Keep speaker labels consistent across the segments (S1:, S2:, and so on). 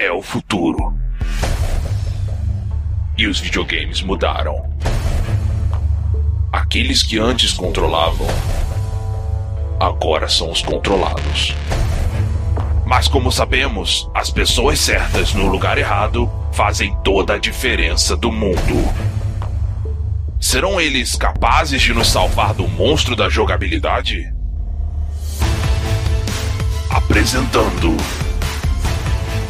S1: é o futuro. E os videogames mudaram. Aqueles que antes controlavam, agora são os controlados. Mas como sabemos, as pessoas certas no lugar errado fazem toda a diferença do mundo. Serão eles capazes de nos salvar do monstro da jogabilidade? Apresentando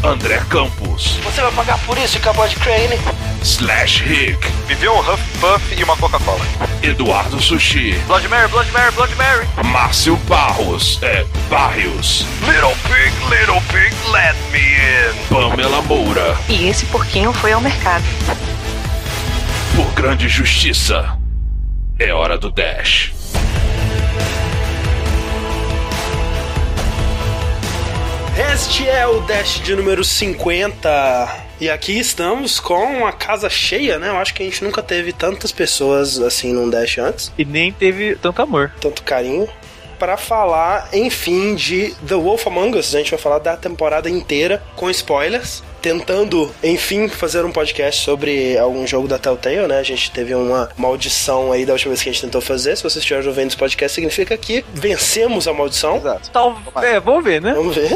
S1: André Campos,
S2: Você vai pagar por isso, Cabot Crane?
S1: Slash Rick,
S3: Viveu um Huff Puff e uma Coca-Cola.
S1: Eduardo Sushi,
S2: Blood Mary, Blood Mary, Blood Mary.
S1: Márcio Barros, é Barrios,
S3: Little Pig, Little Pig, let me in.
S1: Pamela Moura,
S4: E esse porquinho foi ao mercado.
S1: por grande justiça. É hora do Dash.
S5: Este é o Dash de número 50. E aqui estamos com a casa cheia, né? Eu acho que a gente nunca teve tantas pessoas assim num Dash antes.
S6: E nem teve tanto amor.
S5: Tanto carinho. Para falar, enfim, de The Wolf Among Us. A gente vai falar da temporada inteira com spoilers. Tentando, enfim, fazer um podcast sobre algum jogo da Telltale, né? A gente teve uma maldição aí da última vez que a gente tentou fazer. Se vocês estiverem ouvindo esse podcast, significa que vencemos a maldição.
S6: Exato. Tal... É, vamos ver, né?
S5: Vamos ver.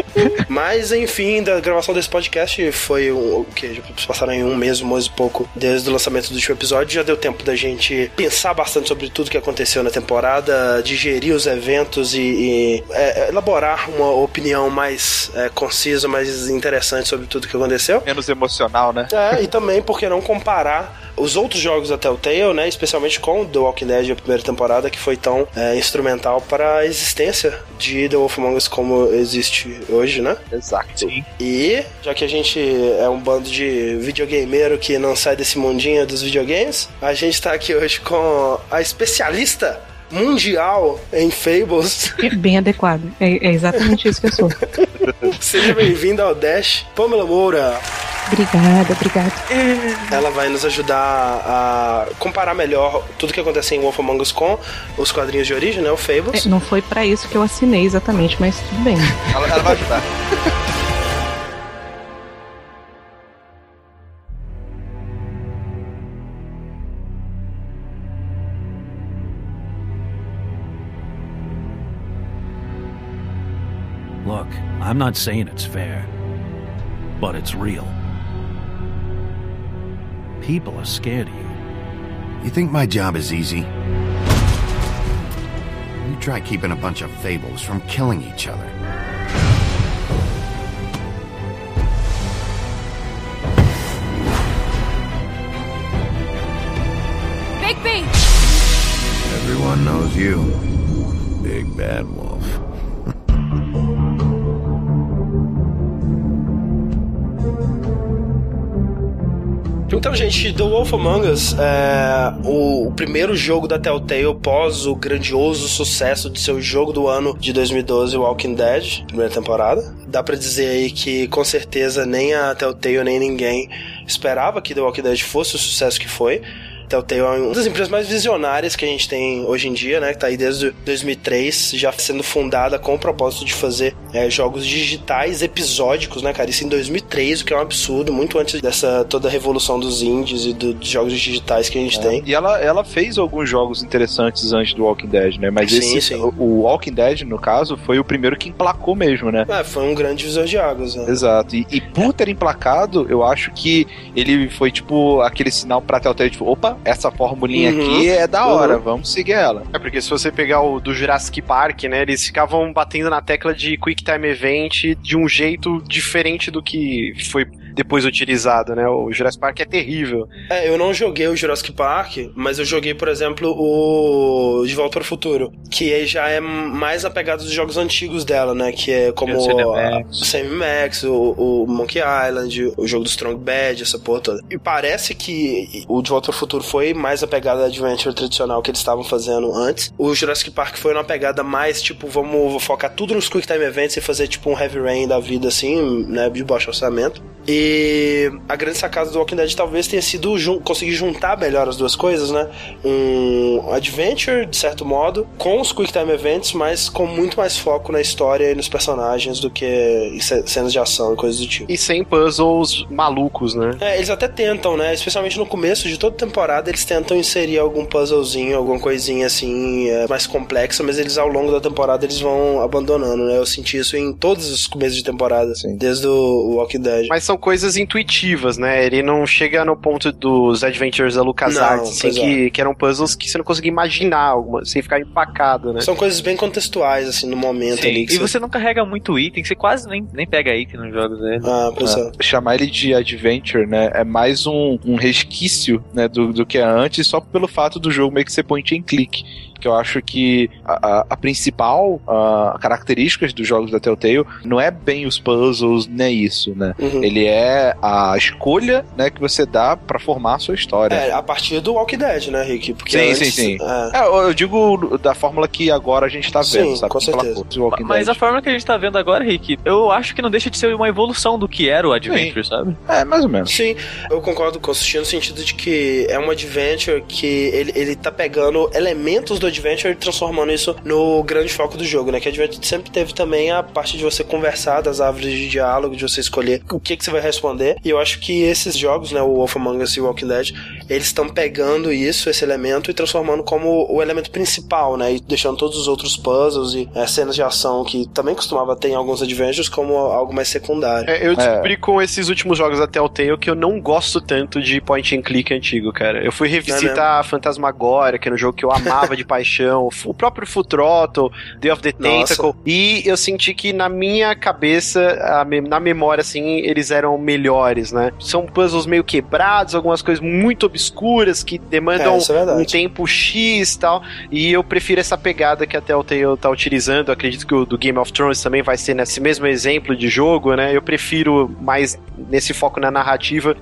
S5: Mas, enfim, da gravação desse podcast foi o, o que? Já passaram em um mês, um mês e pouco desde o lançamento do último episódio. Já deu tempo da gente pensar bastante sobre tudo que aconteceu na temporada, digerir os eventos e, e, é, elaborar uma opinião mais é, concisa, mais interessante sobre tudo que aconteceu.
S6: Menos emocional, né?
S5: É, e também, por que não comparar os outros jogos da Telltale, né? Especialmente com The Walking Dead, a primeira temporada, que foi tão é, instrumental para a existência de The Wolf Among Us como existe hoje, né?
S6: Exato. Sim.
S5: E, já que a gente é um bando de videogameiro que não sai desse mundinho dos videogames, a gente tá aqui hoje com a especialista mundial em Fables.
S4: É bem adequado. É, é exatamente isso que eu sou.
S5: Seja bem-vinda ao Dash, Pamela Moura.
S4: Obrigada, obrigada.
S5: Ela vai nos ajudar a comparar melhor tudo que acontece em Wolf Among Us com os quadrinhos de origem, né? O Fables.
S4: É, não foi pra isso que eu assinei exatamente, mas tudo bem.
S6: Ela, ela vai ajudar.
S7: I'm not saying it's fair, but it's real. People are scared of you.
S8: You think my job is easy? You try keeping a bunch of fables from killing each other.
S9: Bigby!
S8: Everyone knows you. Big Bad Wolf.
S5: Então, gente, The Wolf Among Us é o, primeiro jogo da Telltale pós o grandioso sucesso de seu jogo do ano de 2012, Walking Dead, primeira temporada. Dá pra dizer aí que com certeza nem a Telltale nem ninguém esperava que The Walking Dead fosse o sucesso que foi. Telltale é uma das empresas mais visionárias que a gente tem hoje em dia, né? Que tá aí desde 2003, já sendo fundada com o propósito de fazer é, jogos digitais episódicos, né, cara? Isso em 2003, o que é um absurdo, muito antes dessa toda a revolução dos indies e do, dos jogos digitais que a gente tem.
S6: E ela, ela fez alguns jogos interessantes antes do Walking Dead, né? Mas
S5: Sim,
S6: esse,
S5: sim.
S6: O, o Walking Dead, no caso, foi o primeiro que emplacou mesmo, né?
S5: É, foi um grande divisor de águas, né?
S6: Exato. E, e por ter emplacado, eu acho que ele foi tipo aquele sinal pra Telltale, tipo, opa, essa formulinha
S5: Uhum.
S6: aqui é da hora,
S5: Uhum.
S6: vamos seguir ela.
S3: É porque se você pegar o do Jurassic Park, né, eles ficavam batendo na tecla de Quick Time Event de um jeito diferente do que foi depois utilizado, né? O Jurassic Park é terrível.
S5: É, eu não joguei o Jurassic Park, mas eu joguei, por exemplo, o De Volta para o Futuro, que já é mais apegado dos jogos antigos dela, né? Que é como
S6: o
S5: Sam Max, o, o Monkey Island, o jogo do Strong Bad, essa porra toda. E parece que o De Volta para o Futuro foi mais apegado à Adventure tradicional que eles estavam fazendo antes. O Jurassic Park foi uma pegada mais, tipo, vamos focar tudo nos Quick Time Events e fazer, tipo, um Heavy Rain da vida, assim, né? De baixo orçamento. E E a grande sacada do Walking Dead talvez tenha sido jun conseguir juntar melhor as duas coisas, né? Um adventure, de certo modo, com os Quick Time Events, mas com muito mais foco na história e nos personagens do que cenas de ação e coisas do tipo.
S3: E sem puzzles malucos, né?
S5: É, eles até tentam, né? Especialmente no começo de toda temporada, eles tentam inserir algum puzzlezinho, alguma coisinha assim, é, mais complexa, mas eles ao longo da temporada eles vão abandonando, né? Eu senti isso em todos os começos de temporada,
S6: Sim.
S5: desde o Walking Dead.
S3: Mas são coisas intuitivas, né? Ele não chega no ponto dos Adventures da LucasArts, assim,
S5: pois é.
S3: que, que eram puzzles que você não conseguia imaginar, alguma, sem ficar empacado, né?
S5: São coisas bem contextuais, assim, no momento ali.
S9: Sim.
S5: que
S9: E você não carrega muito item, você quase nem, nem pega item nos jogos dele.
S5: Ah, pois é.
S6: chamar ele de adventure, né, é mais um, um resquício, né, do, do que é antes, só pelo fato do jogo meio que ser point and click. Que eu acho que a, a- a principal ah, característica dos jogos da Telltale não é bem os puzzles, nem isso, né?
S5: Uhum.
S6: Ele é a escolha, né, que você dá pra formar a sua história.
S5: É, a partir do Walking Dead, né, Rick? Porque
S6: Sim,
S5: antes,
S6: sim, sim.
S5: é,
S6: É, eu digo da fórmula que agora a gente tá vendo,
S5: Sim,
S6: sabe?
S5: com certeza.
S6: Walking
S9: Mas a forma que a gente tá vendo agora, Rick, eu acho que não deixa de ser uma evolução do que era o Adventure, sabe?
S6: É, mais ou menos.
S5: Sim, eu concordo com o Sushi no sentido de que é um adventure que ele, ele tá pegando elementos do adventure e transformando isso no grande foco do jogo, né? Que adventure sempre teve também a parte de você conversar, das árvores de diálogo, de você escolher o que, que você vai responder. E eu acho que esses jogos, né? O Wolf Among Us e o Walking Dead, eles estão pegando isso, esse elemento, e transformando como o elemento principal, né? E deixando todos os outros puzzles e é, cenas de ação que também costumava ter em alguns adventures como algo mais secundário.
S3: É, eu descobri com esses últimos jogos da Telltale que eu não gosto tanto de point and click antigo, cara. Eu fui revisitar Phantasmagoria, que era um jogo que eu amava de paixão, o próprio Full Throttle, Day of the
S5: Nossa.
S3: Tentacle, e eu senti que na minha cabeça, me- na memória, assim, eles eram melhores, né? São puzzles meio quebrados, algumas coisas muito obscuras que demandam
S5: É, é
S3: um tempo X e tal, e eu prefiro essa pegada que a Telltale tá utilizando, eu acredito que o do Game of Thrones também vai ser nesse mesmo exemplo de jogo, né? Eu prefiro mais nesse foco na narrativa.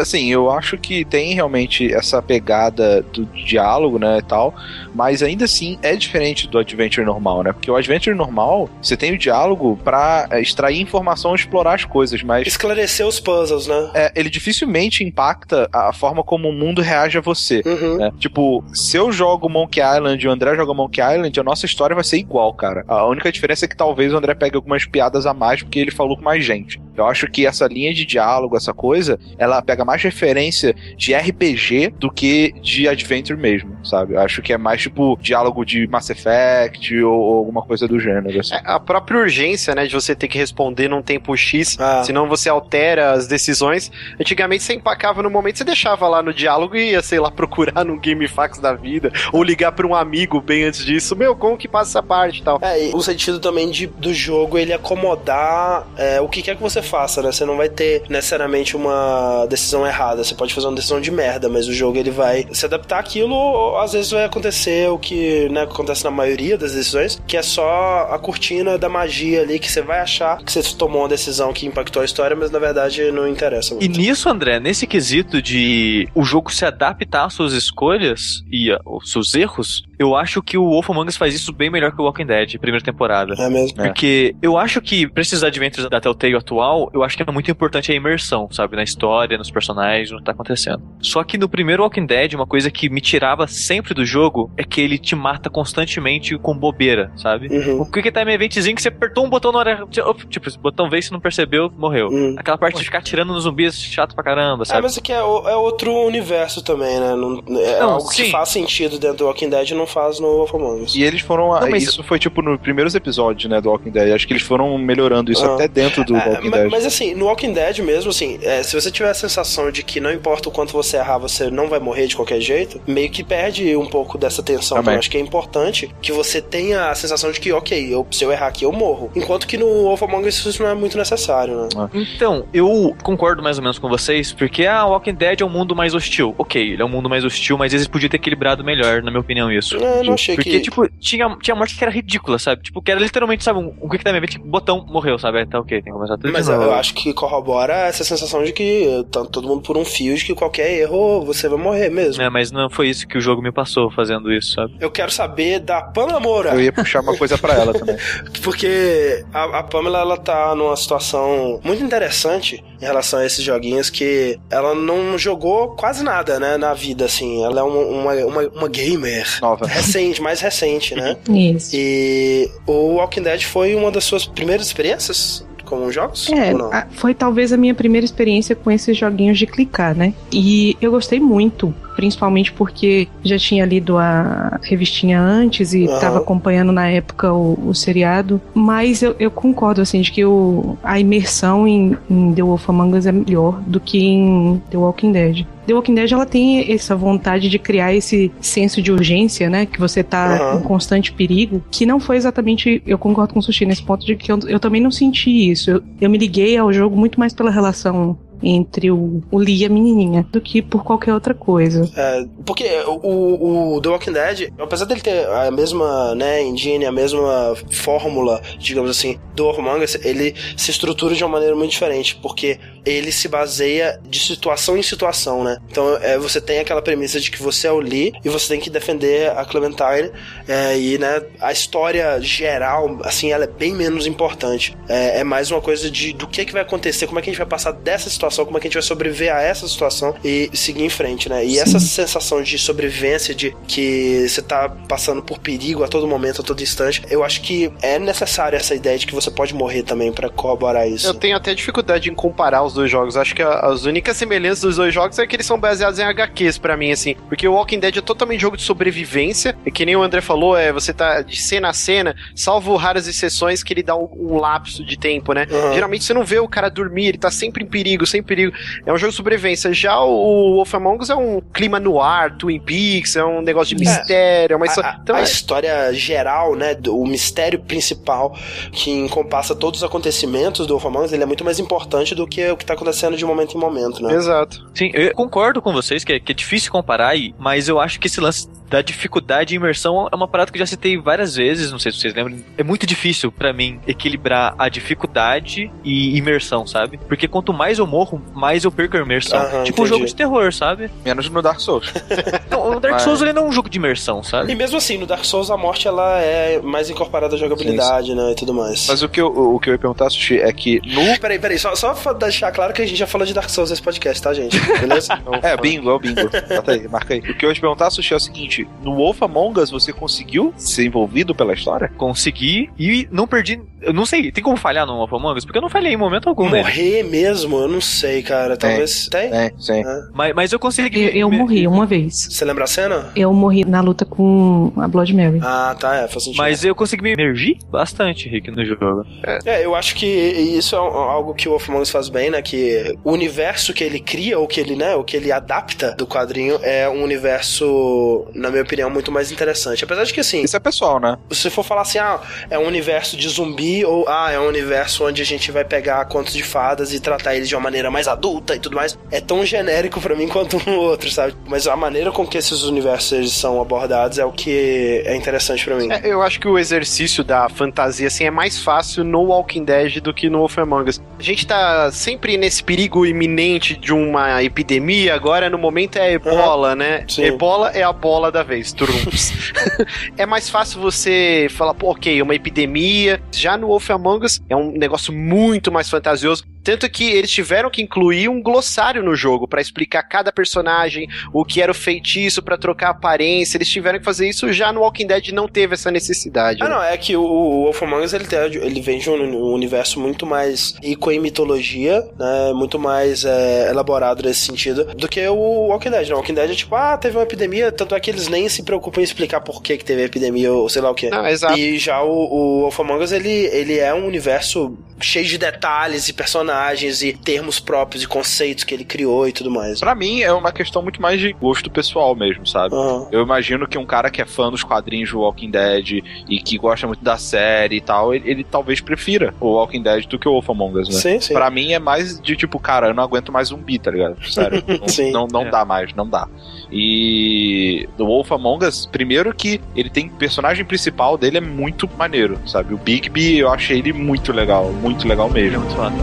S6: assim, eu acho que tem realmente essa pegada do diálogo, né, e tal, mas ainda assim é diferente do Adventure normal, né? Porque o Adventure normal, você tem o diálogo pra é, extrair informação e explorar as coisas, mas
S5: Esclarecer os puzzles, né?
S6: é, ele dificilmente impacta a forma como o mundo reage a você.
S5: Uhum.
S6: né? Tipo, se eu jogo Monkey Island e o André joga Monkey Island, a nossa história vai ser igual, cara. A única diferença é que talvez o André pegue algumas piadas a mais porque ele falou com mais gente. Eu acho que essa linha de diálogo, essa coisa, ela pega mais referência de RPG do que de Adventure mesmo, sabe? Eu acho que é mais tipo diálogo de Mass Effect ou, ou alguma coisa do gênero. Assim.
S3: É, a própria urgência, né, de você ter que responder num tempo X,
S5: Ah.
S3: senão você altera as decisões. Antigamente você empacava no momento, você deixava lá no diálogo e ia, sei lá, procurar no GameFAQs da vida, ou ligar pra um amigo bem antes disso. Meu, como que passa essa parte e tal?
S5: É, e o sentido também de, do jogo ele acomodar é, o que quer que você faça, né? Você não vai ter necessariamente uma decisão errada. Você pode fazer uma decisão de merda, mas o jogo ele vai se adaptar àquilo. Ou, às vezes vai acontecer o que né, acontece na maioria das decisões, que é só a cortina da magia ali, que você vai achar que você tomou uma decisão que impactou a história, mas na verdade não interessa.
S9: E nisso, André, nesse quesito de o jogo se adaptar às suas escolhas e aos seus erros, eu acho que o Wolf Among Us faz isso bem melhor que o Walking Dead, primeira temporada.
S5: É mesmo.
S9: Porque eu acho que, pra esses adventures da Telltale atual, eu acho que é muito importante a imersão, sabe? Na história, nos personagens, no que tá acontecendo. Só que no primeiro Walking Dead, uma coisa que me tirava sempre do jogo é que ele te mata constantemente com bobeira, sabe?
S5: Uhum.
S9: O Quick Time Eventzinho que você apertou um botão na hora. Tipo, esse botão veio, você não percebeu, morreu.
S5: Uhum.
S9: Aquela parte de ficar atirando nos zumbis chato pra caramba,
S5: É,
S9: sabe?
S5: mas aqui é, é outro universo também, né? Não- é
S9: Não,
S5: algo que
S9: sim.
S5: faz sentido dentro do Walking Dead e não faz no Wolf Among Us.
S6: E eles foram.
S9: Não, mas-
S6: Isso foi tipo nos primeiros episódios, né, do Walking Dead. Acho que eles foram melhorando isso
S5: Ah.
S6: até dentro do
S5: É,
S6: Walking
S5: ma-
S6: Dead.
S5: mas, assim, no Walking Dead mesmo, assim, é, se você tiver a sensação de que não importa o quanto você errar, você não vai morrer de qualquer jeito, meio que perde um pouco dessa tensão.
S6: Também.
S5: Então, eu acho que é importante que você tenha a sensação de que, ok, eu, se eu errar aqui, eu morro. Enquanto que no Wolf Among Us isso não é muito necessário, né?
S9: Então, eu concordo mais ou menos com vocês, porque a Walking Dead é um mundo mais hostil. Ok, ele é um mundo mais hostil, mas eles podiam ter equilibrado melhor, na minha opinião, isso.
S5: É, não achei
S9: Porque,
S5: que...
S9: tipo, tinha, tinha morte que era ridícula, sabe? Tipo, que era literalmente, sabe, um, um quick time event, botão, morreu, sabe? Aí Tá ok, tem que começar tudo
S5: Mas eu, eu acho que corrobora essa sensação de que tá todo mundo por um fio, de que qualquer erro você vai morrer mesmo.
S9: É, mas não foi isso que o jogo me passou fazendo isso, sabe?
S5: Eu quero saber da Pamela Moura.
S6: Eu ia puxar uma coisa pra ela também.
S5: Porque a, a Pamela, ela tá numa situação muito interessante em relação a esses joguinhos que ela não jogou quase nada, né, na vida, assim. Ela é uma, uma, uma, uma gamer.
S6: Nova.
S5: Recente, mais recente, né?
S4: Isso.
S5: E o Walking Dead foi uma das suas primeiras experiências com jogos?
S4: É,
S5: ou não?
S4: a- foi talvez a minha primeira experiência com esses joguinhos de clicar, né? E eu gostei muito, principalmente porque já tinha lido a revistinha antes e estava acompanhando na época o, o seriado. Mas eu, eu concordo, assim, de que o, a imersão em, em The Wolf Among Us é melhor do que em The Walking Dead. The Walking Dead ela tem essa vontade de criar esse senso de urgência, né? Que você tá
S5: Aham.
S4: em constante perigo, que não foi exatamente. Eu concordo com o Sushi nesse ponto de que eu, eu também não senti isso. Eu, eu me liguei ao jogo muito mais pela relação entre o, o Lee e a menininha do que por qualquer outra coisa.
S5: É, porque o, o The Walking Dead, apesar dele ter a mesma né, engine, a mesma fórmula, digamos assim, do Among ele se estrutura de uma maneira muito diferente, porque ele se baseia de situação em situação, né? Então é, você tem aquela premissa de que você é o Lee e você tem que defender a Clementine é, e né, a história geral, assim, ela é bem menos importante. É, é mais uma coisa de do que, que vai acontecer, como é que a gente vai passar dessa situação, como é que a gente vai sobreviver a essa situação e seguir em frente, né? E essa sensação de sobrevivência, de que você tá passando por perigo a todo momento, a todo instante, eu acho que é necessária essa ideia de que você pode morrer também pra corroborar isso.
S3: Eu tenho até dificuldade em comparar os dois jogos. Acho que a- as únicas semelhanças dos dois jogos é que eles são baseados em HQs pra mim, assim. Porque o Walking Dead é totalmente jogo de sobrevivência. E que nem o André falou, é você tá de cena a cena, salvo raras exceções que ele dá um, um lapso de tempo, né?
S5: Uhum.
S3: Geralmente você não vê o cara dormir, ele tá sempre em perigo, sempre em perigo. É um jogo de sobrevivência. Já o Wolf Among Us é um clima no ar, Twin Peaks, é um negócio de
S5: É.
S3: mistério, é uma
S5: A,
S3: história.
S5: a-
S3: Então,
S5: a
S3: é-
S5: história geral, né, o mistério principal que encompassa todos os acontecimentos do Wolf Among Us, ele é muito mais importante do que o que tá acontecendo de momento em momento, né?
S3: Exato.
S9: Sim, eu concordo com vocês que é, que é difícil comparar, mas eu acho que esse lance da dificuldade e imersão é uma parada que eu já citei várias vezes, não sei se vocês lembram. É muito difícil pra mim equilibrar a dificuldade e imersão, sabe? Porque quanto mais eu morro, mais eu perco a imersão.
S5: Aham,
S9: tipo um jogo de terror, sabe?
S6: Menos no Dark Souls.
S9: Não, o Dark
S6: Mas-
S9: Souls ele não é um jogo de imersão,
S5: E
S9: sabe?
S5: mesmo assim, no Dark Souls a morte ela é mais incorporada à jogabilidade, né, e tudo mais.
S6: Mas o que, eu, o que eu ia perguntar, Sushi, é que no.
S5: Peraí, peraí, só, só pra deixar claro que a gente já falou de Dark Souls nesse podcast, tá, gente? Beleza?
S6: É, bingo, é o bingo. Bota aí, marca aí. O que eu ia te perguntar, Sushi, é o seguinte: no Wolf Among Us você conseguiu ser envolvido pela história?
S9: Consegui e não perdi. Eu não sei, tem como falhar no Among Us? Porque eu não falhei em momento algum dele.
S5: Morrer mesmo, eu não sei, cara. Talvez. Tem?
S6: É, sim.
S9: Mas, mas eu consegui.
S4: Eu, eu morri uma vez.
S5: Você lembra a cena?
S4: Eu morri na luta com a Blood Mary.
S5: Ah, tá, é, faz sentido.
S9: Mas eu consegui me emergir bastante, Rick, no jogo.
S5: É, eu acho que isso é algo que o Wolf Among Us faz bem, né? Que o universo que ele cria, ou que ele, né, o que ele adapta do quadrinho, é um universo, na minha opinião, muito mais interessante. Apesar de que, assim,
S6: Isso é pessoal, né?
S5: se for falar assim, ah, é um universo de zumbi, ou ah, é um universo onde a gente vai pegar contos de fadas e tratar eles de uma maneira mais adulta e tudo mais, é tão genérico pra mim quanto um outro, sabe? Mas a maneira com que esses universos são abordados é o que é interessante pra mim.
S3: É, eu acho que o exercício da fantasia assim é mais fácil no Walking Dead do que no Wolf Among Us. A gente tá sempre nesse perigo iminente de uma epidemia, agora no momento é a ebola, né?
S5: Sim.
S3: Ebola é a bola da vez, turums. é mais fácil você falar, pô, ok, uma epidemia. Já no Wolf Among Us é um negócio muito mais fantasioso. Tanto que eles tiveram que incluir um glossário no jogo pra explicar cada personagem, o que era o feitiço pra trocar aparência. Eles tiveram que fazer isso já no Walking Dead não teve essa necessidade.
S5: Ah,
S3: né?
S5: não, é que o, o Wolf Among Us, ele, tem- ele vem de um, um universo muito mais rico em mitologia, né, muito mais é, elaborado nesse sentido, do que o Walking Dead. Né? O Walking Dead é tipo, ah, teve uma epidemia, tanto é que eles nem se preocupam em explicar por que, que teve a epidemia ou sei lá o que.
S3: Não, exato.
S5: E já o, o Wolf Among Us, ele, ele é um universo cheio de detalhes e personagens personagens e termos próprios e conceitos que ele criou e tudo mais.
S6: Pra mim é uma questão muito mais de gosto pessoal mesmo, sabe?
S5: Aham.
S6: Eu imagino que um cara que é fã dos quadrinhos do Walking Dead e que gosta muito da série e tal, ele, ele talvez prefira o Walking Dead do que o Wolf Among Us, né?
S5: Sim, sim.
S6: Pra mim é mais de tipo, cara, eu não aguento mais zumbi, tá ligado? Sério. Não,
S5: Sim.
S6: não, não
S9: É.
S6: dá mais, não dá. E do Wolf Among Us, primeiro que ele tem personagem principal dele é muito maneiro, sabe? O Bigby, eu achei ele muito legal, muito legal
S9: Ele é
S6: mesmo.
S9: muito foda.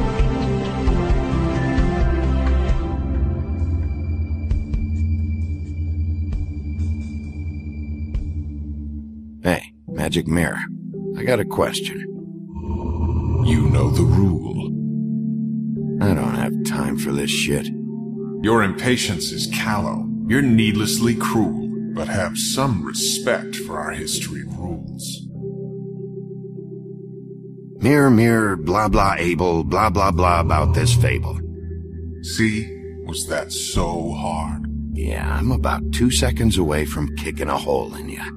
S8: Magic Mirror. I got a question.
S10: You know the rule.
S8: I don't have time for this shit.
S10: Your impatience is callow. You're needlessly cruel, but have some respect for our history and rules.
S8: Mirror, mirror, blah blah able, blah blah blah about this fable.
S10: See? Was that so hard?
S8: Yeah, I'm about two seconds away from kicking a hole in you.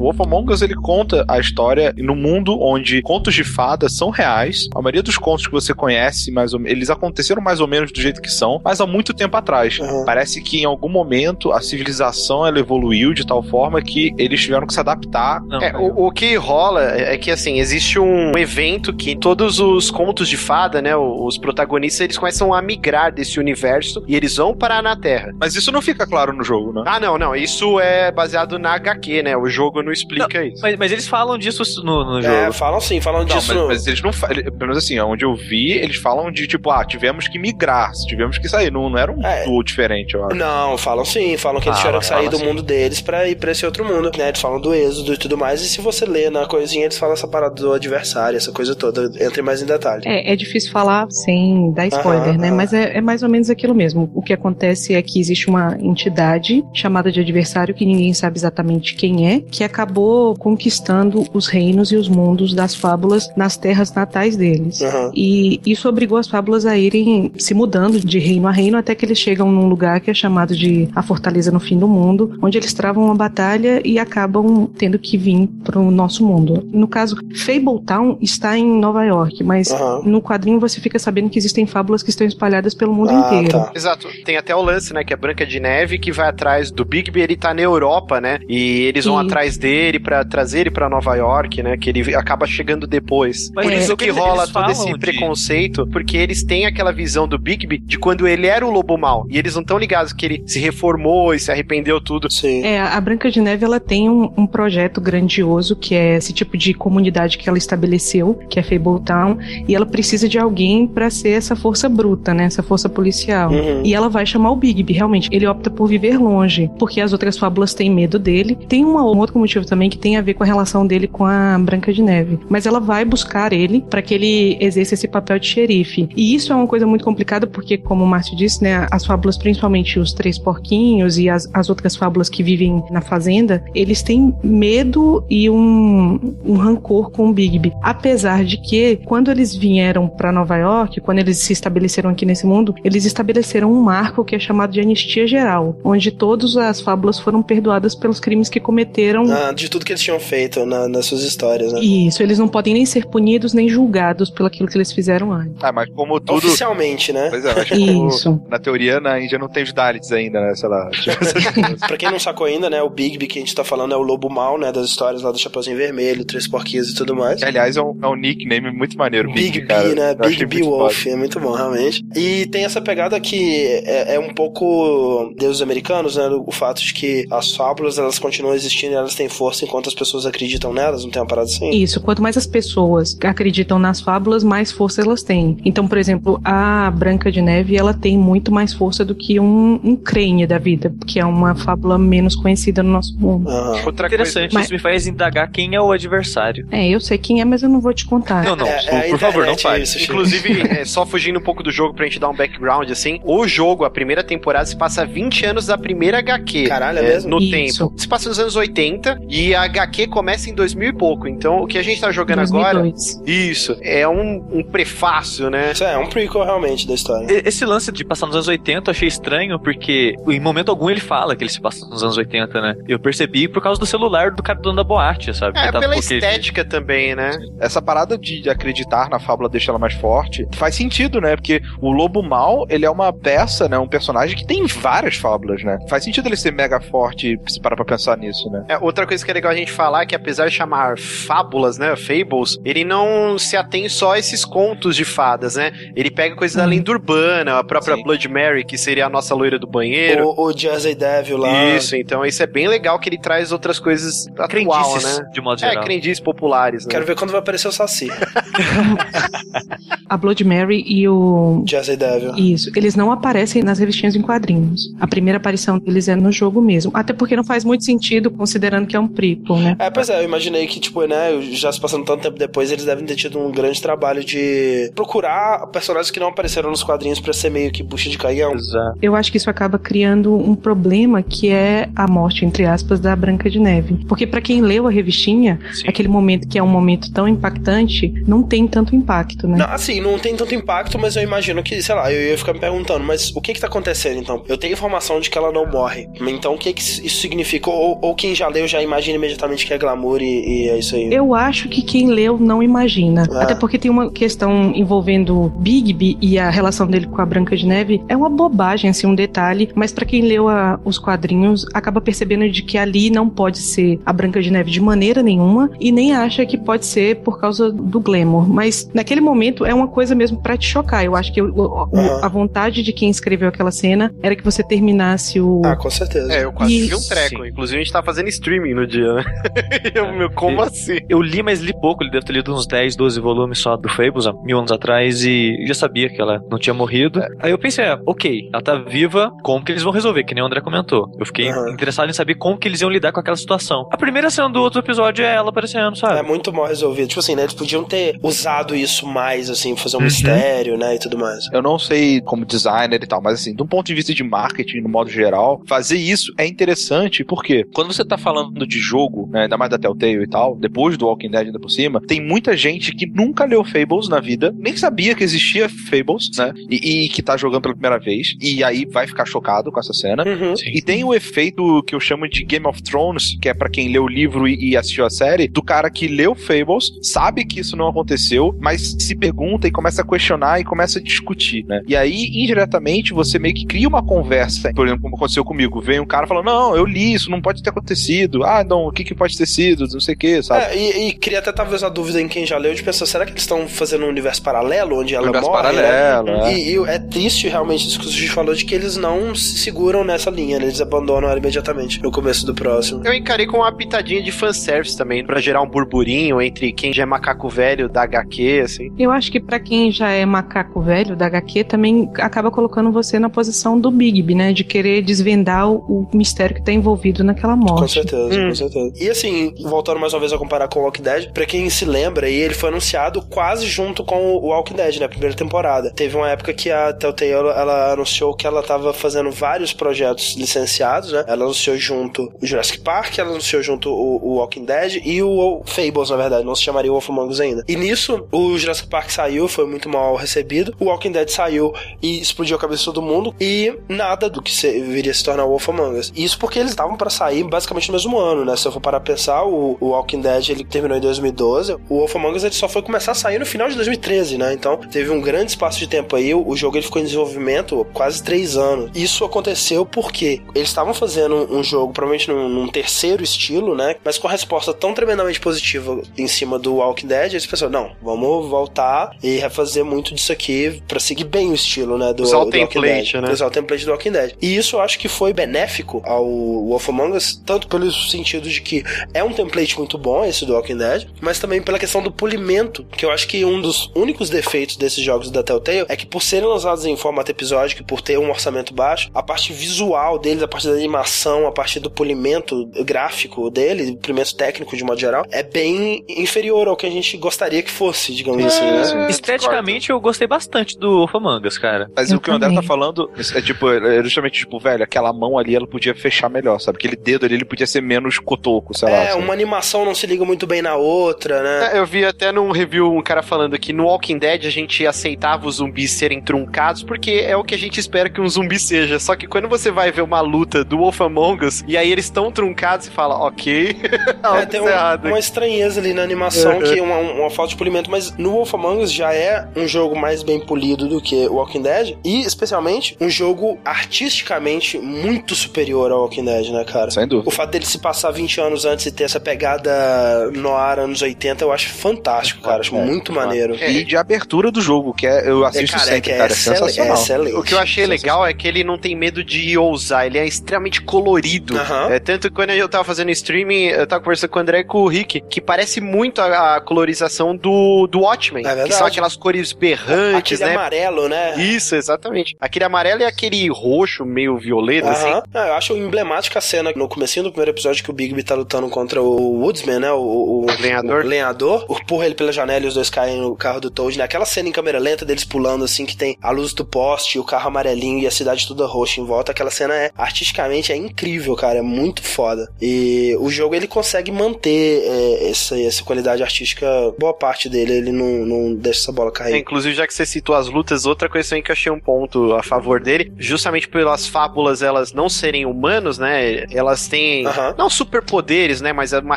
S6: O Wolf Among Us ele conta a história no mundo onde contos de fadas são reais. A maioria dos contos que você conhece, mais ou, eles aconteceram mais ou menos do jeito que são, mas há muito tempo atrás.
S5: Uhum.
S6: Parece que em algum momento a civilização ela evoluiu de tal forma que eles tiveram que se adaptar.
S9: Não,
S3: É, o, o que rola é que, assim, existe um evento que todos os contos de fada, né, os protagonistas, eles começam a migrar desse universo e eles vão parar na Terra.
S6: Mas isso não fica claro no jogo, né?
S3: Ah, não, não, isso é baseado na HQ, né, o jogo não explica isso.
S9: Mas, mas eles falam disso no, no jogo.
S5: É, falam sim, falam
S6: Não,
S5: disso.
S6: mas, mas eles não falam. Pelo menos assim, onde eu vi, eles falam de tipo, ah, tivemos que migrar, tivemos que sair. Não, não era um
S5: É.
S6: mundo diferente, eu acho.
S5: Não, falam sim, falam que eles
S9: Fala,
S5: tiveram que sair do
S9: sim.
S5: mundo deles pra ir pra esse outro mundo, né? Eles falam do êxodo e tudo mais, e se você lê na coisinha, eles falam essa parada do adversário, essa coisa toda. Entre mais em detalhe.
S4: É, é difícil falar sem dar spoiler,
S5: Aham,
S4: né?
S5: aham.
S4: Mas é, é mais ou menos aquilo mesmo. O que acontece é que existe uma entidade chamada de adversário, que ninguém sabe exatamente quem é, que acabou conquistando os reinos e os mundos das fábulas nas terras natais deles.
S5: Aham.
S4: E isso obrigou as fábulas a irem se mudando de reino a reino até que eles chegam num lugar que é chamado de a Fortaleza no Fim do Mundo, onde eles travam uma batalha e acabam tendo que vir pro nosso mundo. No caso, Fabletown está em Nova York, mas
S5: Aham.
S4: no quadrinho você fica sabendo que existem fábulas que estão espalhadas pelo mundo
S5: Ah,
S4: inteiro.
S5: tá.
S3: Exato. Tem até o lance, né, que é Branca de Neve, que vai atrás do Bigby, ele tá na Europa, né? E eles vão
S4: Isso.
S3: atrás dele pra trazer ele pra Nova York, né? Que ele acaba chegando depois.
S9: Mas
S3: Por
S9: é,
S3: isso
S9: o que
S3: que rola todo esse
S9: de-
S3: preconceito, porque eles têm aquela visão do Bigby de quando ele era o lobo mau. E eles não estão ligados que ele se reformou e se arrependeu tudo.
S5: Sim.
S4: É, a Branca de Neve ela tem um, um projeto grandioso que é esse tipo de comunidade que ela estabeleceu, que é Fabletown, e ela precisa de alguém pra ser essa força bruta, né? Essa força policial.
S5: Uhum.
S4: E ela vai chamar o Bigby, realmente. Ele opta por viver longe, porque as outras fábulas têm medo dele. Tem uma- um outro motivo também que tem a ver com a relação dele com a Branca de Neve. Mas ela vai buscar ele pra que ele exerça esse papel de xerife. E isso é uma coisa muito complicada, porque, como o Márcio disse, né, as fábulas, principalmente os três porquinhos e as, as outras fábulas que vivem na fazenda, eles têm medo e um, um rancor com o Bigby. Apesar de que, quando eles vieram pra Nova York, quando eles se estabeleceram aqui nesse mundo, eles estabeleceram um marco que é chamado de anistia geral, onde todas as fábulas foram perdoadas pelos crimes que cometeram.
S5: Ah, de tudo que eles tinham feito na- nas suas histórias, né?
S4: Isso, eles não podem nem ser punidos nem julgados pelo aquilo que eles fizeram antes.
S6: Ah, mas como tudo.
S5: Oficialmente, né?
S6: Pois é, mas como
S4: Isso.
S6: na teoria na Índia não tem os Dalits ainda, né? Sei lá. tipo.
S5: Pra quem não sacou ainda, né, o Bigby que a gente tá falando é o lobo mau, né, das histórias lá do Chapeuzinho Vermelho, Três Porquinhos e tudo mais.
S6: Que, aliás, é um, é um nickname muito maneiro.
S5: Big. B, né?
S6: Eu
S5: Big B Wolf, é muito bom, realmente. E tem essa pegada que é, é um pouco deuses americanos, né? O fato de que as fábulas, elas continuam existindo e elas têm força enquanto as pessoas acreditam nelas, não tem uma parada assim?
S4: Isso, quanto mais as pessoas acreditam nas fábulas, mais força elas têm. Então, por exemplo, a Branca de Neve, ela tem muito mais força do que um, um crane da vida, que é uma fábula menos conhecida no nosso mundo.
S3: Outra
S9: Interessante,
S4: Mas-
S9: isso me faz indagar quem é o adversário.
S4: É, eu sei quem é, mas eu não vou te contar.
S9: Não, não,
S5: É,
S9: por,
S5: é
S9: por favor, não
S5: internet
S9: fale.
S5: isso.
S3: Inclusive, é, só fugindo um pouco do jogo pra gente dar um background, assim, o jogo, a primeira temporada, se passa 20 anos da primeira HQ.
S5: Caralho, é mesmo?
S3: No
S4: Isso.
S3: tempo. Se passa nos anos 80, E a HQ começa em 2000 e pouco. Então o que a gente tá jogando
S4: 2002.
S3: agora. Isso. É um, um prefácio, né?
S5: Isso é, é um prequel realmente da história.
S9: Esse lance de passar nos anos 80 eu achei estranho, porque em momento algum ele fala que ele se passa nos anos 80, né? Eu percebi por causa do celular do cara dono da boate, sabe?
S3: É, pela estética também, né?
S6: Essa parada de acreditar na fábula deixa ela mais forte faz sentido, né? Porque o lobo mal, ele é uma peça, né? Um personagem que tem várias fábulas, né? Faz sentido ele ser mega forte se parar pra pensar nisso, né?
S3: É, outra coisa que é legal a gente falar é que apesar de chamar fábulas, né, fables, ele não se atém só a esses contos de fadas, né? Ele pega coisas da lenda urbana, a própria
S6: Sim.
S3: Blood Mary, que seria a nossa loira do banheiro.
S5: O, o Jersey Devil lá.
S3: Isso, então isso é bem legal que ele traz outras coisas atual,
S9: Crendices,
S3: né?
S9: de modo
S3: É,
S9: geral.
S3: crendices populares, né?
S5: Quero ver quando vai aparecer o Saci.
S4: A Blood Mary e o.
S5: Jersey Devil.
S4: Isso, eles não aparecem nas revistinhas em quadrinhos. A primeira aparição deles é no jogo mesmo. Até porque não faz muito sentido, considerando que é um prequel, né?
S5: É, pois é, eu imaginei que, tipo, né, já se passando tanto tempo depois, eles devem ter tido um grande trabalho de procurar personagens que não apareceram nos quadrinhos pra ser meio que bucha de canhão.
S9: Exato.
S4: Eu acho que isso acaba criando um problema que é a morte, entre aspas, da Branca de Neve. Porque pra quem leu a revistinha,
S9: Sim.
S4: aquele momento que é um momento tão impactante, não tem tanto impacto, né?
S5: Não, assim, não tem tanto impacto, mas eu imagino que, sei lá, eu ia ficar me perguntando, mas o que que tá acontecendo então? Eu tenho informação de que ela não morre. Então o que que isso significa? Ou, ou quem já leu já imagina imediatamente que é glamour e, e é isso aí.
S4: Eu acho que quem leu não imagina.
S5: Ah.
S4: Até porque tem uma questão envolvendo Bigby e a relação dele com a Branca de Neve. É uma bobagem, assim, um detalhe. Mas pra quem leu a- os quadrinhos, acaba percebendo de que ali não pode ser a Branca de Neve de maneira nenhuma. E nem acha que pode ser por causa do glamour. Mas naquele momento é uma coisa mesmo pra te chocar. Eu acho que o- a vontade de quem escreveu aquela cena era que você terminasse o.
S5: Ah, com certeza.
S3: É, eu quase vi um treco. Inclusive, a gente tá fazendo streaming no dia, né? eu, meu, como assim?
S9: Eu li, mas li pouco. Ele deve ter lido uns 10, 12 volumes só do Fables há mil anos atrás e já sabia que ela não tinha morrido. Aí eu pensei, ah, ok, ela tá viva, como que eles vão resolver? Que nem o André comentou. Eu fiquei
S5: Aham.
S9: interessado em saber como que eles iam lidar com aquela situação. A primeira cena do outro episódio é ela aparecendo,
S5: É
S9: sabe?
S5: muito mal resolvido. Tipo assim, né? Eles podiam ter usado isso mais, assim, fazer um
S9: Uhum.
S5: mistério, né? E tudo mais.
S6: Eu não sei como designer e tal, mas assim, de um ponto de vista de marketing, no modo geral, fazer isso é interessante porque quando você tá falando de jogo, né, ainda mais da Telltale e tal, depois do Walking Dead ainda por cima, tem muita gente que nunca leu Fables na vida, nem sabia que existia Fables, né, e, e que tá jogando pela primeira vez, e aí vai ficar chocado com essa cena.
S5: Uhum.
S6: E tem o efeito que eu chamo de Game of Thrones, que é pra quem leu o livro e, e assistiu a série, do cara que leu Fables, sabe que isso não aconteceu, mas se pergunta e começa a questionar e começa a discutir, né? E aí, indiretamente, você meio que cria uma conversa, por exemplo, como aconteceu comigo. Vem um cara falando, não, eu li isso, não pode ter acontecido. Ah, não, o que que pode ter sido? Não sei o que, sabe?
S5: É, e, e cria até talvez a dúvida em quem já leu de pensar, será que eles estão fazendo um universo paralelo onde ela
S6: Universo
S5: morre? né?
S6: paralelo, é.
S5: E, e é triste realmente isso que o Sushi falou de que eles não se seguram nessa linha, né? eles abandonam ela imediatamente no começo do próximo.
S3: Eu encarei com uma pitadinha de fanservice também, pra gerar um burburinho entre quem já é macaco velho da HQ, assim.
S4: Eu acho que pra quem já é macaco velho da HQ também acaba colocando você na posição do Bigby, né? De querer desvendar o, o mistério que tá envolvido naquela
S5: Com
S4: morte.
S5: certeza,
S3: Hum.
S5: Com certeza. E assim, voltando mais uma vez a comparar com o Walking Dead, pra quem se lembra, ele foi anunciado quase junto com o Walking Dead, né? Primeira temporada. Teve uma época que a Telltale, ela, anunciou que ela tava fazendo vários projetos licenciados, né? Ela anunciou junto o Jurassic Park, ela anunciou junto o, o Walking Dead e o Fables, na verdade, não se chamaria Wolf Among Us ainda. E nisso, o Jurassic Park saiu, foi muito mal recebido, o Walking Dead saiu e explodiu a cabeça de todo mundo, e nada do que viria se tornar o Wolf Among Us. Isso porque eles estavam pra sair basicamente no mesmo ano, né? Se eu for parar pra pensar, o, o Walking Dead ele terminou em 2012, o Wolf Among Us ele só foi começar a sair no final de 2013, né? Então teve um grande espaço de tempo aí, o, o jogo ele ficou em desenvolvimento quase três anos. Isso aconteceu porque eles estavam fazendo um jogo, provavelmente num, num terceiro estilo, né? Mas com a resposta tão tremendamente positiva em cima do Walking Dead, eles pensaram, não, vamos voltar e refazer muito disso aqui pra seguir bem o estilo, né? Do,
S3: Usar o
S5: do
S3: template, né?
S5: Usar o template do Walking Dead. E isso eu acho que foi benéfico ao Wolf Among Us, tanto pelo sentido de que é um template muito bom esse do Walking Dead, mas também pela questão do polimento, que eu acho que um dos únicos defeitos desses jogos da Telltale é que por serem lançados em formato episódico e por ter um orçamento baixo, a parte visual deles, a parte da animação, a parte do polimento gráfico dele, polimento técnico de modo geral, é bem inferior ao que a gente gostaria que fosse, digamos assim, né?
S9: Esteticamente, eu gostei bastante do Us, cara.
S6: Mas
S4: Eu
S6: o que o André tá
S4: também.
S6: falando é tipo, é justamente tipo, velho, aquela mão ali ela podia fechar melhor, sabe? Aquele dedo ali ele podia ser menos menos cotoco, sei lá.
S5: É,
S6: sabe?
S5: uma animação não se liga muito bem na outra, né?
S3: É, Eu vi até num review um cara falando que no Walking Dead a gente aceitava os zumbis serem truncados porque é o que a gente espera que um zumbi seja. Só que quando você vai ver uma luta do Wolf Among Us e aí eles estão truncados, você fala, ok,
S5: É,
S3: algo
S5: tem
S3: tá
S5: um- uma estranheza ali na animação,
S3: Uhum.
S5: que é uma, uma falta de polimento, mas no Wolf Among Us já é um jogo mais bem polido do que o Walking Dead, e especialmente um jogo artisticamente muito superior ao Walking Dead, né, cara?
S6: Sem dúvida.
S5: O fato dele se passar 20 anos antes e ter essa pegada no ar anos 80, eu acho fantástico, cara. Acho
S6: É,
S5: muito
S6: é.
S5: maneiro.
S6: E de abertura do jogo, que é, eu assisto
S5: cara, é
S6: sempre,
S5: que é
S6: cara. É sensacional.
S5: é excelente.
S3: O que eu achei legal é que ele não tem medo de ousar, ele é extremamente colorido. É, tanto que quando eu tava fazendo streaming, eu tava conversando com o André e com o Rick, que parece muito a, a colorização do, do Watchmen.
S5: É
S3: que são aquelas cores berrantes,
S5: Aquele
S3: né?
S5: amarelo, né?
S3: Isso, exatamente. Aquele amarelo e aquele roxo meio violeta, assim.
S5: Ah, eu acho emblemática a cena no comecinho do primeiro episódio que o Bigby tá lutando contra o Woodsman, né? O, o, o
S3: lenhador.
S5: O lenhador. Empurra ele pela janela e os dois caem no carro do Toad, né? Aquela cena em câmera lenta deles pulando, assim, que tem a luz do poste, o carro amarelinho e a cidade toda roxa em volta. Aquela cena é, artisticamente, é incrível, cara. É muito foda. E o jogo, ele consegue manter é, essa, essa qualidade artística, boa parte dele. Ele não, não deixa essa bola cair.
S3: É, inclusive, já que você citou as lutas, outra coisa que eu achei um ponto a favor dele, justamente pelas fábulas elas não serem humanos, né? Elas têm
S5: Aham.
S3: não superpoderes, né? Mas uma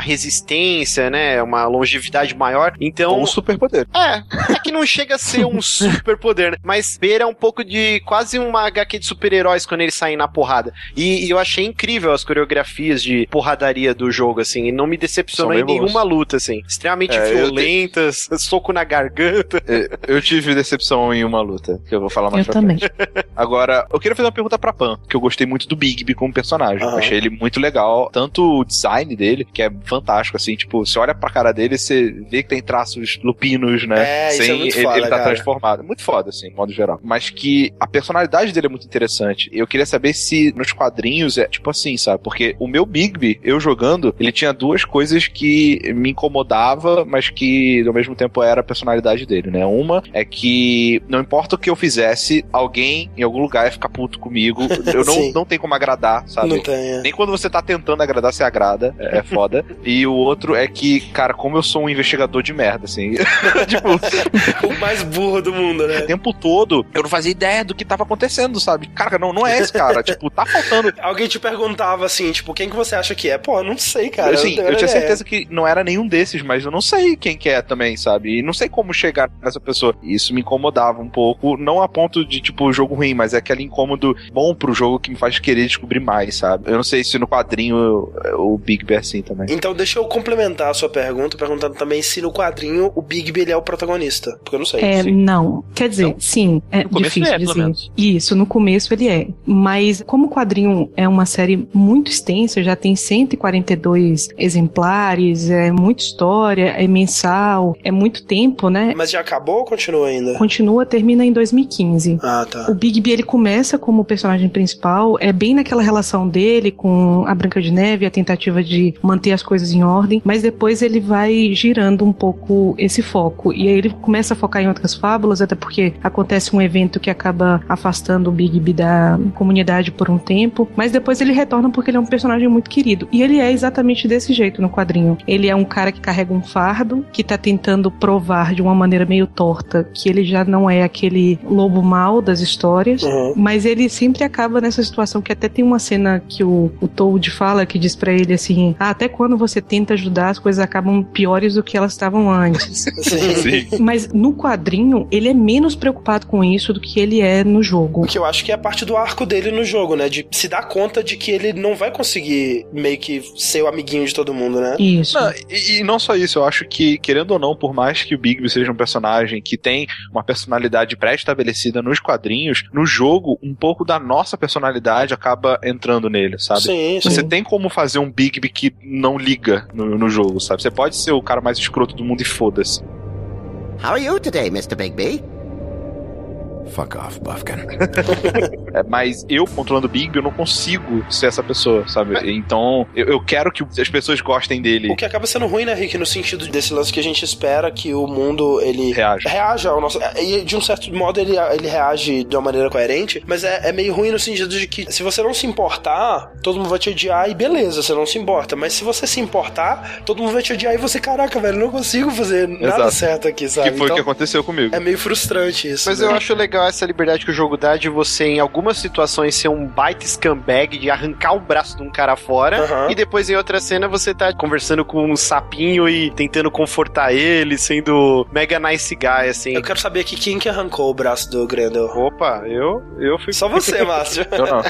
S3: resistência, né? Uma longevidade maior. Então.
S6: Um superpoder.
S3: É, é que não chega a ser um superpoder, né? Mas beira um pouco de quase uma HQ de super-heróis quando eles saem na porrada. E, e eu achei incrível as coreografias de porradaria do jogo, assim. E não me decepcionou em nenhuma luta, assim. Extremamente
S6: É, eu
S3: violentas, soco na garganta.
S6: Eu tive decepção em uma luta, que eu vou falar mais
S4: Eu
S6: pra
S4: também.
S6: frente. Agora, eu queria fazer uma pergunta pra Pan, que eu gostei muito do Bigby como personagem. Eu achei ele muito legal. Tanto o design dele, que é fantástico, assim, tipo, você olha pra cara dele, você vê que tem traços lupinos, né?
S5: É, isso é
S6: Sem
S5: muito
S6: ele,
S5: foda,
S6: ele tá
S5: cara.
S6: transformado. Muito foda, assim, modo geral. Mas que a personalidade dele é muito interessante. Eu queria saber se nos quadrinhos é tipo assim, sabe? Porque o meu Bigby, eu jogando, ele tinha duas coisas que me incomodava, mas que ao mesmo tempo era a personalidade dele, né? Uma é que não importa o que eu fizesse, alguém em algum lugar ia ficar puto comigo. Eu não, não tem como agradar, sabe?
S5: Não tem, é.
S6: Nem quando você tá tentando agradar, você agrada. É, é foda. e o outro é que, cara, como eu sou um investigador de merda, assim. tipo,
S5: o mais burro do mundo, né?
S6: o tempo todo eu não fazia ideia do que tava acontecendo, sabe? Cara, não, não é esse cara. tipo, tá faltando.
S5: Alguém te perguntava assim, tipo, quem que você acha que é? Pô, eu não sei, cara.
S6: assim, eu,
S5: tenho
S6: tinha certeza que não era nenhum desses, mas eu não sei quem que é também, sabe? E não sei como chegar nessa pessoa. E Isso me incomodava um pouco, não a ponto de, tipo, jogo ruim, mas é aquele incômodo bom pro jogo que me faz querer descobrir mais, sabe? Eu não sei se no quadrinho o Big Bear assim também.
S5: Então deixa eu complementar a sua pergunta, perguntando também se no quadrinho o Bigby ele é o protagonista. Porque eu não sei.
S4: É, não. Quer dizer, sim, é
S9: No começo
S4: difícil
S9: ele é, pelo
S4: dizer.
S9: menos.
S4: Isso, no começo ele é. Mas como o quadrinho é uma série muito extensa, já tem 142 exemplares, é muita história, é mensal, é muito tempo, né?
S5: Mas já acabou ou continua ainda?
S4: Continua, termina em 2015.
S5: Ah, tá.
S4: O Bigby ele começa como personagem principal, é bem naquela relação dele com a Branca de Neve, a tentativa de manter as coisas em ordem, mas depois ele vai girando um pouco esse foco. E aí ele começa a focar em outras fábulas, até porque acontece um evento que acaba afastando o Bigby da comunidade por um tempo, mas depois ele retorna porque ele é um personagem muito querido. E ele é exatamente desse jeito no quadrinho. Ele é um cara que carrega um fardo, que tá tentando provar de uma maneira meio torta que ele já não é aquele lobo mau das histórias,
S5: Uhum.
S4: mas ele sempre acaba nessa situação que até tem uma cena que o, o Toad fala que diz pra ele assim: ah, até quando você tenta ajudar, as coisas acabam piores do que elas estavam antes.
S5: Sim.
S4: Mas no quadrinho, ele é menos preocupado com isso do que ele é no jogo.
S5: O que eu acho que é parte do arco dele no jogo, né? De se dar conta de que ele não vai conseguir meio que ser o amiguinho de todo mundo, né?
S4: Isso.
S6: Não, e, e não só isso, eu acho que, querendo ou não, por mais que o Bigby seja um personagem que tem uma personalidade pré-estabelecida nos quadrinhos, no jogo, um pouco da nossa personalidade acaba entrando nele, sabe?
S5: Sim, sim.
S6: Você tem como fazer um Bigby que não liga no, no jogo, sabe? Você pode ser o cara mais escroto do mundo e foda-se.
S11: How are you today, Mr. Bigby?
S8: Fuck off, Buffkin.
S6: É, mas eu, controlando o Bigby, eu não consigo ser essa pessoa, sabe? Então, eu, eu quero que as pessoas gostem dele.
S5: O que acaba sendo ruim, né, Rick? No sentido desse lance que a gente espera que o mundo, ele...
S6: Reage.
S5: Reaja ao nosso... E de um certo modo ele, ele reage de uma maneira coerente, mas é, é meio ruim no sentido de que se você não se importar, todo mundo vai te odiar e beleza, você não se importa. Mas se você se importar, todo mundo vai te odiar e você, caraca, velho, não consigo fazer nada
S6: Exato.
S5: certo aqui, sabe?
S6: Que foi o
S5: Então,
S6: que aconteceu comigo.
S5: É meio frustrante isso.
S3: Mas
S5: né?
S3: eu acho legal essa liberdade que o jogo dá de você, em algumas situações, ser um baita scumbag, de arrancar o braço de um cara fora,
S5: Aham.
S3: e depois em outra cena você tá conversando com um sapinho e tentando confortar ele, sendo mega nice guy, assim.
S5: Eu quero saber aqui quem que arrancou o braço do Grendel.
S3: Opa, eu, eu fui.
S5: Só você, Márcio.
S6: Eu não.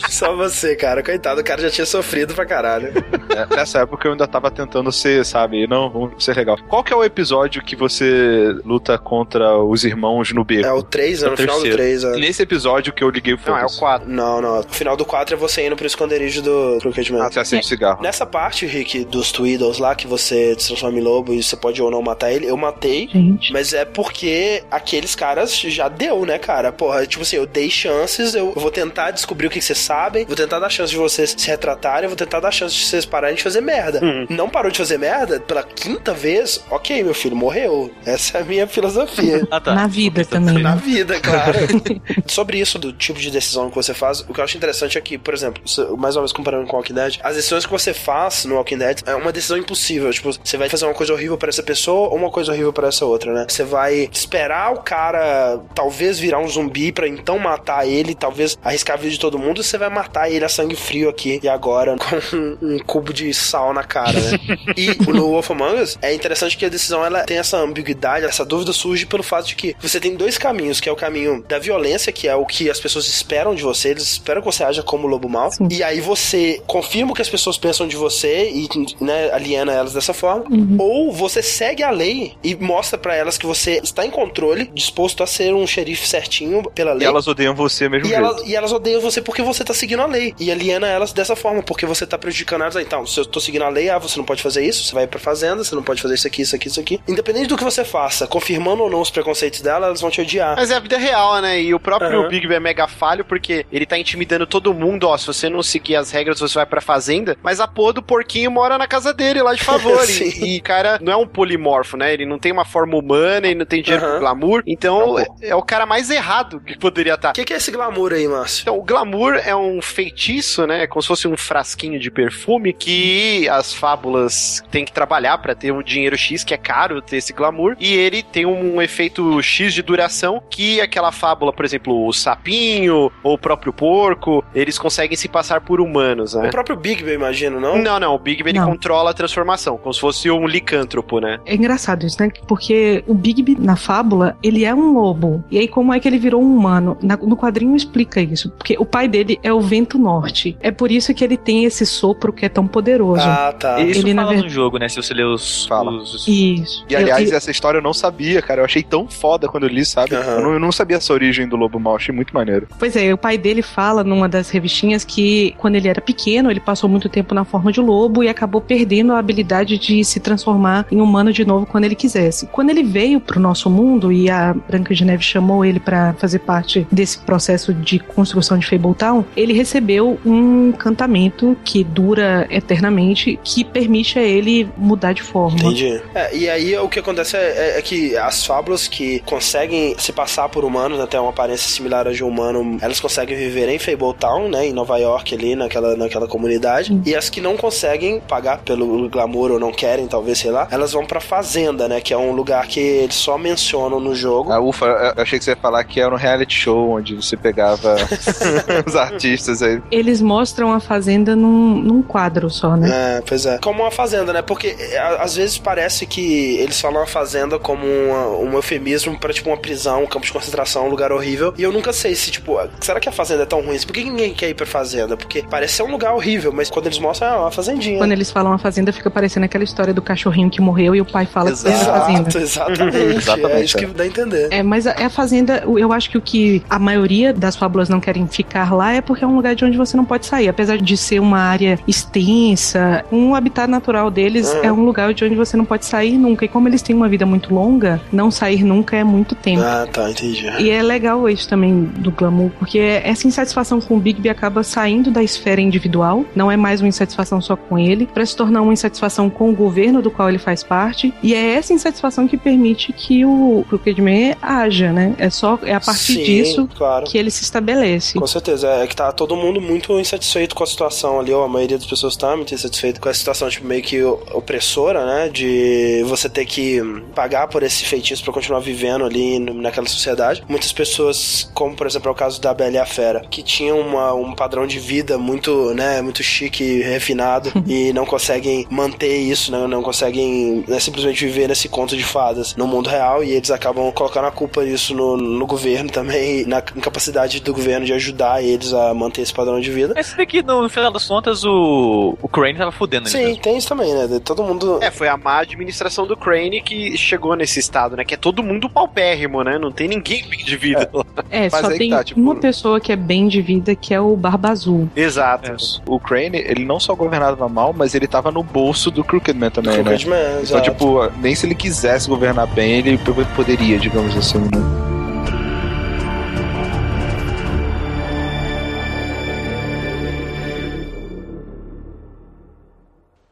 S5: Só você, cara. Coitado, o cara já tinha sofrido pra caralho.
S6: É, Nessa época eu ainda tava tentando ser, sabe, não, vamos ser legal. Qual que é o episódio que você luta contra os irmãos no beco?
S5: É o 3, é
S6: É
S5: no final do
S6: terceiro.
S5: 3. É.
S6: Nesse episódio que eu liguei o
S3: Não, é o
S6: fogo.
S3: 4.
S5: Não, não. O final do 4 é você indo pro esconderijo do Crooked Man.
S6: Ah, você acende cigarro.
S5: Nessa parte, Rick, dos Tweedles lá, que você se transforma em lobo e você pode ou não matar ele, eu matei.
S4: Gente.
S5: Mas é porque aqueles caras já deu, né, cara? Porra, tipo assim, eu dei chances, eu vou tentar descobrir o que que vocês sabem, vou tentar dar chance de vocês se retratarem, eu vou tentar dar chance de vocês pararem de fazer merda. Não parou de fazer merda, pela quinta vez, ok, meu filho, morreu. Essa é a minha filosofia.
S9: Ah, tá.
S4: Na vida também.
S5: Na
S4: né?
S5: Vida, claro. Sobre isso, do tipo de decisão que você faz, o que eu acho interessante é que, por exemplo, mais uma vez comparando com o Walking Dead, as decisões que você faz no Walking Dead é uma decisão impossível. Tipo, você vai fazer uma coisa horrível para essa pessoa ou uma coisa horrível para essa outra, né? Você vai esperar o cara talvez virar um zumbi pra então matar ele, talvez arriscar a vida de todo mundo, ou você vai matar ele a sangue frio aqui e agora com um, um cubo de sal na cara, né? e no Wolf Among Us é interessante que a decisão ela tem essa ambiguidade, essa dúvida surge pelo fato de que você tem dois caminhos, que é o caminho da violência, que é o que as pessoas esperam de você, eles esperam que você haja como lobo mau,
S4: Sim.
S5: e aí você confirma o que as pessoas pensam de você e né, aliena elas dessa forma,
S4: Uhum.
S5: ou você segue a lei e mostra pra elas que você está em controle, disposto a ser um xerife certinho pela
S6: E
S5: lei.
S6: elas odeiam você mesmo
S5: E
S6: jeito.
S5: elas, e elas odeiam você porque você tá seguindo a lei. E aliena elas dessa forma, porque você tá prejudicando elas. Ah, Então, se eu tô seguindo a lei, ah, você não pode fazer isso, você vai pra fazenda, você não pode fazer isso aqui, isso aqui, isso aqui. Independente do que você faça, confirmando ou não os preconceitos dela, elas vão te odiar.
S3: Mas é a vida real, né? E o próprio
S5: Aham.
S3: Big Ben é mega falho porque ele tá intimidando todo mundo, ó. Se você não seguir as regras, você vai pra fazenda. Mas a porra do porquinho mora na casa dele, lá de favor. E, e, cara, não é um polimorfo, né? Ele não tem uma forma humana e não tem dinheiro
S5: Aham.
S3: pro glamour. Então, é, é o cara mais errado que poderia estar.
S5: O que, que é esse glamour aí, Márcio?
S3: Então, o glamour é um feitiço, né? Como se fosse um frasquinho de perfume que as fábulas têm que trabalhar pra ter um dinheiro X, que é caro ter esse glamour. E ele tem um efeito X de duração que aquela fábula, por exemplo, o sapinho ou o próprio porco, eles conseguem se passar por humanos, né?
S5: O próprio Big Ben, eu imagino, não?
S3: Não, não, o Big Ben controla a transformação, como se fosse um licântropo, né?
S4: É engraçado isso, né? Porque o Bigby, na fábula, ele é um lobo. E aí, como é que ele virou um humano? Na- no quadrinho explica isso. Porque o pai dele é o vento norte. É por isso que ele tem esse sopro que é tão poderoso.
S5: Ah, tá.
S9: Isso
S4: Ele, na
S9: fala
S4: ver-
S9: no jogo, né? Se você ler os...
S6: Fala.
S9: os-
S4: Isso.
S6: E aliás,
S4: Eu- eu-
S6: essa história eu não sabia, cara. Eu achei tão foda quando eu li, sabe?
S5: Aham.
S6: Eu, não, eu não sabia essa origem do Lobo Mal, achei muito maneiro.
S4: Pois é, o pai dele fala numa das revistinhas que quando ele era pequeno, ele passou muito tempo na forma de lobo e acabou perdendo a habilidade de se transformar em humano de novo quando ele quisesse. Quando ele veio pro nosso mundo e a Branca de Neve chamou ele para fazer parte desse processo de construção de Fabletown, ele recebeu um encantamento que dura eternamente, que permite a ele mudar de forma.
S5: Entendi. É, e aí o que acontece é, é que as fábulas que conseguem se passar por humanos, né, ter uma aparência similar a de um humano, elas conseguem viver em Fabletown, né, em Nova York ali, naquela, naquela comunidade. E as que não conseguem pagar pelo glamour ou não querem, talvez, sei lá, elas vão pra fazenda, né, que é um lugar que eles só mencionam no jogo.
S6: Ah, ufa, eu- achei que você ia falar que era um reality show onde você pegava os artistas aí.
S4: Eles mostram a fazenda num, num quadro só, né?
S5: É, pois é. Como uma fazenda, né? Porque é, às vezes parece que eles falam a fazenda como uma- um eufemismo pra, tipo, uma prisão, campo de concentração, um lugar horrível. E eu nunca sei se, tipo, será que a fazenda é tão ruim? Por que ninguém quer ir pra fazenda? Porque parece ser um lugar horrível, mas quando eles mostram, é uma fazendinha.
S4: Quando eles falam a fazenda, fica parecendo aquela história do cachorrinho que morreu e o pai fala que é a fazenda.
S5: Exato, exatamente.
S6: Exatamente,
S5: É isso que dá a entender.
S4: É, mas a, a fazenda, eu acho que o que a maioria das fábulas não querem ficar lá é porque é um lugar de onde você não pode sair. Apesar de ser uma área extensa, um habitat natural deles
S5: Uhum.
S4: é um lugar de onde você não pode sair nunca. E como eles têm uma vida muito longa, não sair nunca é muito tempo.
S5: Ah, tá. Tá, entendi.
S4: E é legal isso também do glamour, porque essa insatisfação com o Bigby acaba saindo da esfera individual, não é mais uma insatisfação só com ele, para se tornar uma insatisfação com o governo do qual ele faz parte, e é essa insatisfação que permite que o Crooked haja, né? É só é a partir
S5: Sim,
S4: disso
S5: claro.
S4: que ele se estabelece.
S5: Com certeza, é que tá todo mundo muito insatisfeito com a situação ali, ou a maioria das pessoas tá muito insatisfeito com a situação, tipo, meio que opressora, né? De você ter que pagar por esse feitiço pra continuar vivendo ali naquela sociedade. Muitas pessoas, como por exemplo é o caso da Bela e a Fera, que tinham uma- um padrão de vida muito, né, muito chique e refinado e não conseguem manter isso, né? Não conseguem né, simplesmente viver nesse conto de fadas no mundo real e eles acabam colocando a culpa disso no, no governo também, na incapacidade do governo de ajudar eles a manter esse padrão de vida.
S9: Esse daqui, no final das contas, o, o Crane tava fudendo ele
S5: Sim,
S9: mesmo.
S5: tem isso também, né? Todo mundo.
S3: É, foi a má administração do Crane que chegou nesse estado, né? Que é todo mundo paupérrimo, né? Não tem ninguém bem de vida lá.
S4: É,
S6: Mas
S4: só
S6: aí que
S4: tem
S6: tá, tipo-
S4: uma pessoa que é bem de vida, que é o Barba Azul.
S3: Exato.
S6: O Crane, ele não só governava mal, mas ele tava no bolso do Crooked Man também, né?
S5: Crooked Man,
S6: Então,
S5: exato.
S6: tipo, nem se ele quisesse governar bem, ele poderia, digamos assim, né?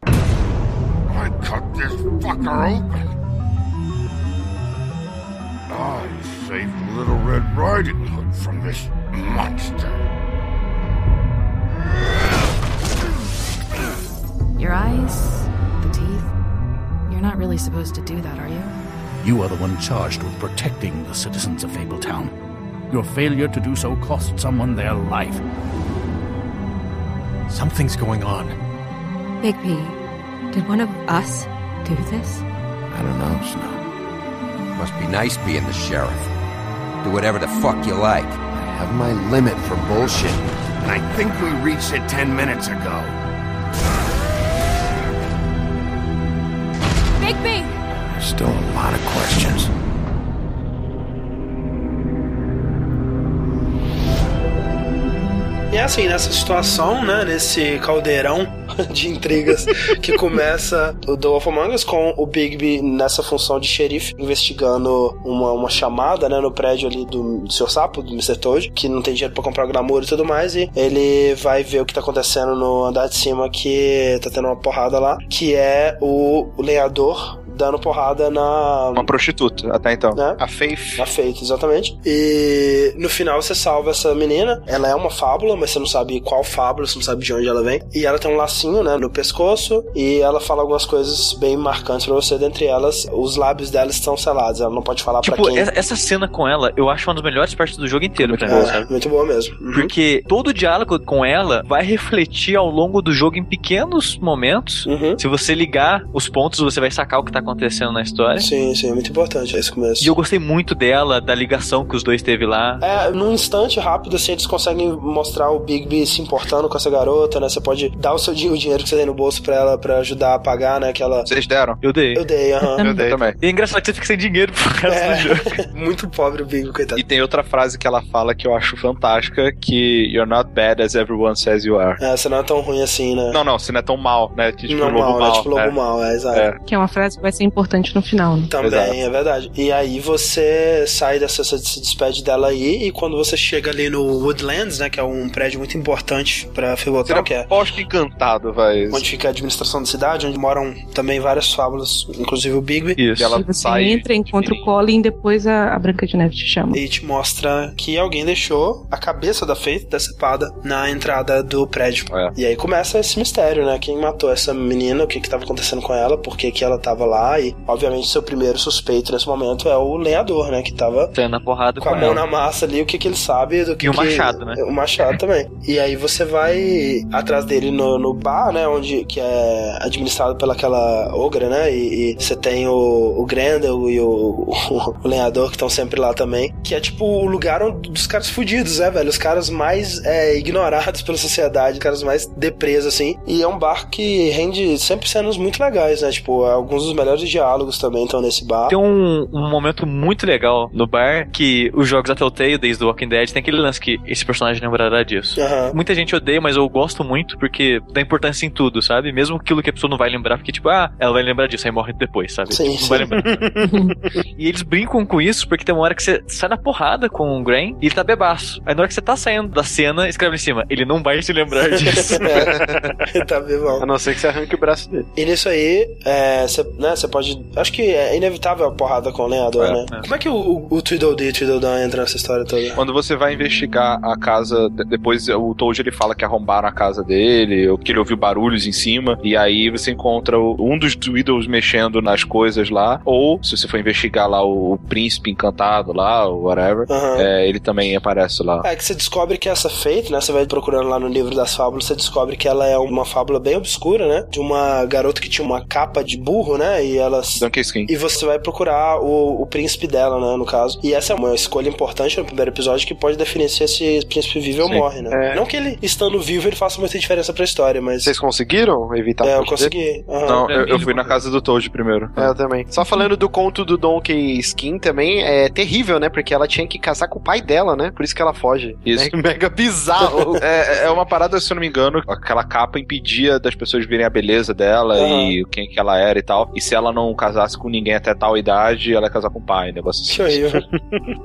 S8: I cut this fucker open. I saved Little Red Riding Hood from this monster.
S11: Your eyes, the teeth. You're not really supposed to do that, are you?
S7: You are the one charged with protecting the citizens of Fabletown. Your failure to do so cost someone their life.
S12: Something's going on.
S11: Bigby, did one of us do this?
S13: I don't know, Snow. Must be nice being the sheriff. Do whatever the fuck you like.
S8: I have my limit for bullshit, and I think we reached it ten minutes ago.
S11: Bigby!
S8: There's still a lot of questions.
S5: E é assim, nessa situação, né, nesse caldeirão de intrigas que começa o The Wolf Among Us com o Bigby nessa função de xerife, investigando uma, uma chamada, né, no prédio ali do, do seu sapo, do Mr. Toad, que não tem dinheiro pra comprar glamour e tudo mais, e ele vai ver o que tá acontecendo no andar de cima, que tá tendo uma porrada lá, que é o, o lenhador dando porrada na...
S6: Uma prostituta, até então.
S5: Né?
S3: A Faith.
S5: A Faith, exatamente. E no final você salva essa menina. Ela é uma fábula, mas você não sabe qual fábula, você não sabe de onde ela vem. E ela tem um lacinho, né, no pescoço. E ela fala algumas coisas bem marcantes pra você. Dentre elas, os lábios dela estão selados. Ela não pode falar
S9: Tipo,
S5: pra quem.
S9: essa- essa cena com ela, eu acho uma das melhores partes do jogo inteiro pra mim,
S5: É,
S9: sabe?
S5: muito boa mesmo. Uhum.
S9: Porque todo o diálogo com ela vai refletir ao longo do jogo em pequenos momentos.
S5: Uhum.
S9: Se você ligar os pontos, você vai sacar o que tá acontecendo na história.
S5: Sim, sim, muito importante esse começo.
S9: E eu gostei muito dela, da ligação que os dois teve lá.
S5: É, num instante rápido, assim, eles conseguem mostrar o Bigby se importando com essa garota, né? Você pode dar o seu o dinheiro que você tem no bolso pra ela pra ajudar a pagar, né? Aquela.
S6: Vocês deram?
S9: Eu dei.
S5: Eu dei, aham.
S6: Eu dei também.
S9: E é engraçado que você fica sem dinheiro pro resto do jogo.
S5: É, muito pobre o Bigby, coitado.
S6: E tem outra frase que ela fala que eu acho fantástica, que You're not bad as everyone says you are.
S5: É, você não é tão ruim assim, né?
S6: Não, não, você não é tão mal, né? Tipo,
S5: não
S6: lobo
S5: mal,
S6: mal.
S5: né? Tipo lobo
S6: é.
S5: mal, é, exato.
S6: É.
S4: Que é uma frase que vai ser importante no final. Né?
S5: Também,
S6: Exato.
S5: é verdade. E aí você sai dessa, você se despede dela aí, e quando você chega ali no Woodlands, né, que é um prédio muito importante pra
S6: Seria
S5: que é
S6: Bosque encantado, vai.
S5: onde fica a administração da cidade, onde moram também várias fábulas, inclusive o Bigby.
S6: Isso. E ela
S4: E você
S6: sai.
S4: entra, encontra o Colin e depois a, a Branca de Neve te chama.
S5: E te mostra que alguém deixou a cabeça da Faith decepada na entrada do prédio.
S6: É.
S5: E aí começa esse mistério, né? Quem matou essa menina, o que que tava acontecendo com ela, por que que ela tava lá. E, obviamente, seu primeiro suspeito nesse momento é o lenhador, né? Que tava
S9: porrada
S5: com a mão
S9: ela.
S5: na massa ali, o que que ele sabe do que
S9: E o
S5: que-
S9: machado, né?
S5: O machado também. E aí você vai atrás dele no, no bar, né? Onde que é administrado pela aquela ogra, né? E, e você tem o, o Grendel e o, o, lenhador que estão sempre lá também. Que é tipo o lugar onde- dos caras fudidos, né, velho? Os caras mais é, ignorados pela sociedade, os caras mais depresos, assim. E é um bar que rende sempre cenas muito legais, né? Tipo, alguns dos melhores melhores diálogos também estão nesse bar.
S9: Tem um, um momento muito legal no bar que os jogos da Telltale, desde o Walking Dead, tem aquele lance que esse personagem lembrará disso.
S5: Aham.
S9: Muita gente odeia, mas eu gosto muito porque dá importância em tudo, sabe? Mesmo aquilo que a pessoa não vai lembrar, porque tipo, ah, ela vai lembrar disso, aí morre depois, sabe?
S5: Sim,
S9: Tipo, não vai
S5: sim.
S9: lembrar. e eles brincam com isso porque tem uma hora que você sai na porrada com o Grain e ele tá bebaço. Aí na hora que você tá saindo da cena, escreve em cima, ele não vai se lembrar disso.
S5: É, tá bebão.
S3: A não ser que você arranque o braço dele.
S5: E nisso aí, é, você né, cê pode. Acho que é inevitável a porrada com o lenhador,
S6: É,
S5: né?
S6: é.
S5: Como é que o, o, o Tweedledee e o Tweedledum entra nessa história toda?
S6: Quando você vai investigar a casa, de- depois o Toad ele fala que arrombaram a casa dele, ou que ele ouviu barulhos em cima, e aí você encontra um dos Tweedles mexendo nas coisas lá, ou se você for investigar lá o, o príncipe encantado lá, ou whatever,
S5: Aham.
S6: é, ele também aparece lá.
S5: É que você descobre que essa Fate, né? Você vai procurando lá no livro das fábulas, você descobre que ela é uma fábula bem obscura, né? De uma garota que tinha uma capa de burro, né? E elas.
S6: Donkey Skin.
S5: E você vai procurar o, o príncipe dela, né? No caso. E essa é uma escolha importante no primeiro episódio que pode definir se esse príncipe vive ou
S3: Sim.
S5: morre, né?
S3: É.
S5: Não que ele, estando vivo, ele faça muita diferença pra história, mas.
S3: Vocês conseguiram evitar
S5: É, eu consegui. Aham.
S6: Não, eu, eu fui na casa do Toad primeiro.
S3: É, eu também. Só falando do conto do Donkey Skin também, é terrível, né? Porque ela tinha que casar com o pai dela, né? Por isso que ela foge.
S6: Isso.
S3: É mega bizarro.
S6: É, é uma parada, se eu não me engano, aquela capa impedia das pessoas verem a beleza dela
S5: Aham.
S6: e quem que ela era e tal. E se ela não casasse com ninguém até tal idade, ela ia casar com o pai, negócio assim.
S5: Que horrível.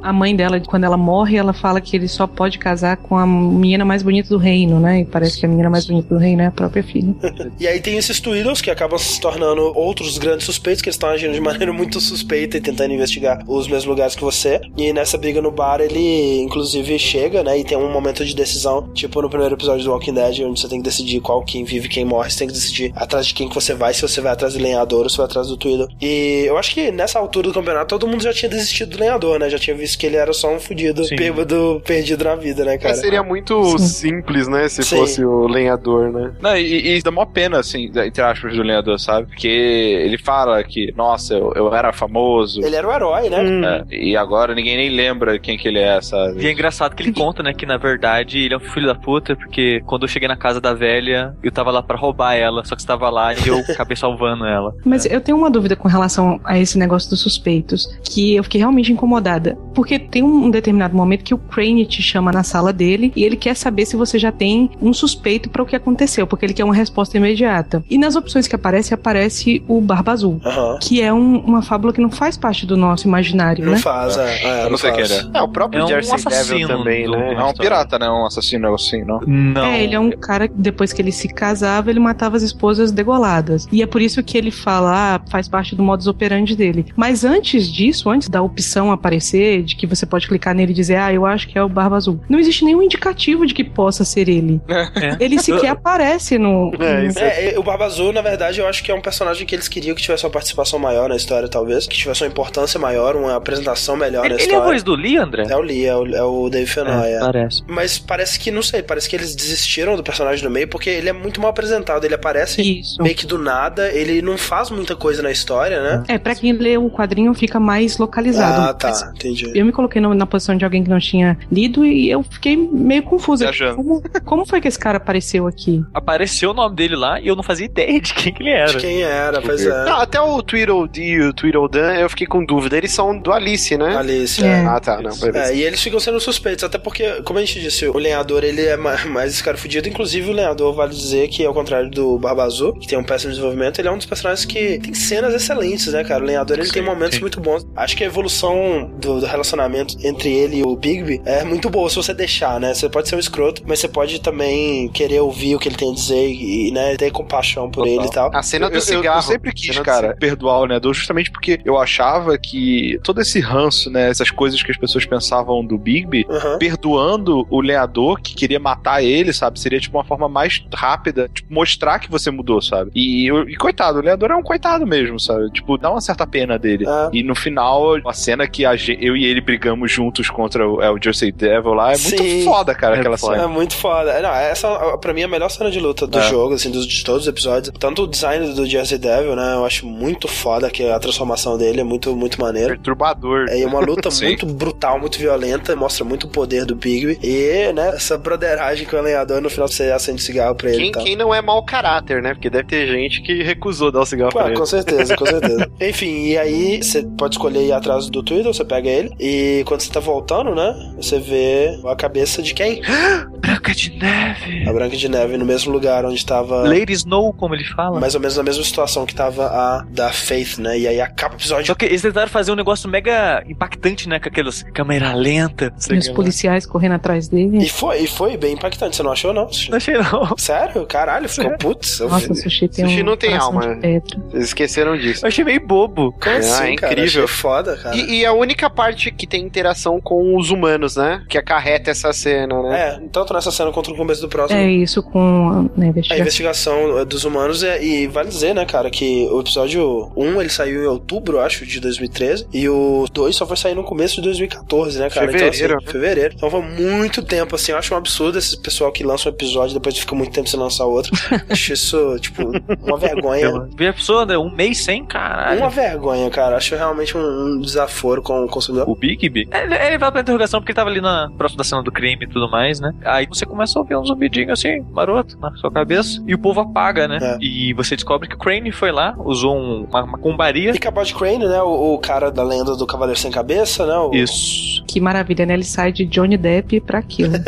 S4: A mãe dela, quando ela morre, ela fala que ele só pode casar com a menina mais bonita do reino, né? E parece que a menina mais bonita do reino é a própria filha.
S5: E aí tem esses Tweedles que acabam se tornando outros grandes suspeitos, que eles estão agindo de maneira muito suspeita e tentando investigar os mesmos lugares que você. E nessa briga no bar, ele inclusive chega, né? E tem um momento de decisão, tipo no primeiro episódio do Walking Dead, onde você tem que decidir qual quem vive e quem morre. Você tem que decidir atrás de quem que você vai, se você vai atrás do lenhador ou se vai atrás do Tweedle. E eu acho que nessa altura do campeonato todo mundo já tinha desistido do lenhador, né? Já tinha visto que ele era só um fudido,
S3: Sim.
S5: bêbado, perdido na vida, né,
S3: É,
S5: cara?
S3: seria muito simples, né? Se
S5: Sim.
S3: fosse o lenhador, né?
S6: Não, e, e dá mó pena, assim, entre aspas, do lenhador, sabe? Porque ele fala que, nossa, eu, eu era famoso.
S5: Ele era o herói, né?
S6: É, e agora ninguém nem lembra quem que ele é, sabe?
S9: E é engraçado que ele conta, né, que na verdade ele é um filho da puta, porque quando eu cheguei na casa da velha, eu tava lá pra roubar ela, só que você tava lá e eu acabei salvando ela.
S4: Mas eu tenho uma dúvida com relação a esse negócio dos suspeitos, que eu fiquei realmente incomodada. Porque tem um determinado momento que o Crane te chama na sala dele e ele quer saber se você já tem um suspeito para o que aconteceu, porque ele quer uma resposta imediata. E nas opções que aparece, aparece o Barba Azul,
S5: Aham.
S4: que é um- uma fábula que não faz parte do nosso imaginário,
S5: Não
S4: né?
S5: faz, é. é,
S6: Eu não sei quem
S5: faz.
S6: ele é.
S3: É, o próprio
S9: É um
S3: Jersey
S9: assassino
S3: Devil também,
S9: do-
S3: né?
S6: É um pirata, né? Um assassino assim, não?
S9: Não.
S4: É, ele é um cara que depois que ele se casava, ele matava as esposas degoladas. E é por isso que ele fala, ah, faz parte do modus operandi dele. Mas antes disso, antes da opção aparecer, de que você pode clicar nele e dizer, ah, eu acho que é o Barba Azul, não existe nenhum indicativo de que possa ser ele.
S9: É.
S4: Ele sequer aparece no.
S3: É,
S5: É, e o Barba Azul, na verdade, eu acho que é um personagem que eles queriam que tivesse uma participação maior na história, talvez. Que tivesse uma importância maior, uma apresentação melhor
S9: Ele,
S5: na
S9: ele é a
S5: história.
S9: voz do Lee, André?
S5: É o Lee, é o, é o Dave Fennoy, é.
S9: Parece.
S5: Mas parece que, não sei, parece que eles desistiram do personagem no meio, porque ele é muito mal apresentado. Ele aparece
S4: Isso.
S5: meio que do nada, ele não faz muita coisa na história, né?
S4: É, pra quem lê o quadrinho fica mais localizado.
S5: Ah, tá,
S4: Mas
S5: entendi.
S4: Eu me coloquei no- na posição de alguém que não tinha lido e eu fiquei meio confusa. Como, como foi que esse cara apareceu aqui?
S9: Apareceu o nome dele lá e eu não fazia ideia de quem que ele era.
S5: De quem era, pois é.
S3: Não, até o Tweedledee e o Tweedledum eu fiquei com dúvida. Eles são do Alice, né?
S5: Alice,
S4: É.
S5: é.
S3: Ah, tá. Não, beleza.
S5: É, e eles ficam sendo suspeitos, até porque, como a gente disse, o lenhador ele é ma- mais esse cara fudido. Inclusive, o lenhador vale dizer que, ao contrário do Barba Azul, que tem um péssimo desenvolvimento, ele é um dos personagens que tem cenas excelentes, né, cara? O lenhador ele
S6: Sim,
S5: tem momentos
S6: sim.
S5: muito bons. Acho que a evolução do, do relacionamento entre ele e o Bigby é muito boa se você deixar, né? Você pode ser um escroto, mas você pode também querer ouvir o que ele tem a dizer e, né, ter compaixão por
S6: Total.
S5: ele e tal.
S3: A cena
S6: Eu-
S3: do
S6: eu,
S3: cigarro.
S6: Eu sempre quis, cara, perdoar o Lenhador justamente porque eu achava que todo esse ranço, né, essas coisas que as pessoas pensavam do Bigby, perdoando o Lenhador que queria matar ele, sabe, seria tipo uma forma mais rápida, tipo, mostrar que você mudou, sabe? E, eu- e coitado, o Lenhador é um coitado mesmo, sabe? Tipo, dá uma certa pena dele.
S5: É.
S6: E no final, a cena que a ge- eu e ele brigamos juntos contra o, é, o Jersey Devil lá é muito
S5: Sim.
S6: foda, cara,
S9: É
S6: aquela
S9: foda.
S5: É
S6: cena.
S5: muito foda. Não, essa pra mim é a melhor cena de luta do
S6: É.
S5: jogo, assim, dos, de todos os episódios. Tanto o design do Jersey Devil, né? Eu acho muito foda que a transformação dele é muito, muito maneiro.
S3: Perturbador.
S5: É uma luta muito brutal, muito violenta, mostra muito o poder do Bigby. E, né, essa broderagem com o lenhador, no final você acende cigarro pra ele
S3: Quem,
S5: tal.
S3: quem não é mau caráter, né? Porque deve ter gente que recusou dar o cigarro
S5: Ué,
S3: pra ele.
S5: Com certeza, com certeza. Enfim, e aí você pode escolher ir atrás do Twitter, você pega ele, e quando você tá voltando, né, você vê a cabeça de quem?
S9: Branca de Neve.
S5: A Branca de Neve no mesmo lugar onde tava.
S9: Lady Snow, como ele fala.
S5: Mais ou menos na mesma situação que tava a da Faith, né? E aí acaba o episódio.
S9: Só que eles tentaram fazer um negócio mega impactante, né? Com aquelas câmera lenta.
S4: E os policiais correndo atrás dele.
S5: E foi, e foi bem impactante, você não achou, não?
S9: Não achei, não.
S5: Sério? Caralho, ficou putz.
S4: Nossa,
S5: vi-
S4: o sushi tem
S3: Sushi
S4: um
S3: não tem alma,
S4: de
S3: né?
S4: pedra.
S3: Vocês esqueceram disso.
S9: Eu achei meio bobo.
S5: Como
S3: Ah,
S5: assim,
S3: é
S5: cara?
S3: incrível.
S5: Achei foda, cara.
S3: E, e a única parte que tem interação com os humanos, né? Que acarreta essa cena, né?
S5: É, tanto nessa cena quanto no começo do próximo.
S4: É isso com né, a
S5: A
S4: investigação.
S5: investigação eh, dos humanos é, e vale dizer, né, cara, que o episódio 1 ele saiu em outubro, acho, de 2013, e o 2 só foi sair no começo de 2014, né, cara?
S3: Fevereiro,
S5: então,
S3: né?
S5: assim, fevereiro. Então foi muito tempo, assim, eu acho um absurdo esse pessoal que lança um episódio e depois fica muito tempo sem lançar outro. acho isso, tipo, uma vergonha.
S9: Vi a pessoa, né? Um mês sem, caralho.
S5: Uma vergonha, cara. Acho realmente um, um desaforo com o consumidor.
S9: O Bigby? É, Ele, ele vai pra interrogação porque ele tava ali na próxima da cena do crime e tudo mais, né? Aí você começa a ouvir um zumbidinho assim, maroto, na sua cabeça. E o povo apaga, né?
S5: É.
S9: E você descobre que o Crane foi lá, usou um- uma, uma combaria.
S5: E Cabot Crane, né? O, o cara da lenda do Cavaleiro Sem Cabeça, né? O,
S9: Isso.
S4: Que maravilha, né? Ele sai de Johnny Depp pra aquilo.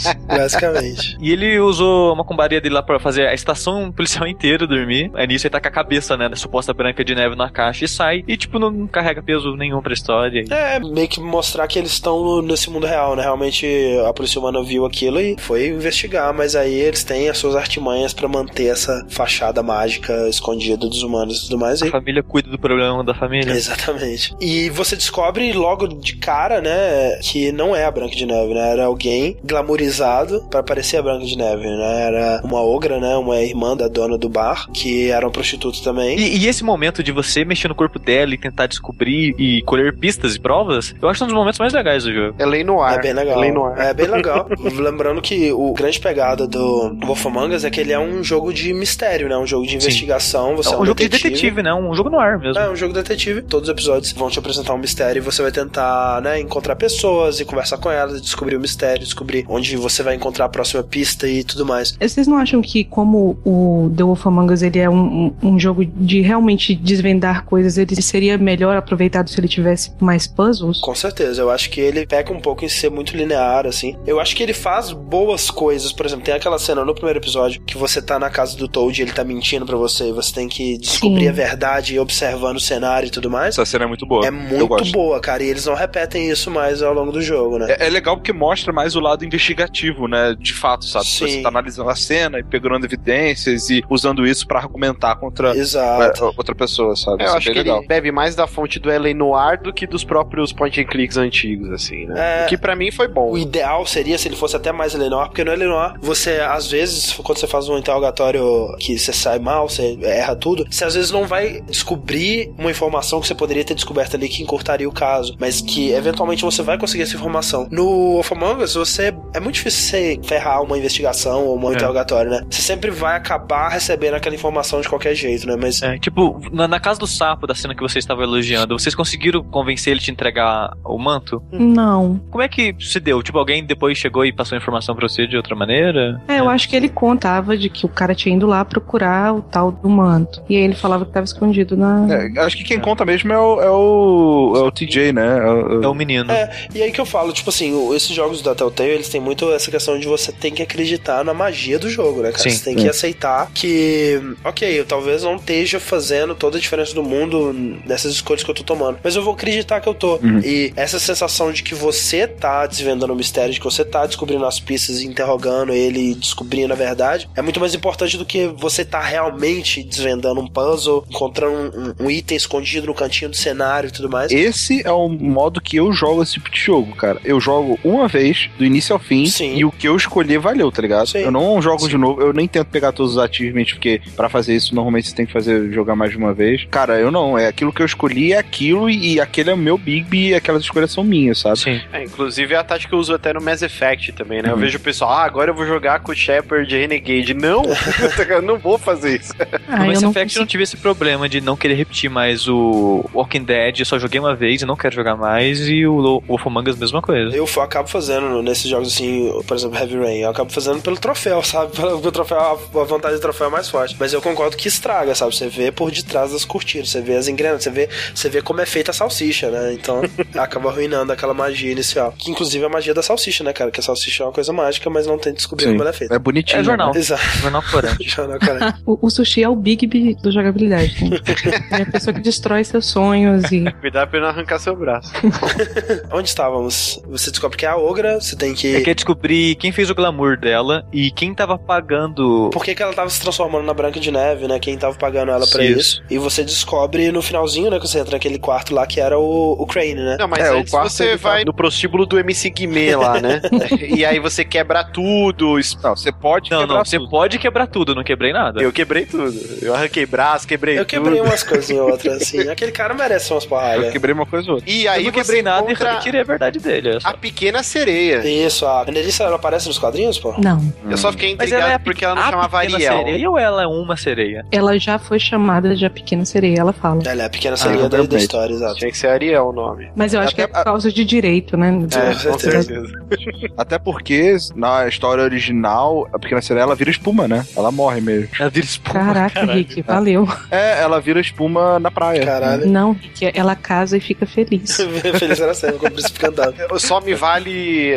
S5: Basicamente.
S9: E ele usou uma combaria dele lá pra fazer a estação policial inteira dormir. Aí nisso ele tá com a cabeça, né, da suposta branca de neve na caixa e sai. E, tipo, não carrega peso nenhum pra história.
S5: É, meio que mostrar que eles estão nesse mundo real, né? Realmente a polícia humana viu aquilo e foi investigar, mas aí eles têm as suas artimanhas pra manter essa fachada mágica escondida dos humanos e tudo mais.
S9: A
S5: E...
S9: família cuida do problema da família.
S5: Exatamente. E você descobre logo de cara, né, que não é a Branca de Neve, né? Era alguém glamourizado pra parecer a Branca de Neve, né? Era uma ogra, né? Uma irmã da dona do bar, que era um prostituto também.
S9: E, e esse momento de você mexer no corpo dela e tentar descobrir e colher pistas e provas, eu acho um dos momentos mais legais do jogo.
S3: É lei no ar.
S5: É bem legal.
S3: lei no ar.
S5: É bem legal. Lembrando que o grande pegada do Wolf Among Us é que ele é um jogo de mistério, né? Um jogo de investigação. Você
S9: É
S5: é
S9: um
S5: um
S9: jogo de detetive, né? Um jogo no ar mesmo.
S5: É um jogo detetive. Todos os episódios vão te apresentar um mistério e você vai tentar, né, encontrar pessoas e conversar com elas, e descobrir o mistério, descobrir onde você vai encontrar a próxima pista e tudo mais.
S4: Vocês não acham que, como o The Wolf Among Us ele é um, um, um jogo de realmente desvendar coisas, ele seria melhor aproveitado se ele tivesse mais puzzles?
S5: Com certeza, eu acho que ele peca um pouco em ser muito linear, assim. Eu acho que ele faz boas coisas, por exemplo, tem aquela cena no primeiro episódio que você tá na casa do Toad e ele tá mentindo pra você e você tem que descobrir
S4: Sim.
S5: a verdade observando o cenário e tudo mais.
S6: Essa cena é muito boa.
S5: É
S6: Eu
S5: muito
S6: gosto.
S5: boa, cara, e eles não repetem isso mais ao longo do jogo, né?
S6: É, é legal porque mostra mais o lado investigativo, né? De fato, sabe?
S5: Sim.
S6: Você tá analisando a cena e pegando evidências e usando isso pra argumentar contra
S5: Exato.
S6: É, outra pessoa, sabe?
S3: Eu
S6: Isso é
S3: acho que
S6: legal.
S3: ele bebe mais da fonte do LA Noir do que dos próprios point and clicks antigos, assim, né?
S5: É.
S3: O que pra mim foi bom.
S5: O ideal seria se ele fosse até mais Eleanor, porque no Eleanor, você, às vezes, quando você faz um interrogatório que você sai mal, você erra tudo, você às vezes não vai descobrir uma informação que você poderia ter descoberto ali que encurtaria o caso, mas que eventualmente você vai conseguir essa informação. No Wolf Among Us, você. É muito difícil você ferrar uma investigação ou um
S9: É.
S5: interrogatório, né? Você sempre vai acabar recebendo aquela informação de qualquer jeito, né? Mas.
S9: É, tipo, na, na casa do sapo, da cena que você estava elogiando, vocês conseguiram convencer ele a te entregar o manto?
S4: Não.
S9: Como é que se deu? Tipo, alguém depois chegou e passou a informação pra você de outra maneira?
S4: É, eu acho que ele contava de que o cara tinha ido lá procurar o tal do manto. E aí ele falava que tava escondido na.
S6: É, acho que quem conta mesmo é o, é o, é o TJ, né? É o-
S9: É o menino.
S5: É, e aí que eu falo, tipo assim, esses jogos da Telltale, eles têm muito essa questão de você tem que acreditar na magia do jogo, né, cara?
S9: Sim.
S5: você tem que aceitar que, ok, eu talvez não esteja fazendo toda a diferença do mundo nessas escolhas que eu tô tomando, mas eu vou acreditar que eu tô.
S6: Uhum.
S5: E essa sensação de que você tá desvendando o mistério, de que você tá descobrindo as pistas interrogando ele e descobrindo a verdade, é muito mais importante do que você tá realmente desvendando um puzzle, encontrando um, um item escondido no cantinho do cenário e tudo mais.
S6: Esse é o modo que eu jogo esse tipo de jogo, cara. Eu jogo uma vez, do início ao fim,
S5: Sim.
S6: e o que eu escolher valeu, tá ligado?
S5: Sim.
S6: Eu não jogo de novo, eu nem tento pegar todos os achievements, porque pra fazer isso, normalmente você tem que fazer jogar mais de uma vez. Cara, eu não, é aquilo que eu escolhi, é aquilo, e, e aquele é o meu Big e aquelas escolhas são minhas, sabe?
S9: Sim.
S3: É, inclusive é a tática que eu uso até no Mass Effect também, né? Eu vejo o pessoal, ah, agora eu vou jogar com o Shepard Renegade. Não, eu não vou fazer isso.
S4: Ah,
S9: no
S4: eu
S9: Mass
S4: não
S9: Effect eu não tive esse problema de não querer repetir mais o Walking Dead. Eu só joguei uma vez e não quero jogar mais. E o Wolf Among Us, mesma coisa.
S5: Eu acabo fazendo nesses jogos assim, por exemplo, Heavy Rain, eu acabo fazendo pelo troféu, sabe? Pelo o troféu, a a vontade do troféu é mais forte. Mas eu concordo que estraga, sabe? Você vê por detrás das cortinas, você vê as engrenagens, você vê, você vê como é feita a salsicha, né? Então acaba arruinando aquela magia inicial. Que inclusive é a magia da salsicha, né, cara? Que a salsicha é uma coisa mágica, mas não tem que descobrir
S6: Sim.
S5: como ela é feita.
S6: É bonitinho.
S9: É jornal.
S6: né?
S5: Exato.
S9: Jornal corante.
S5: Jornal corante.
S4: O, o sushi é o Big B do jogabilidade. Né? É a pessoa que destrói seus sonhos e.
S3: Cuidado pra não arrancar seu braço.
S5: Onde estávamos? Você descobre que é a Ogra, você tem que.
S9: É que é descobrir quem fez o glamour dela e quem tava pagando.
S5: Por que, que ela tava se transformando na Branca de Neve, né? Quem tava pagando ela pra
S9: Isso.
S5: isso. E você descobre no finalzinho, né? Que você entra naquele quarto lá que era o, o Crane, né?
S3: Não, mas
S6: É, o quarto
S3: você
S6: tá-
S3: vai no prostíbulo do MC Guimê lá, né? e aí você quebra tudo.
S6: Não, você pode
S9: Não,
S6: quebrar
S9: não, você pode quebrar tudo, eu não quebrei nada.
S3: Eu quebrei tudo. Eu arranquei braço, quebrei
S5: Eu quebrei
S3: tudo.
S5: umas coisinhas outras, assim. Aquele cara merece umas porradas.
S6: Eu quebrei uma coisa ou outra.
S3: E
S9: eu
S3: aí
S9: não
S3: você
S9: quebrei nada e retirei a verdade dele.
S3: a pequena sereia.
S5: Isso, a Nerissa, ela aparece nos quadrinhos, pô?
S4: Não.
S3: Eu só fiquei intrigado
S9: ela é
S3: porque ela não
S9: a
S3: chamava Ariel.
S9: sereia ou ela é uma sereia?
S4: Ela já foi chamada de a pequena sereia, ela fala.
S5: Ela é a pequena sereia da, da
S6: realmente.
S5: história, exato.
S3: Tinha que ser Ariel o nome.
S4: Mas eu acho que é por causa de direito, né?
S3: É,
S5: com
S3: com
S5: certeza.
S6: Até porque na história original, a pequena sereia ela vira espuma, né? Ela morre mesmo.
S9: Ela vira espuma.
S4: Caraca,
S9: caralho.
S4: Rick, valeu.
S6: É, ela vira espuma na praia.
S5: Caralho.
S4: Não, Rick, ela casa e fica feliz.
S5: Feliz era sempre com o príncipe cantado.
S3: Só me vale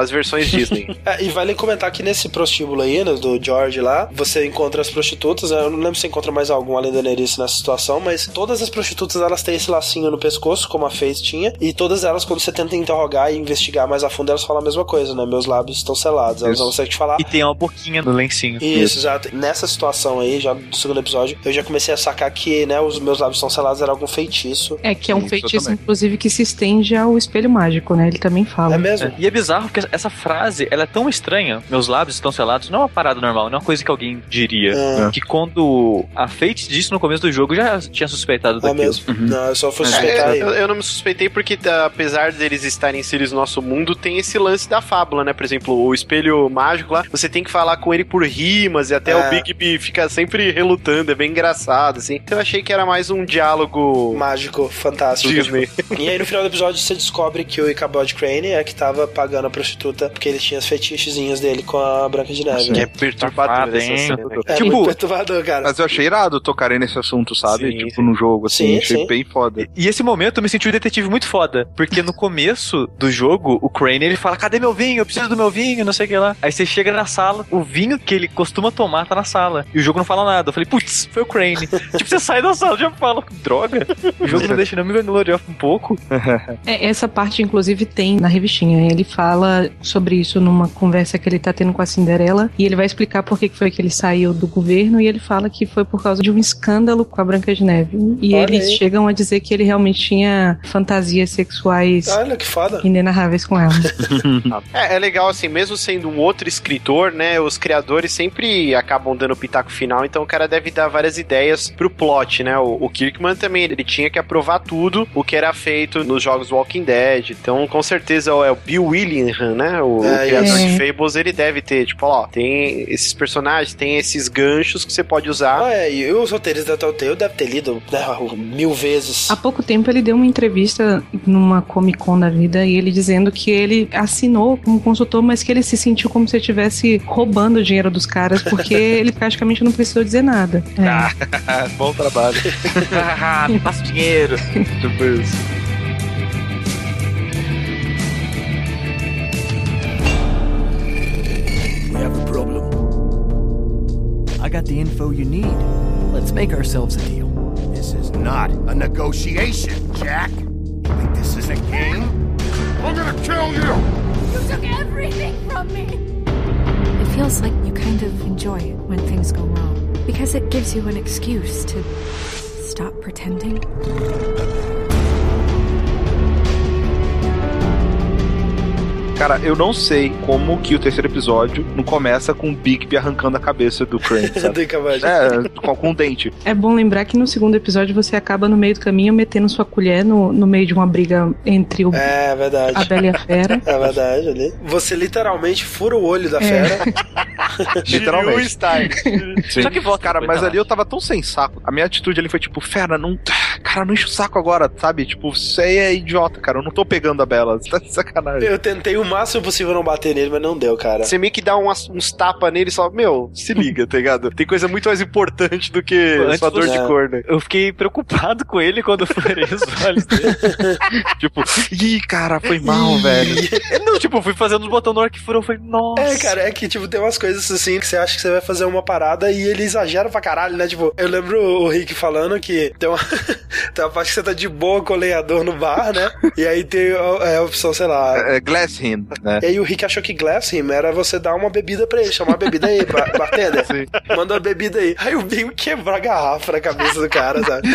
S3: as versões Disney.
S5: É, e vale comentar que nesse prostíbulo aí, né, do George lá, você encontra as prostitutas. né, Eu não lembro se encontra mais algum além da Nerissa nessa situação, mas todas as prostitutas elas têm esse lacinho no pescoço, como a Faith tinha, e todas elas, quando você tenta interrogar e investigar mais a fundo, elas falam a mesma coisa, né? Meus lábios estão selados, elas
S6: Isso.
S5: não conseguem te falar.
S9: E tem uma boquinha no lencinho.
S5: Isso, exato. Nessa situação aí, já do segundo episódio, eu já comecei a sacar que, né, os meus lábios estão selados era algum feitiço.
S4: É que é um
S6: Isso,
S4: feitiço,
S6: também.
S4: inclusive, que se estende ao espelho mágico, né? Ele também fala.
S5: É mesmo?
S9: É. E é bizarro porque essa frase, ela é tão estranha. Meus lábios estão selados. Não é uma parada normal, não é uma coisa que alguém diria.
S5: Ah.
S9: Que quando a Fate disse no começo do jogo, eu já tinha suspeitado
S5: Ah,
S9: daquilo.
S5: mesmo? Não, eu só fui
S3: É,
S5: suspeitar aí.
S3: eu, eu não me suspeitei porque, apesar deles estarem inseridos no nosso mundo, tem esse lance da fábula, né? Por exemplo, o espelho mágico lá, você tem que falar com ele por rimas e até
S5: É.
S3: o Big B fica sempre relutando, é bem engraçado, assim. Então eu achei que era mais um diálogo
S5: Mágico, fantástico.
S3: Disney.
S5: E aí no final do episódio você descobre que o Ichabod Crane é que tava pagando a prostituta porque ele tinha as fetichezinhos dele com a Branca de Neve.
S3: Que é perturbador
S9: Safado, hein?
S3: cena.
S5: É
S9: Tipo-
S5: muito perturbador, cara.
S6: Mas eu achei irado tocarem nesse assunto, sabe?
S3: Sim,
S6: tipo,
S3: sim.
S6: no jogo, assim.
S5: Sim,
S6: achei
S5: sim.
S6: bem foda.
S9: E esse momento eu me senti um detetive muito foda. Porque no começo do jogo, o Crane ele fala: Cadê meu vinho? Eu preciso do meu vinho, não sei o que lá. Aí você chega na sala, o vinho que ele costuma tomar tá na sala. E o jogo não fala nada. Eu falei, putz, foi o Crane. tipo, você sai da sala e já fala, droga. O jogo não deixa nem me gloriar um pouco.
S4: É, essa parte, inclusive, tem na revistinha. Ele fala sobre isso numa conversa que ele tá tendo com a Cinderela. E ele vai explicar por que que foi que ele saiu do governo. E ele fala que foi por causa de um escândalo com a Branca de Neve. E
S5: Olha
S4: eles
S5: aí.
S4: chegam a dizer que ele realmente tinha fantasias sexuais
S5: Olha que foda.
S4: inenarráveis com ela.
S3: É, é legal assim, mesmo sendo um outro escritor, né? Os criadores sempre acabam dando o pitaco final, então o cara deve dar várias ideias pro plot, né? O, o Kirkman também, ele tinha que aprovar tudo o que era feito nos jogos Walking Dead. Então, com certeza, é o Bill Willingham, né? O,
S5: É,
S3: o criador
S4: isso.
S3: de Fables, ele deve ter, tipo, ó, tem esses personagens, tem esses ganchos que você pode usar.
S5: Ah, é, e os roteiristas da Telltale devem ter lido né, mil vezes.
S4: Há pouco tempo ele deu uma entrevista numa Comic Con da vida e ele dizendo que ele assinou como consultor, mas que ele se sentiu como se estivesse roubando o dinheiro dos caras, porque ele praticamente não precisou dizer nada. É.
S6: Bom trabalho.
S9: Ah, me passa o dinheiro.
S6: tipo isso.
S12: I got the info you need. Let's make ourselves a deal.
S8: This is not a negotiation, Jack. You think this is a game? I'm gonna kill you!
S11: You took everything from me! It feels like you kind of enjoy it when things go wrong. Because it gives you an excuse to stop pretending.
S6: Cara, eu não sei como que o terceiro episódio não começa com o Bigby arrancando a cabeça do Crane, é, com, com um dente.
S4: É bom lembrar que no segundo episódio você acaba no meio do caminho metendo sua colher no, no meio de uma briga entre o,
S5: É verdade.
S4: a Bela e a Fera.
S5: É verdade, ali. Você literalmente fura o olho da fera.
S6: Literalmente.
S3: Style.
S6: Sim.
S9: Só que volta
S6: cara, mas ali eu tava tão sem saco. A minha atitude ali foi tipo, Fera, não. Cara, não enche o saco agora, sabe? Tipo, você é idiota, cara. Eu não tô pegando a Bela. Você tá de sacanagem.
S5: Eu tentei o máximo possível não bater nele, mas não deu, cara.
S3: Você meio que dá umas- uns tapas nele e só, meu, se liga, tá ligado? Tem coisa muito mais importante do que
S9: Antes
S3: sua dor de cor, né?
S9: Eu fiquei preocupado com ele quando eu furei os olhos dele.
S6: tipo, ih, cara, foi mal, velho.
S9: Não, tipo, eu fui fazendo os botões na hora que furou, eu falei, nossa.
S5: É, cara, é que, tipo, tem umas coisas assim que você acha que você vai fazer uma parada e ele exagera pra caralho, né? Tipo, eu lembro o Rick falando que tem uma, tem uma parte que você tá de boa com o lenhador no bar, né? E aí tem a, é, a opção, sei lá.
S6: É, Glass Him, né?
S5: E aí o Rick achou que Glass Him era você dar uma bebida pra ele, chamar uma bebida aí, ba- bartender. Manda uma bebida aí. Aí o Bingo quebrou a garrafa na cabeça do cara, sabe?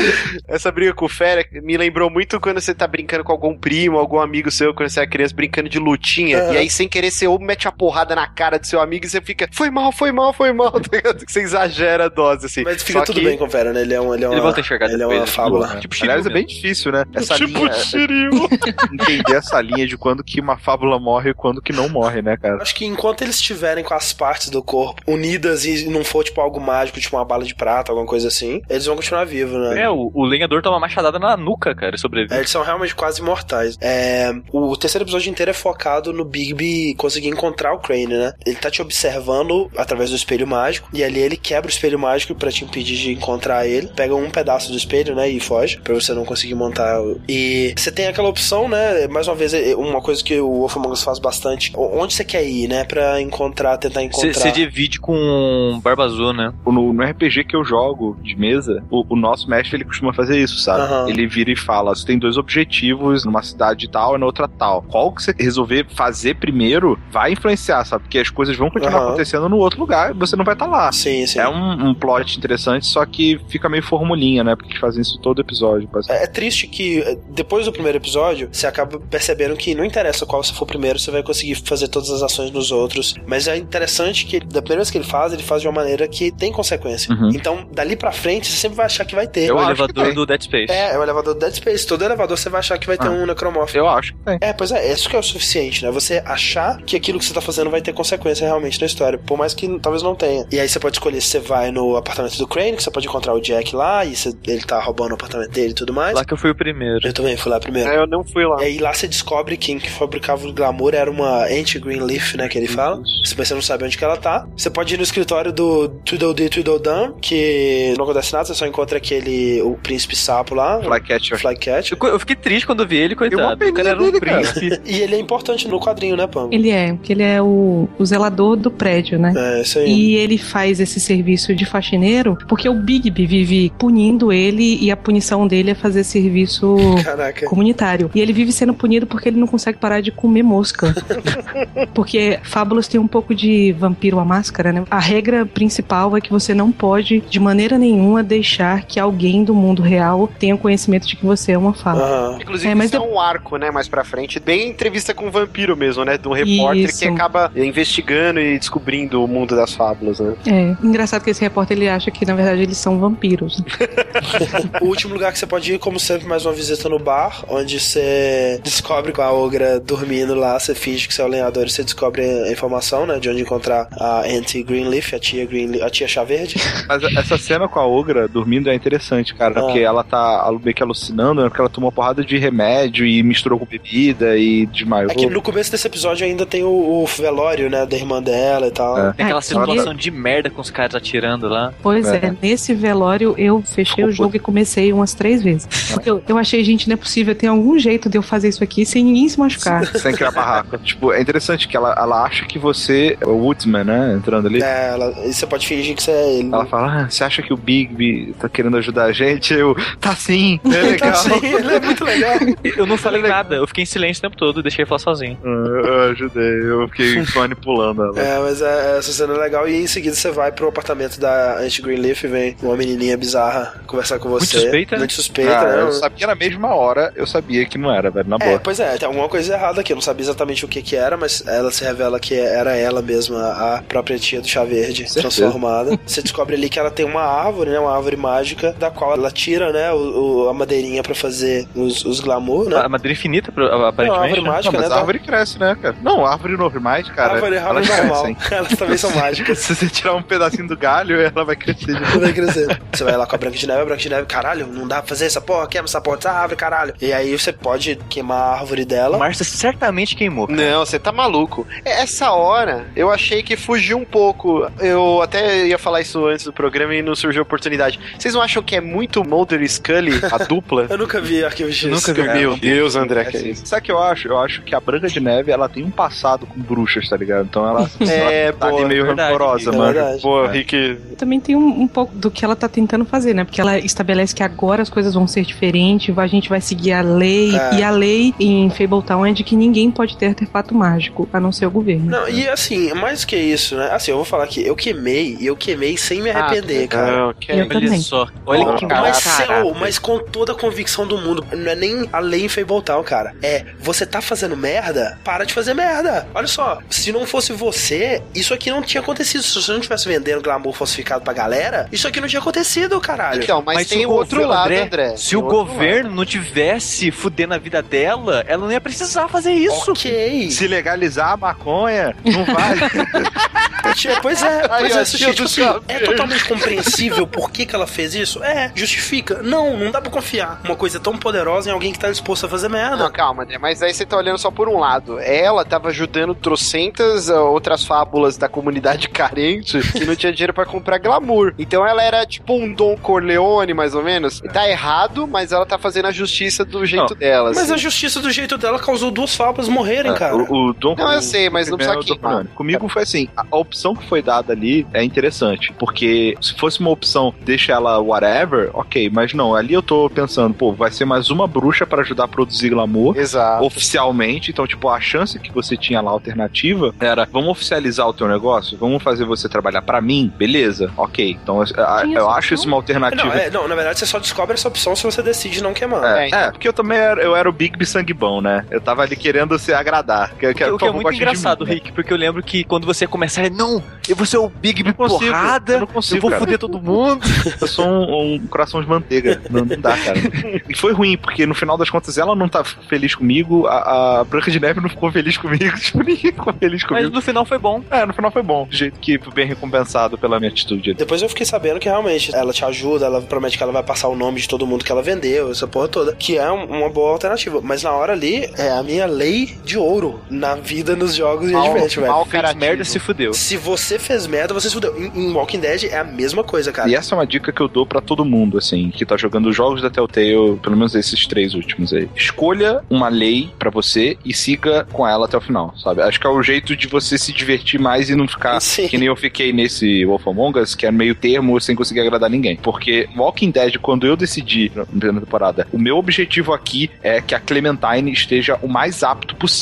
S3: Essa briga com o Fera me lembrou muito quando você tá brincando com algum primo, algum amigo seu, quando você é criança, brincando de lutinha.
S5: Aham.
S3: E aí, sem querer, você ou mete a porrada na cara do seu amigo e você fica, foi mal, foi mal, foi mal, tá Você exagera a dose, assim.
S5: Mas fica
S3: Só
S5: tudo
S3: que-
S5: bem com o Fera, né? Ele é, um, ele é uma,
S9: Ele volta a enxergar
S5: ele é uma
S9: tipo,
S5: fábula.
S9: né? Tipo,
S6: Aliás, é bem difícil, né? Essa
S3: Tipo
S6: linha.
S3: Shiryu.
S6: entender essa linha de quando que uma fábula morre e quando que não morre, né, cara?
S5: Acho que enquanto eles estiverem com as partes do corpo unidas e não for tipo algo mágico, tipo uma bala de prata, alguma coisa assim, eles vão continuar vivos, né?
S9: É, o, o lenhador toma uma machadada na nuca, cara, e sobrevive.
S5: É, eles são realmente quase imortais. É, o terceiro episódio inteiro é focado no Bigby conseguir encontrar o Crane, né? Ele tá te observando através do espelho mágico, e ali ele quebra o espelho mágico pra te impedir de encontrar ele. Pega um pedaço do espelho, né? E foge, pra você não conseguir montar. E você tem aquela opção, né? Mais uma vez, é uma coisa que o Wolf Among Us faz bastante. Onde você quer ir, né? Pra encontrar, tentar encontrar.
S9: Você divide com Barba Azul, né?
S6: No, no RPG que eu jogo de mesa, o, o nosso mestre ele costuma fazer isso, sabe?
S5: Aham.
S6: Ele vira e fala: você tem dois objetivos numa cidade tal e na outra tal. Qual que você resolver fazer primeiro vai influenciar, sabe? Porque as coisas vão continuar
S5: Aham.
S6: acontecendo no outro lugar e você não vai estar lá.
S5: Sim, sim.
S6: É um, um plot interessante, só que fica meio formulinha, né? Porque eles fazem isso todo episódio.
S5: É, é triste que eh, depois do primeiro episódio, você acaba percebendo que não interessa qual você for primeiro, você vai conseguir fazer todas as ações nos outros. Mas é interessante que da primeira vez que ele faz, ele faz de uma maneira que tem consequência.
S6: Uhum.
S5: Então, dali pra frente, você sempre vai achar que vai ter.
S9: É o elevador do Dead Space.
S5: É, é o elevador do Dead Space. Todo elevador você vai achar que vai ter
S6: Ah.
S5: um necromorfo.
S6: Eu acho que tem.
S5: É, pois é, isso que é o suficiente, né? Você achar que aquilo que você tá fazendo vai ter consequência realmente na história, por mais que talvez não tenha. E aí você pode escolher se você vai no apartamento do Crane, que você pode encontrar o Jack lá, e você- ele tá roubando o apartamento dele e tudo mais.
S9: Lá que eu fui o primeiro.
S5: Eu também fui lá primeiro.
S3: É, eu não fui lá.
S5: E aí lá você descobre que quem que fabricava o glamour era uma anti-Greenleaf, né, que ele fala. Se você não sabe onde que ela tá. Você pode ir no escritório do Tweedledee Tweedledum, que não acontece nada, você só encontra aquele, o príncipe sapo lá.
S6: Flycatcher.
S5: Flycatcher.
S9: Eu, eu fiquei triste quando vi ele, coitado. O cara era um
S6: dele, cara.
S9: príncipe.
S5: E ele é importante no quadrinho, né, Pam?
S4: Ele é, porque ele é o, o zelador do prédio, né?
S5: É, isso aí.
S4: E ele faz esse serviço de faxineiro porque o Bigby vive punindo ele e a punição dele é fazer serviço
S5: Caraca.
S4: comunitário. E ele vive sendo punido porque ele não consegue parar de comer mosca. porque Fábulas tem um pouco de vampiro à máscara, né? A regra principal é que você não pode, de maneira nenhuma, deixar que alguém do mundo real tenha conhecimento de que você é uma fábula.
S5: Aham.
S3: Inclusive,
S4: É, mas
S3: isso é um arco, né, mais pra frente. Bem entrevista com um vampiro mesmo, né? De um repórter
S4: Isso.
S3: que acaba investigando e descobrindo o mundo das fábulas, né?
S4: É, engraçado que esse repórter ele acha que na verdade eles são vampiros.
S5: O último lugar que você pode ir, como sempre, mais uma visita no bar, onde você descobre com a Ogra dormindo lá, você finge que você é o lenhador e você descobre a informação, né, de onde encontrar a Auntie Greenleaf, a tia Greenleaf, a tia Chá Verde.
S6: Mas essa cena com a Ogra dormindo é interessante, cara,
S5: Ah.
S6: porque ela tá meio que alucinando, né, porque ela tomou uma porrada de remédio e misturou com bebida e desmaiou.
S5: É que no começo desse episódio ainda tem o, o velório, né, da irmã dela e tal.
S6: É.
S9: Tem aquela
S4: Ah,
S9: situação de merda com os caras atirando lá.
S4: Pois é.
S6: É.
S4: nesse velório eu fechei o jogo e comecei umas três vezes. Porque eu, eu achei, gente, não é possível, tem algum jeito de eu fazer isso aqui sem ninguém se machucar.
S6: Sem criar barraco. tipo, é interessante que ela, ela acha que você é o Woodsman, né? Entrando ali.
S5: É, ela, e você pode fingir que você é ele.
S6: Ela fala, ah, você acha que o Bigby tá querendo ajudar a gente? Eu, tá sim, é legal.
S5: Tá sim, ele é muito legal.
S9: Eu não falei nada, eu fiquei em silêncio o tempo todo e deixei ele falar sozinho.
S6: Ah, Eu ajudei, eu fiquei manipulando ela.
S5: É, mas é, essa cena é legal. E em seguida você vai pro apartamento da Auntie Greenleaf e vem uma menininha bizarra conversar com você.
S9: Muito suspeita.
S5: Muito suspeita,
S6: Ah,
S5: né?
S6: eu sabia na mesma hora, eu sabia que não era, velho, na
S5: É,
S6: boa.
S5: pois é, tem alguma coisa errada aqui. Eu não sabia exatamente o que que era, mas ela se revela que era ela mesma, a própria tia do Chá Verde,
S6: Certeza.
S5: transformada. Você descobre ali que ela tem uma árvore, né? Uma árvore mágica, da qual ela tira, né? O, o- a madeirinha pra fazer os, os glamour, né?
S9: A madeira infinita, aparentemente.
S5: árvore
S9: né?
S5: mágica,
S6: não, mas
S5: né?
S6: a árvore cresce, né, cara? Não, árvore normais, cara.
S5: árvore, árvore
S6: elas
S5: normal.
S6: crescem.
S5: Elas também são mágicas.
S6: Se você tirar um pedacinho do galho, ela vai crescer de novo.
S5: Vai crescer. Você vai lá com a Branca de Neve, a Branca de Neve, caralho, não dá pra fazer essa porra, queima essa porra dessa árvore, caralho. E aí você pode queimar a árvore dela.
S9: O Márcio certamente queimou. cara.
S3: Não, você tá maluco. É, Essa hora, eu achei que fugiu um pouco. Eu até ia falar isso antes do programa e não surgiu a oportunidade. Vocês não acham que é muito Mulder e Scully, a dupla?
S5: Eu nunca vi Arquivo X.
S3: Nunca vi. Meu Deus, André, que é
S6: Assim,
S3: isso?
S6: Sabe o que eu acho? Eu acho que a Branca de Neve, ela tem um passado com bruxas, tá ligado? Então ela,
S3: É,
S6: ela tá ali
S3: boa,
S6: meio
S9: verdade,
S6: rancorosa,
S5: é
S6: mano.
S5: verdade.
S3: Pô,
S6: É.
S3: Rick.
S4: Também tem um, um pouco do que ela tá tentando fazer, né? Porque ela estabelece que agora as coisas vão ser diferentes, a gente vai seguir a lei.
S5: É.
S4: E a lei em Fabletown é de que ninguém pode ter artefato mágico, a não ser o governo.
S5: Não, e assim, mais que isso, né? Assim, eu vou falar que eu queimei e eu queimei sem me arrepender, cara.
S3: Não, que
S4: Eu
S3: é
S9: Olha
S4: também.
S9: só. Olha que
S5: mas, mas com toda a convicção do mundo. Não é nem a lei em Fabletown, cara. É, você tá fazendo merda, para de fazer merda. Olha só, se não fosse você, isso aqui não tinha acontecido. Se você não tivesse vendendo glamour falsificado pra galera, isso aqui não tinha acontecido, caralho.
S3: Então, mas,
S9: se
S3: tem
S9: o
S3: outro
S9: governo-
S3: lado,
S9: André,
S3: André.
S9: Se o governo não tivesse fudendo a vida dela, ela não ia precisar fazer isso.
S5: Ok.
S6: Se legalizar a maconha, não vale.
S5: Pois é, pois é, Sushi, tipo
S3: do
S5: assim, é totalmente compreensível por que, que ela fez isso? É, justifica. Não, não dá pra confiar uma coisa tão poderosa em alguém que tá disposto a fazer merda.
S3: Não, calma, André, mas aí você tá olhando só por um lado. Ela tava ajudando trocentas ah, outras fábulas da comunidade carente que não tinha dinheiro pra comprar glamour. Então ela era tipo um Don Corleone, mais ou menos. Tá errado, mas ela tá fazendo a justiça do jeito
S6: Não,
S3: dela.
S5: Mas
S3: assim.
S5: a justiça do jeito dela causou duas fábulas morrerem, cara.
S6: O, o Dom,
S3: Não, eu sei, mas não precisa queimar.
S6: falando. Comigo foi assim, a, a opção que foi dada ali é interessante, porque se fosse uma opção, deixa ela whatever, ok, mas não, ali eu tô pensando, pô, vai ser mais uma bruxa pra ajudar a produzir glamour.
S3: Exato.
S6: Oficialmente, então, tipo, a chance que você tinha lá alternativa era: vamos oficializar o teu negócio, vamos fazer você trabalhar pra mim, beleza, ok. Então, a- eu acho isso uma alternativa.
S5: Não, é, não, na verdade você só descobre essa opção se você decide não queimar.
S6: É,
S3: É, então.
S6: é, porque eu também era, eu era o Big B sanguebão, né? Eu tava ali querendo se agradar. Que, que,
S9: o que é muito engraçado,
S6: mim, né?
S9: Rick, porque eu lembro que quando você começar, não, eu vou ser o Big B porrada,
S6: eu não consigo,
S9: eu vou
S6: cara.
S9: foder todo mundo.
S6: Eu sou um, um coração de manteiga. Não, não dá, cara. E foi ruim, porque no final das contas ela não tá feliz comigo, a, a Branca de Neve não ficou feliz comigo, tipo, ninguém ficou feliz
S9: Mas
S6: comigo.
S9: no final foi bom.
S6: É, no final foi bom, do jeito que fui bem recompensado pela minha atitude.
S5: Depois eu fiquei sabendo que realmente ela te ajuda, ela promete que ela vai passar o nome de todo mundo que ela vendeu, essa porra toda. Que é um- uma boa alternativa. Mas na hora ali, é a minha lei de ouro na vida nos jogos de Adventure, velho.
S3: mal
S9: Fez
S3: carativo.
S9: merda, se fudeu.
S5: Se você fez merda, você se fudeu. Em, em Walking Dead é a mesma coisa, cara.
S6: E essa é uma dica que eu dou pra todo mundo, assim, que tá jogando os jogos da Telltale, pelo menos esses três últimos aí. Escolha uma lei pra você e siga com ela até o final, sabe? Acho que é o jeito de você se divertir mais e não ficar
S5: Sim.
S6: que nem eu fiquei nesse Wolf Among Us, que é meio termo sem conseguir agradar ninguém. Porque Walking Dead, quando eu decidi na primeira temporada, o meu objetivo aqui é que a Clementine esteja o mais apto possível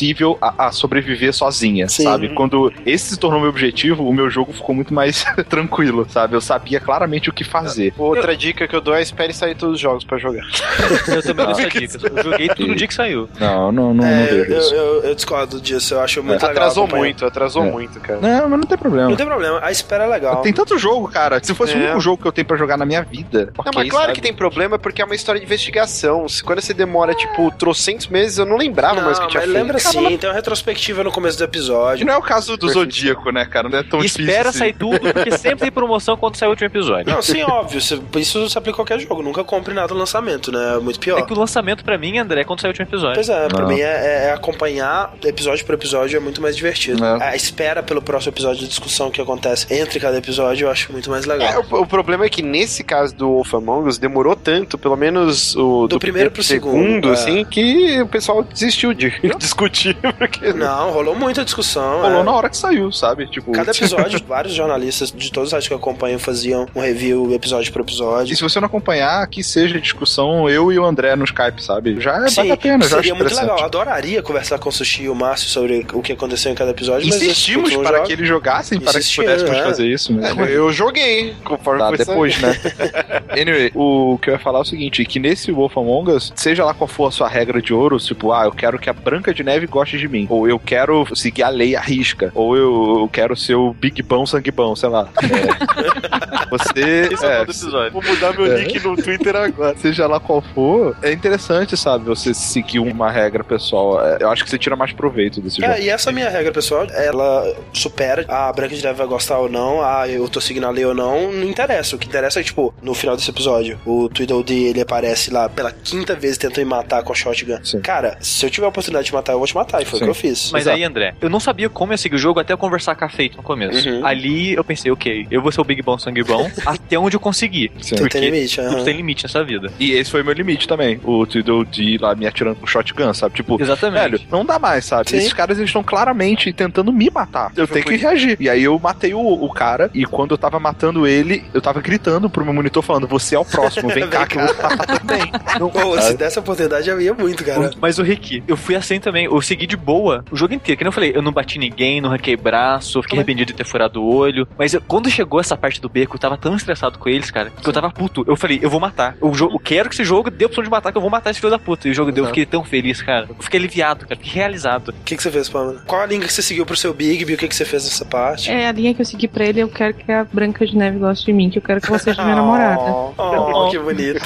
S6: a, a sobreviver sozinha,
S5: Sim.
S6: sabe? Quando esse se tornou meu objetivo, o meu jogo ficou muito mais tranquilo, sabe? Eu sabia claramente o que fazer.
S3: Outra dica que eu dou é espere sair todos os jogos pra jogar.
S9: Eu também dou essa dica. Eu joguei tudo no dia que saiu.
S6: Não, não, não, não
S5: É, eu,
S6: vejo isso.
S5: eu- eu discordo disso, eu acho muito legal.
S3: atrasou muito, atrasou
S6: É.
S3: muito, cara.
S6: Não, mas não tem problema.
S5: Não tem problema, a espera é legal.
S6: Tem tanto jogo, cara. Se fosse o
S3: É.
S6: único jogo que eu tenho pra jogar na minha vida.
S3: Não,
S6: ok,
S3: mas claro
S6: sabe?
S3: que tem problema porque é uma história de investigação. Quando você demora, tipo, trocentos meses, eu não lembrava
S5: Não,
S3: mais o que tinha
S5: mas
S3: feito.
S5: lembra Sim, tem uma retrospectiva no começo do episódio.
S6: não é o caso do Zodíaco, né, cara? Não é tão difícil
S9: espera
S6: assim.
S9: sair tudo, porque sempre tem promoção quando sai o último episódio.
S5: Não, sim, óbvio. Isso se aplica a qualquer jogo. Nunca compre nada no lançamento, né? É muito pior.
S9: É que o lançamento pra mim, André, é quando sai o último episódio.
S5: Pois é, pra
S6: Não.
S5: mim é, é- é acompanhar episódio por episódio é muito mais divertido.
S6: É.
S5: A espera pelo próximo episódio de discussão que acontece entre cada episódio eu acho muito mais
S3: É,
S5: legal.
S3: o, o problema é que nesse caso do Wolf Among Us demorou tanto, pelo menos o
S5: Do primeiro pro segundo, é.
S3: assim, que o pessoal desistiu de discutir. Porque
S5: Não, rolou muita discussão.
S6: Rolou
S5: é.
S6: na hora que saiu, sabe? Tipo,
S5: cada episódio, vários jornalistas de todos os sites que eu acompanho faziam um review episódio por episódio.
S6: E se você não acompanhar, que seja discussão eu e o André no Skype, sabe? Já é
S5: Sim,
S6: vale a pena, já
S5: seria muito
S6: interessante.
S5: legal. Eu adoraria conversar com o Sushi e o Márcio sobre o que aconteceu em cada episódio. mas
S6: Insistimos para
S5: jogo-
S6: que eles jogassem, para que pudéssemos
S5: é.
S6: fazer isso. Né?
S3: Eu joguei, conforme
S6: Tá,
S3: foi
S6: depois, né? Anyway, o que eu ia falar é o seguinte: que nesse Wolf Among Us, seja lá qual for a sua regra de ouro, tipo, ah, eu quero que a Branca de Neve goste de mim, ou eu quero seguir a lei à risca, ou eu, eu quero ser o Big Bão Sanguebão, sei lá. É. Você.
S9: Esse é
S6: é,
S9: episódio.
S3: Vou mudar meu
S6: É.
S3: nick no Twitter agora.
S6: Seja lá qual for, é interessante, sabe? Você seguir uma regra pessoal. É, Eu acho que você tira mais proveito desse jogo.
S5: É, e essa minha regra, pessoal, ela supera ah, a Branca de Neve vai gostar ou não, ah, eu tô seguindo a lei ou não, não interessa. O que interessa é, tipo, no final desse episódio, o Tweedledee, ele aparece lá pela quinta vez tentando me matar com a shotgun. Cara, se eu tiver a oportunidade de matar, eu vou te matar, e foi o que eu fiz.
S9: Mas aí, André, eu não sabia como ia seguir o jogo até eu conversar com a Feito no começo.
S5: Uhum.
S9: Ali eu pensei, ok, eu vou ser o Big Bom Sangue Bom até onde eu conseguir.
S6: Sim.
S9: Porque
S5: Tem limite, aham.
S9: tudo tem limite nessa vida.
S6: E esse foi meu limite também. O Tweedledee lá me atirando com shotgun, sabe? Tipo,
S9: Exatamente.
S6: velho, não dá mais, sabe?
S5: Sim.
S6: Esses caras eles estão claramente tentando me matar. Eu tenho que reagir. E aí eu matei o, o cara, e quando eu tava matando ele, eu tava gritando pro meu monitor falando: Você é o próximo, vem cá que eu vou te matar também.
S5: Pô, se desse a oportunidade, eu ia muito, cara.
S9: Mas o Rick, eu fui assim também. Eu segui de boa o jogo inteiro. Que nem eu falei, eu não bati ninguém, não ranquei braço, fiquei arrependido de ter furado o olho. Mas eu- quando chegou essa parte do beco, eu tava tão estressado com eles, cara, que eu tava puto. Eu falei, eu vou matar. Eu, eu quero que esse jogo dê a opção de matar, que eu vou matar esse filho da puta. E o jogo deu, eu fiquei tão feliz, cara. Eu fiquei aliviado, cara. Fiquei realizado.
S5: O que, que você fez, Pamela? Qual a linha que você seguiu pro seu Bigby? O que, que você fez nessa parte?
S4: É a linha que eu segui pra ele, eu quero que a Branca de Neve goste de mim, que eu quero que você seja minha namorada.
S5: Oh, que bonito.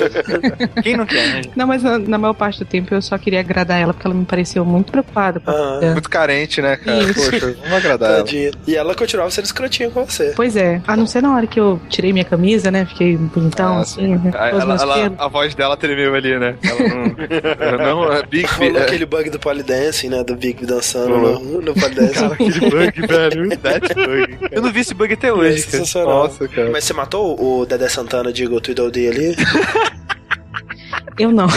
S9: Quem não quer, né?
S4: Não, mas na, na maior parte do tempo eu só queria agradar ela, porque ela me pareceu muito a
S5: Ah.
S4: vida.
S6: Muito carente, né, cara?
S4: Isso.
S6: Poxa, vamos agradar ela.
S5: Tadinha. E ela continuava sendo escrotinha com você.
S4: Pois é, a não ser na hora que eu tirei minha camisa, né? Fiquei bonitão,
S6: Ah,
S4: assim, né? Os
S6: ela- ela- a voz dela tremeu ali, né? Ela não. ela não é Big
S5: Rolou
S6: é,
S5: aquele bug do polidancing, né? Do Bigby dançando no, no polidancing.
S6: Cara, aquele bug, velho. That bug.
S9: Eu não vi esse bug até
S5: É
S9: hoje, cara.
S5: sensacional.
S6: Nossa, cara.
S5: Mas você matou o Dedé Santana, digo, o Tweedledee ali?
S4: Eu não.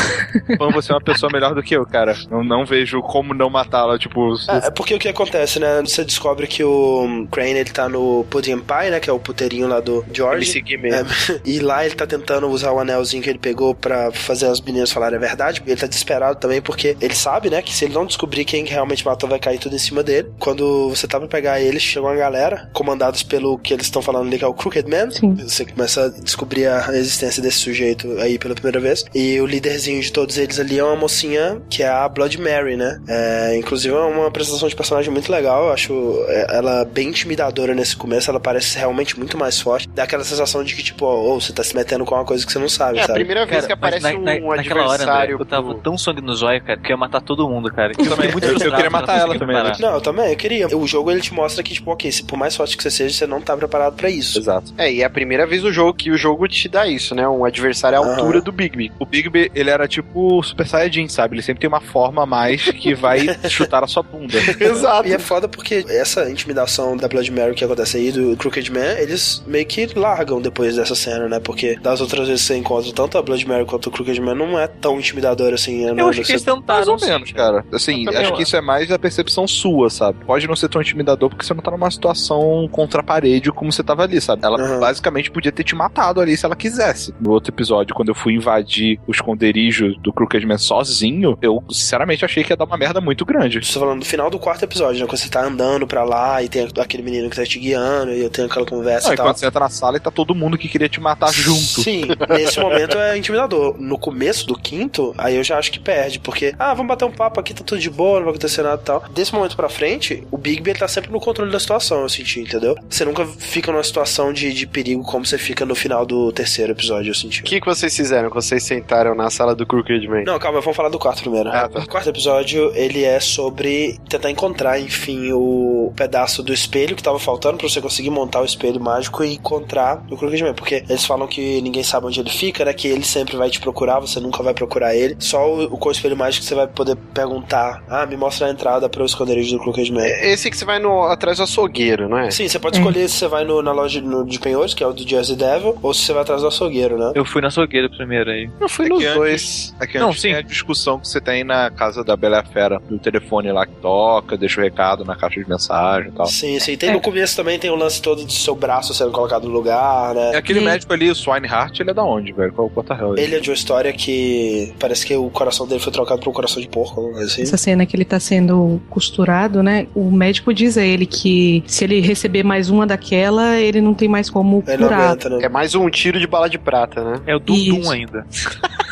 S6: Pam, você é uma pessoa melhor do que eu, cara. Não, não vejo como não matá-la, tipo.
S5: É, é porque o que acontece, né? Você descobre que o Crane, ele tá no Pudding Pie, né? Que é o puteirinho lá do George.
S3: Me segui mesmo.
S5: É, e lá ele tá tentando usar o anelzinho que ele pegou pra fazer as meninas falarem a verdade. Ele tá desesperado também porque ele sabe, né? Que se ele não descobrir quem realmente matou, vai cair tudo em cima dele. Quando você tá pra pegar ele, chegou uma galera, comandados pelo que eles estão falando ali, que é o Crooked Man.
S4: Sim.
S5: Você começa a descobrir a existência desse sujeito aí pela primeira vez. E o líderzinho de todos eles ali é uma mocinha que é a Blood Mary, né? É, inclusive é uma apresentação de personagem muito legal. Eu acho é, ela bem intimidadora nesse começo. Ela parece realmente muito mais forte. Dá aquela sensação de que, tipo, ó, ô, você tá se metendo com uma coisa que você não sabe,
S3: É a
S5: sabe?
S3: primeira vez que
S9: mas
S3: aparece
S9: na- na-
S3: um
S9: naquela hora, André,
S3: adversário.
S9: eu tava tão sangue no zóio, cara, que eu ia matar todo mundo, cara. Eu,
S6: também.
S9: muito
S6: Eu- eu queria matar ela também,
S9: preparar.
S5: Não, eu também, eu queria. O jogo ele te mostra que, tipo, ok, se por mais forte que você seja, você não tá preparado pra isso.
S6: Exato.
S3: É, e é a primeira vez no jogo que o jogo te dá isso, né? Um adversário à altura do Bigby.
S6: O Ele era tipo o Super Saiyajin, sabe? Ele sempre tem uma forma a mais que vai chutar a sua bunda.
S3: Exato.
S5: E é foda porque essa intimidação da Blood Mary que acontece aí, do Crooked Man, eles meio que largam depois dessa cena, né? Porque das outras vezes que você encontra tanto a Blood Mary quanto o Crooked Man, não é tão intimidador assim. né?
S9: Eu acho que eles
S6: Mais
S9: tentaram,
S6: ou menos, cara. Assim, acho que isso é mais a percepção sua, sabe? Pode não ser tão intimidador porque você não tá numa situação contra a parede como você tava ali, sabe? Ela
S5: Uhum.
S6: basicamente podia ter te matado ali se ela quisesse. No outro episódio, quando eu fui invadir o esconderijo do Crooked Man sozinho, eu sinceramente achei que ia dar uma merda muito grande.
S5: Estou falando do final do quarto episódio, né? Quando você tá andando pra lá e tem aquele menino que tá te guiando e eu tenho aquela conversa
S6: Não,
S5: e
S6: e
S5: tal.
S6: quando você entra na sala e tá todo mundo que queria te matar junto.
S5: Sim, nesse momento é intimidador. No começo do quinto, aí eu já acho que perde, porque, ah, vamos bater um papo aqui, tá tudo de boa, não vai acontecer nada e tal. Desse momento pra frente, o Bigby ele tá sempre no controle da situação, eu senti, entendeu? Você nunca fica numa situação de, de perigo como você fica no final do terceiro episódio, eu senti.
S3: O que, que vocês fizeram? Vocês sentaram na sala do Crooked Man?
S5: Não, calma, vamos falar do quarto primeiro.
S3: Ah, tá.
S5: O quarto episódio, ele é sobre tentar encontrar, enfim, o pedaço do espelho que tava faltando pra você conseguir montar o espelho mágico e encontrar o Crooked Man. Porque eles falam que ninguém sabe onde ele fica, né? Que ele sempre vai te procurar, você nunca vai procurar ele. Só o, o com o espelho mágico você vai poder perguntar: Ah, me mostra a entrada para o esconderijo do Crooked Man.
S3: Esse que você vai no, atrás do açougueiro, não é?
S5: Sim, você pode escolher se você vai no- na loja no- de penhores, que é o do Jersey Devil, ou se você vai atrás do açougueiro, né?
S9: Eu fui na açougueira primeiro aí.
S3: Eu fui
S6: É que antes,
S3: dois.
S6: É que
S9: Não, sim.
S6: tem a discussão que você tem na casa da Bela Fera, do telefone lá que toca, deixa o recado na caixa de mensagem e tal.
S5: Sim, sim. Tem no começo também tem o lance todo do seu braço sendo colocado no lugar, né?
S6: É aquele médico ali, o Swinehart, ele é da onde, velho? Qual o Porta
S5: Ele é de uma história que parece que o coração dele foi trocado por um coração de porco, alguma coisa assim.
S4: Essa cena que ele tá sendo costurado, né? O médico diz a ele que se ele receber mais uma daquela, ele não tem mais como curar.
S5: né?
S3: É mais um tiro de bala de prata, né?
S9: É o Dum Dum ainda.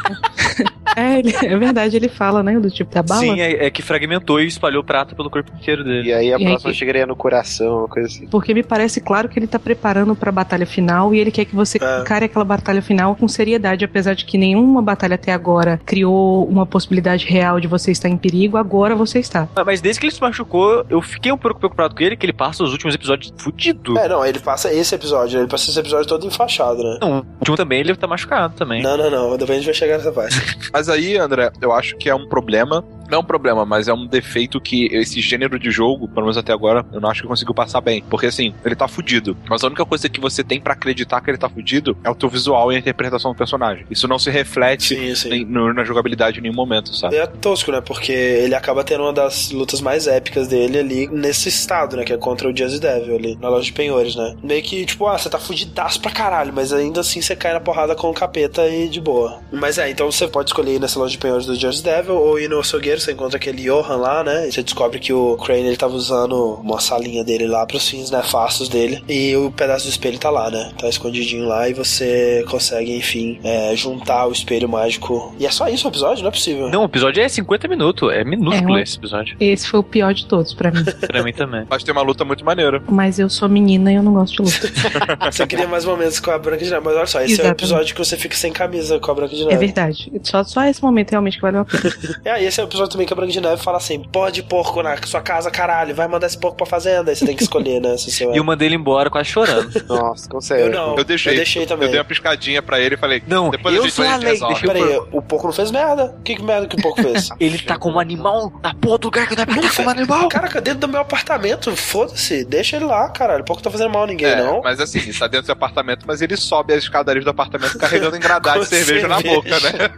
S4: É, ele- é verdade, ele fala, né? Do tipo da bala.
S9: Sim, é, é que fragmentou e espalhou prata pelo corpo inteiro dele.
S3: E aí a
S4: E aí
S3: próxima
S4: que-
S3: chegaria no coração, uma coisa assim.
S4: Porque me parece claro que ele tá preparando pra batalha final e ele quer que você
S3: É.
S4: encare aquela batalha final com seriedade, apesar de que nenhuma batalha até agora criou uma possibilidade real de você estar em perigo, agora você está.
S9: Ah, Mas desde que ele se machucou, eu fiquei um pouco preocupado com ele, que ele passa os últimos episódios fudido.
S5: É, não, ele passa esse episódio, ele passa esse episódio todo enfaixado, né?
S9: Não, o último também ele tá machucado também.
S5: Não, não, não, depois a gente vai chegar nessa parte.
S6: Mas aí, André, eu acho que é um problema. Não é um problema, mas é um defeito que esse gênero de jogo, pelo menos até agora, eu não acho que conseguiu passar bem. Porque assim, ele tá fudido. Mas a única coisa que você tem pra acreditar que ele tá fudido é o teu visual e a interpretação do personagem. Isso não se reflete nem- no- na jogabilidade em nenhum momento, sabe?
S5: É tosco, né? Porque ele acaba tendo uma das lutas mais épicas dele ali nesse estado, né? Que é contra o Jazzy Devil ali, na loja de penhores, né? Meio que, tipo, ah, você tá fudidaço pra caralho, mas ainda assim você cai na porrada com o capeta e de boa. Mas é, então você pode escolher ir nessa loja de penhores do Jazzy Devil ou ir no açougueiro, você encontra aquele Johan lá, né? E você descobre que o Crane ele tava usando uma salinha dele lá pros fins nefastos dele. E o pedaço do espelho tá lá, né? Tá escondidinho lá e você consegue, enfim, é, juntar o espelho mágico. E é só isso o episódio? Não é possível.
S9: Não, o episódio é 50 minutos, é minúsculo
S4: É um-
S9: esse episódio.
S4: Esse foi o pior de todos pra mim.
S9: pra mim também.
S6: Mas tem uma luta muito maneira.
S4: Mas eu sou menina e eu não gosto de luta.
S5: Você queria mais momentos com a Branca de Neve, mas olha só, esse é o
S4: Exatamente.
S5: episódio que você fica sem camisa com a Branca de Neve.
S4: É verdade. Só, só esse momento realmente que valeu a pena.
S5: É, e esse é o episódio também que a Branca de Neve fala assim: pode porco na sua casa, caralho, vai mandar esse porco pra fazenda. Aí você tem que escolher, né? Se você
S9: E eu mandei ele embora quase chorando.
S3: Nossa, consegue.
S5: Eu não.
S6: Eu deixei.
S5: Eu deixei também.
S6: Eu dei uma piscadinha pra ele e falei,
S9: não,
S6: depois
S9: eu
S6: a gente
S9: sou
S6: vai
S9: a lei,
S6: resolve.
S9: deixa eu-
S5: Peraí, o porco não fez merda? Que, que merda que o porco fez?
S9: Ele tá como animal na porra do lugar que não é estar como animal.
S5: Caraca, dentro do meu apartamento, foda-se, deixa ele lá, caralho. O porco tá fazendo mal a ninguém,
S6: É,
S5: não.
S6: mas assim, ele tá dentro do apartamento, mas ele sobe as escadarias do apartamento carregando engradagem de
S5: Com
S6: cerveja, na
S5: cerveja.
S6: boca, né?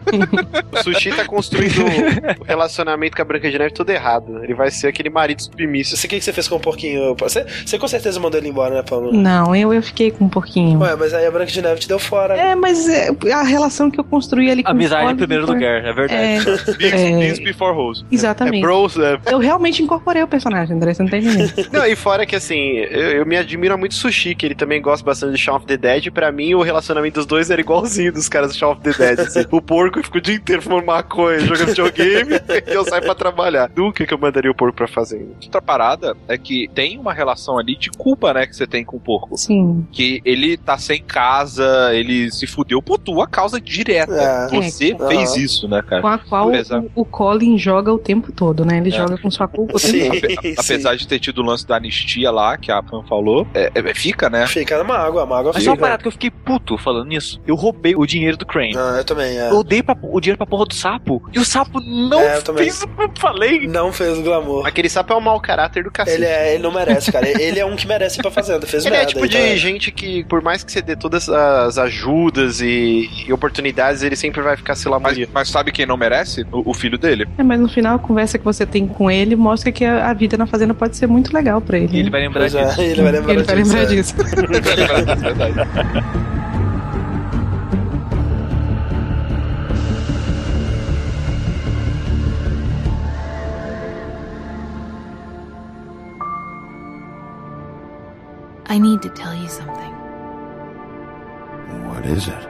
S3: O Sushi tá construindo o relacionamento com a Branca de Neve todo errado. Ele vai ser aquele marido submisso.
S5: Você, o que, que você fez com o porquinho? Você, você com certeza mandou ele embora, né, Paulo?
S4: Não, eu, eu fiquei com um pouquinho.
S5: Ué, mas aí a Branca de Neve te deu fora.
S4: É, mas é, a relação que eu construí ali com
S9: Amizade
S4: o
S9: em primeiro
S4: foi-
S9: lugar, é verdade.
S4: É.
S6: beans before hoes.
S4: Exatamente.
S3: É bros, é.
S4: Eu realmente incorporei o personagem, André, você não tá entendendo.
S3: Não, e fora que assim, eu, eu me admiro muito Sushi, que ele também gosta bastante de Shaun of the Dead. Pra mim, o relacionamento dos dois era igualzinho dos caras do Shaun of the Dead. assim. O porco fica o dia inteiro fumando maconha, jogando videogame, e eu saio pra trabalhar. Nunca que eu mandaria o porco pra fazenda.
S6: Outra parada é que tem uma relação ali de culpa, né, que você tem com o porco.
S4: Sim.
S6: Que ele tá sem casa, ele se fudeu por tua causa direta.
S5: É.
S6: Você
S5: É.
S6: fez
S5: Aham.
S6: isso, né, cara?
S4: Com a qual o, o Colin joga o tempo todo, né? Ele joga com sua culpa o tempo
S5: Sim.
S4: todo.
S6: Ape- Apesar de ter tido o lance da anistia lá, que a Pan falou, é, é- fica, né?
S5: Fica na mágoa, a mágoa
S9: Mas só uma
S5: fica.
S9: parada que eu fiquei puto falando nisso. Eu roubei o dinheiro do Crane.
S5: Ah, eu também, é.
S9: Eu dei pra- o dinheiro pra porra do sapo. E o sapo não
S5: É, eu também.
S9: Fez o que eu falei.
S5: Não fez o glamour.
S3: Aquele sapo é um mau caráter do cacete.
S5: Ele, é, ele não merece, cara. Ele é um que merece ir pra fazenda. Fez
S3: Ele é
S5: merda.
S3: tipo
S5: então
S3: de
S5: é.
S3: gente que, por mais que você dê todas as ajudas e, e oportunidades, ele sempre vai ficar se
S6: Mas,
S3: lamuriando.
S6: mas sabe quem não merece? O, o filho dele.
S4: É, mas no final a conversa que você tem com ele mostra que a, a vida na fazenda pode ser muito legal pra ele.
S9: E ele vai lembrar
S5: Pois é,
S9: disso.
S5: ele vai lembrar
S4: Ele vai
S5: disso.
S4: lembrar
S5: é.
S4: disso.
S11: I need to tell you something.
S8: What is it?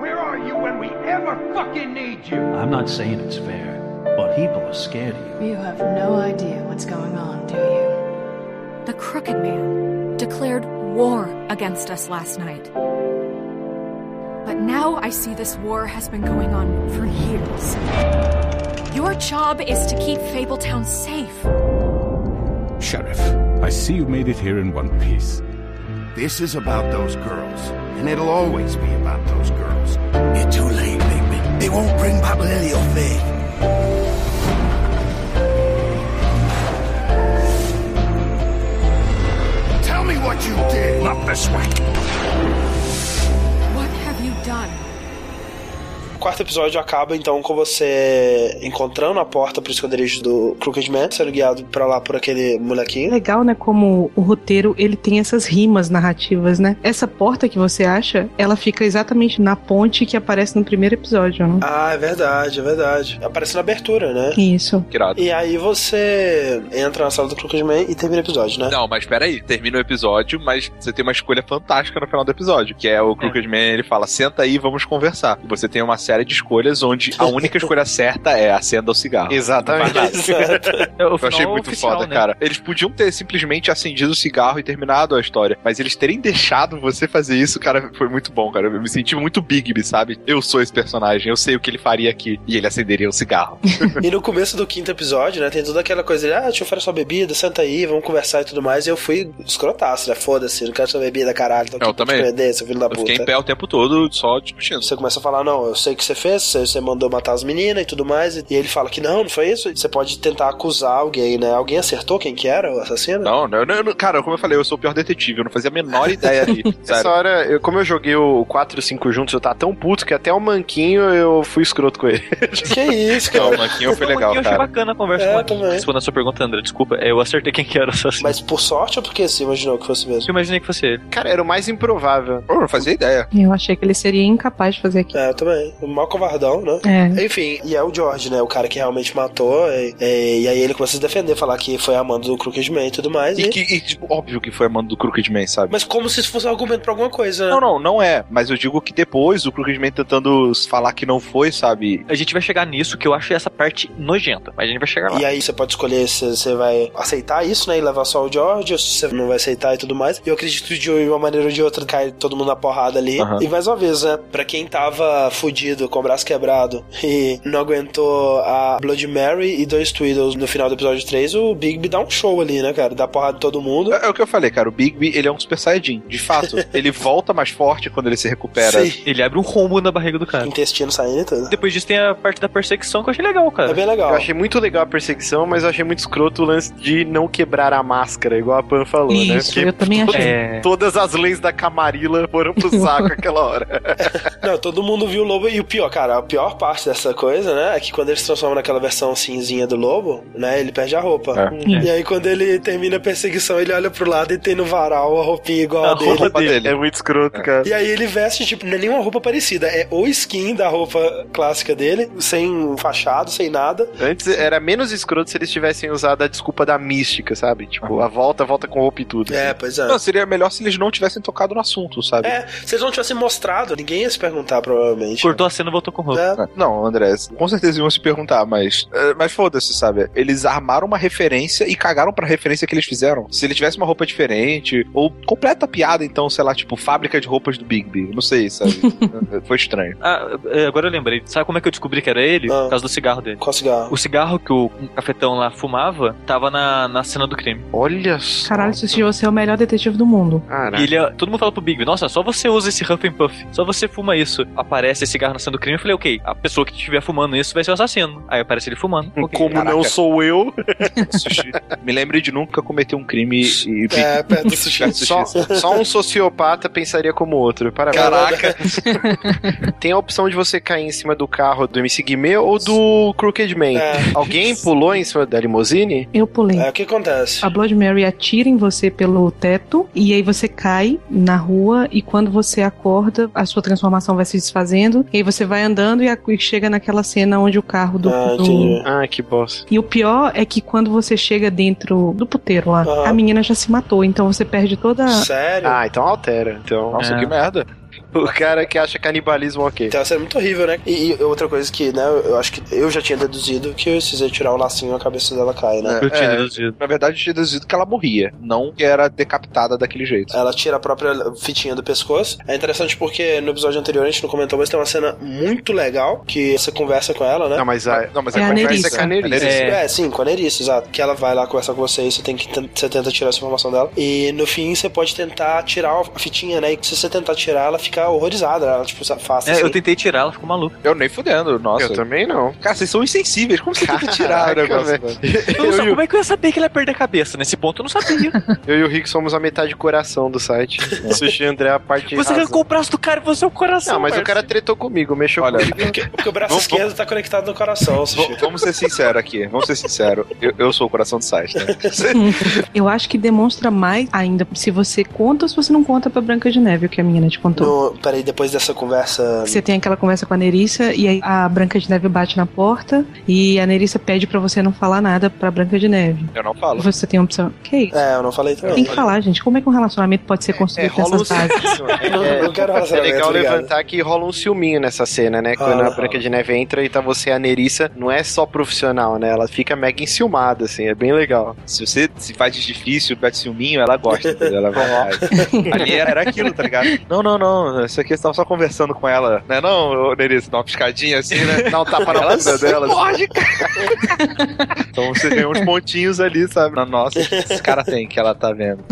S14: Where are you when we ever fucking need you?
S12: I'm not saying it's fair, but people are scared of you.
S15: You have no idea what's going on, do you?
S11: The Crooked Man declared war against us last night. But now I see this war has been going on for years. Your job is to keep Fabletown safe.
S7: Sheriff, I see you made it here in one piece.
S8: This is about those girls, and it'll always be about those girls. You're too late, Bigby. They won't bring back Lily or Faye. Tell me what you did.
S14: Not this way.
S5: Episódio acaba então com você encontrando a porta pro esconderijo do Crooked Man, sendo guiado pra lá por aquele molequinho.
S4: Legal, né? Como o roteiro ele tem essas rimas narrativas, né? Essa porta que você acha, ela fica exatamente na ponte que aparece no primeiro episódio, né?
S5: Ah, é verdade, é verdade. Aparece na abertura, né?
S4: Isso.
S6: Irado.
S5: E aí você entra na sala do Crooked Man e termina o episódio, né?
S6: Não, mas peraí, termina o episódio, mas você tem uma escolha fantástica no final do episódio, que é o Crooked Man, ele fala, senta aí, vamos conversar. E você tem uma série de escolhas onde a única escolha certa é acenda o cigarro.
S3: Exatamente.
S6: Nada.
S9: É,
S6: Eu achei muito
S9: oficial,
S6: foda,
S9: né?
S6: cara. Eles podiam ter simplesmente acendido o cigarro e terminado a história, mas eles terem deixado você fazer isso, cara, foi muito bom, cara. Eu me senti muito Bigby, sabe? Eu sou esse personagem, eu sei o que ele faria aqui. E ele acenderia o cigarro.
S5: E no começo do quinto episódio, né, tem toda aquela coisa de, ah, deixa eu oferecer sua bebida, senta aí, vamos conversar e tudo mais. E eu fui escrotaço, né? Foda-se, não quero sua bebida, caralho. Tô aqui
S6: Eu
S5: te
S6: também.
S5: prender, seu filho da
S6: Eu
S5: puta.
S6: fiquei em pé o tempo todo só discutindo.
S5: Você começa a falar, não, eu sei o que você fez, você, você mandou matar as meninas e tudo mais. E ele fala que não, não foi isso. Você pode tentar acusar alguém, né? Alguém acertou quem que era o assassino?
S6: Não, não, não, não, cara, como eu falei, eu sou o pior detetive, eu não fazia a menor ideia ali.
S3: Nessa
S6: Sério.
S3: hora, eu, como eu joguei o 4 e o 5 juntos, eu tava tão puto que até o manquinho eu fui escroto com ele.
S5: Que isso,
S6: Não,
S5: cara?
S6: o Manquinho foi legal,
S9: aqui eu achei
S6: cara.
S9: bacana a conversa
S5: É,
S9: com o Marquinhos.
S5: também.
S9: Respondendo a sua pergunta, André, desculpa, eu acertei quem que era o assassino.
S5: Mas por sorte ou porque você imaginou que fosse mesmo?
S9: Eu imaginei que fosse ele.
S3: Cara, era o mais improvável.
S6: Eu não fazia ideia.
S4: Eu achei que ele seria incapaz de fazer aquilo.
S5: É, eu também. O mal covardão, né?
S4: É.
S5: Enfim, e é o George, né? O cara que realmente matou. E, e- e aí ele começa a se defender, falar que foi amando do Crooked Man e tudo mais.
S6: E
S5: e-
S6: que, e, tipo, óbvio que foi a mano do Crooked Man, sabe?
S5: Mas como se isso fosse um argumento pra alguma coisa, né?
S6: Não, não, não é. Mas eu digo que depois o Crooked Man tentando falar que não foi, sabe?
S9: A gente vai chegar nisso, que eu acho essa parte nojenta, mas a gente vai chegar lá.
S5: E aí você pode escolher se você vai aceitar isso, né? E levar só o George, ou se você não vai aceitar e tudo mais. E eu acredito que de uma maneira ou de outra cai todo mundo na porrada ali.
S6: Aham.
S5: E mais uma vez, né? Pra quem tava fudido, com o braço quebrado e não aguentou a Blood Mary e dois Tweedles no final do episódio 3, o Bigby dá um show ali, né, cara? Dá porrada em todo mundo.
S6: É, é o que eu falei, cara. O Bigby, ele é um Super Saiyajin. De fato, ele volta mais forte quando ele se recupera.
S5: Sim.
S9: Ele abre um rombo na barriga do cara.
S5: Intestino saindo e tudo.
S9: Depois disso tem a parte da perseguição que eu achei legal, cara.
S5: É bem legal.
S3: Eu achei muito legal a perseguição, mas eu achei muito escroto o lance de não quebrar a máscara, igual a Pan falou, né?
S4: Isso, eu também achei.
S9: É.
S3: Todas as leis da Camarilla foram pro saco aquela hora.
S5: Não, todo mundo viu o lobo. E o pior, cara, a pior parte dessa coisa, né? É que quando ele se transforma naquela versão cinzinha do lobo, né? Ele perde a roupa.
S6: É.
S5: E aí, quando ele termina a perseguição, ele olha pro lado e tem no varal a roupinha igual a,
S9: A
S5: dele.
S9: roupa dele.
S3: É muito escroto, cara.
S5: E aí ele veste, tipo, não é nenhuma roupa parecida. É o skin da roupa clássica dele, sem fachado, sem nada.
S3: Antes era menos escroto se eles tivessem usado a desculpa da mística, sabe? Tipo, a volta, volta com roupa e tudo.
S5: É,
S3: assim.
S5: pois é.
S6: Não, seria melhor se eles não tivessem tocado no assunto, sabe?
S5: É, se eles não tivessem mostrado, ninguém ia se perguntar, provavelmente.
S9: Cortou a cena e voltou com roupa.
S5: É.
S6: Ah, Não, André, com certeza iam se perguntar, mas. é, Mas foda-se, sabe? Eles armaram uma referência e cagaram pra referência que eles fizeram. Se ele tivesse uma roupa diferente, ou completa piada, então, sei lá, tipo, fábrica de roupas do Bigby. Não sei, sabe? Foi estranho.
S9: Ah, é, agora eu lembrei. Sabe como é que eu descobri que era ele?
S5: Ah.
S9: Por causa do cigarro dele.
S5: Qual cigarro?
S9: O cigarro que o cafetão lá fumava tava na, na cena do crime.
S3: Olha só.
S4: Caralho, Sushi, você é o melhor detetive do mundo.
S3: Caraca.
S9: E ele, é- todo mundo fala pro Big, nossa, só você usa esse Huff and Puff, só você fuma isso. Aparece esse cigarro na cena do crime, eu falei, ok, a pessoa que estiver fumando isso vai ser o assassino. Aí aparece ele fumando. ok.
S3: Como
S6: Caraca.
S3: não sou eu,
S6: Sushi. Me lembre de nunca cometer um crime e.
S5: É, perto do sushi.
S3: Só, só um sociopata pensaria como outro. Parabéns.
S6: Caraca!
S3: Tem a opção de você cair em cima do carro do MC Guimê ou do Crooked Man.
S5: É.
S3: Alguém pulou em cima da limousine?
S4: Eu pulei.
S5: É, o que acontece?
S4: A Blood Mary atira em você pelo teto e aí você cai na rua e quando você acorda, a sua transformação vai se desfazendo e aí você vai andando e, a- e chega naquela cena onde o carro do,
S5: Ah,
S4: do-.
S3: Ah, que bosta.
S4: E o pior é que quando você chega dentro do puteiro lá,
S5: Aham.
S4: a menina já se matou, então você perde toda
S5: Sério?
S3: Ah, então altera. Então,
S6: Nossa,
S9: É.
S6: que merda.
S3: O cara que acha canibalismo ok.
S5: Então, isso é muito horrível, né? E, e outra coisa que, né, eu acho que eu já tinha deduzido que se você tirar o lacinho, a cabeça dela cai, né?
S9: Eu tinha
S6: É.
S9: deduzido.
S6: Na verdade, eu tinha deduzido que ela morria, não que era decapitada daquele jeito.
S5: Ela tira a própria fitinha do pescoço. É interessante porque no episódio anterior a gente não comentou, mas tem uma cena muito legal que você conversa com ela, né?
S3: Não, mas a,
S6: Não, mas
S4: É
S6: a
S4: a
S6: conversa é com a Nerissa.
S9: É.
S5: É, sim, com a Nerissa, exato. Que ela vai lá conversar com você e você tem que você tenta tirar essa informação dela. E no fim você pode tentar tirar a fitinha, né? E se você tentar tirar, ela fica fica horrorizada, ela, tipo, se afasta.
S9: É,
S5: assim.
S9: eu tentei tirar, ela ficou maluca.
S6: Eu nem fudendo, nossa.
S3: Eu também não.
S6: Cara, vocês são insensíveis. Como você tenta tirar o negócio?
S9: Eu não sei, como é que eu ia saber que ele ia perder a cabeça? Nesse ponto eu não sabia.
S3: Eu e o Rick somos a metade coração do site. Sushi André é a parte
S9: Você arrancou o braço do cara e você é o coração.
S3: Não, mas o
S9: parceiro.
S3: cara tretou comigo, mexeu
S6: Olha,
S3: comigo.
S5: Porque, porque o braço
S6: Vamos-
S5: esquerdo tá conectado no coração, Sushi.
S6: Vamos ser sinceros aqui. Vamos ser sinceros. Eu, eu sou o coração do site, né?
S4: Eu acho que demonstra mais ainda se você conta ou se você não conta pra Branca de Neve, o que a menina te contou.
S5: No, peraí, depois dessa conversa.
S4: Você tem aquela conversa com a Nerissa e aí a Branca de Neve bate na porta e a Nerissa pede pra você não falar nada pra Branca de Neve.
S6: Eu não falo.
S4: Você tem a opção. Que isso?
S5: É, eu não falei também.
S4: Tem que falar, gente. Como é que um relacionamento pode ser
S3: É,
S4: construído
S3: um
S4: nessas bases?
S3: ciúminho.
S5: Não,
S3: É,
S5: quero
S3: é legal
S5: obrigado.
S3: levantar que rola um ciúminho nessa cena, né? Quando
S5: Ah,
S3: a Branca de Neve entra e tá você e a Nerissa, não é só profissional, né? Ela fica mega enciumada, assim, é bem legal.
S6: Se você se faz de difícil, pede ciúminho, ela gosta, entendeu? Ela vai. Ali era, era aquilo, tá ligado? Não, não, não. Isso aqui você tava só conversando com ela. Né? Não, Nerissa, dá uma piscadinha assim, né?
S3: Dá um tapa na bunda dela. assim.
S6: morde, cara. Então você ganha uns pontinhos ali, sabe? Na nossa, esse cara tem que ela tá vendo.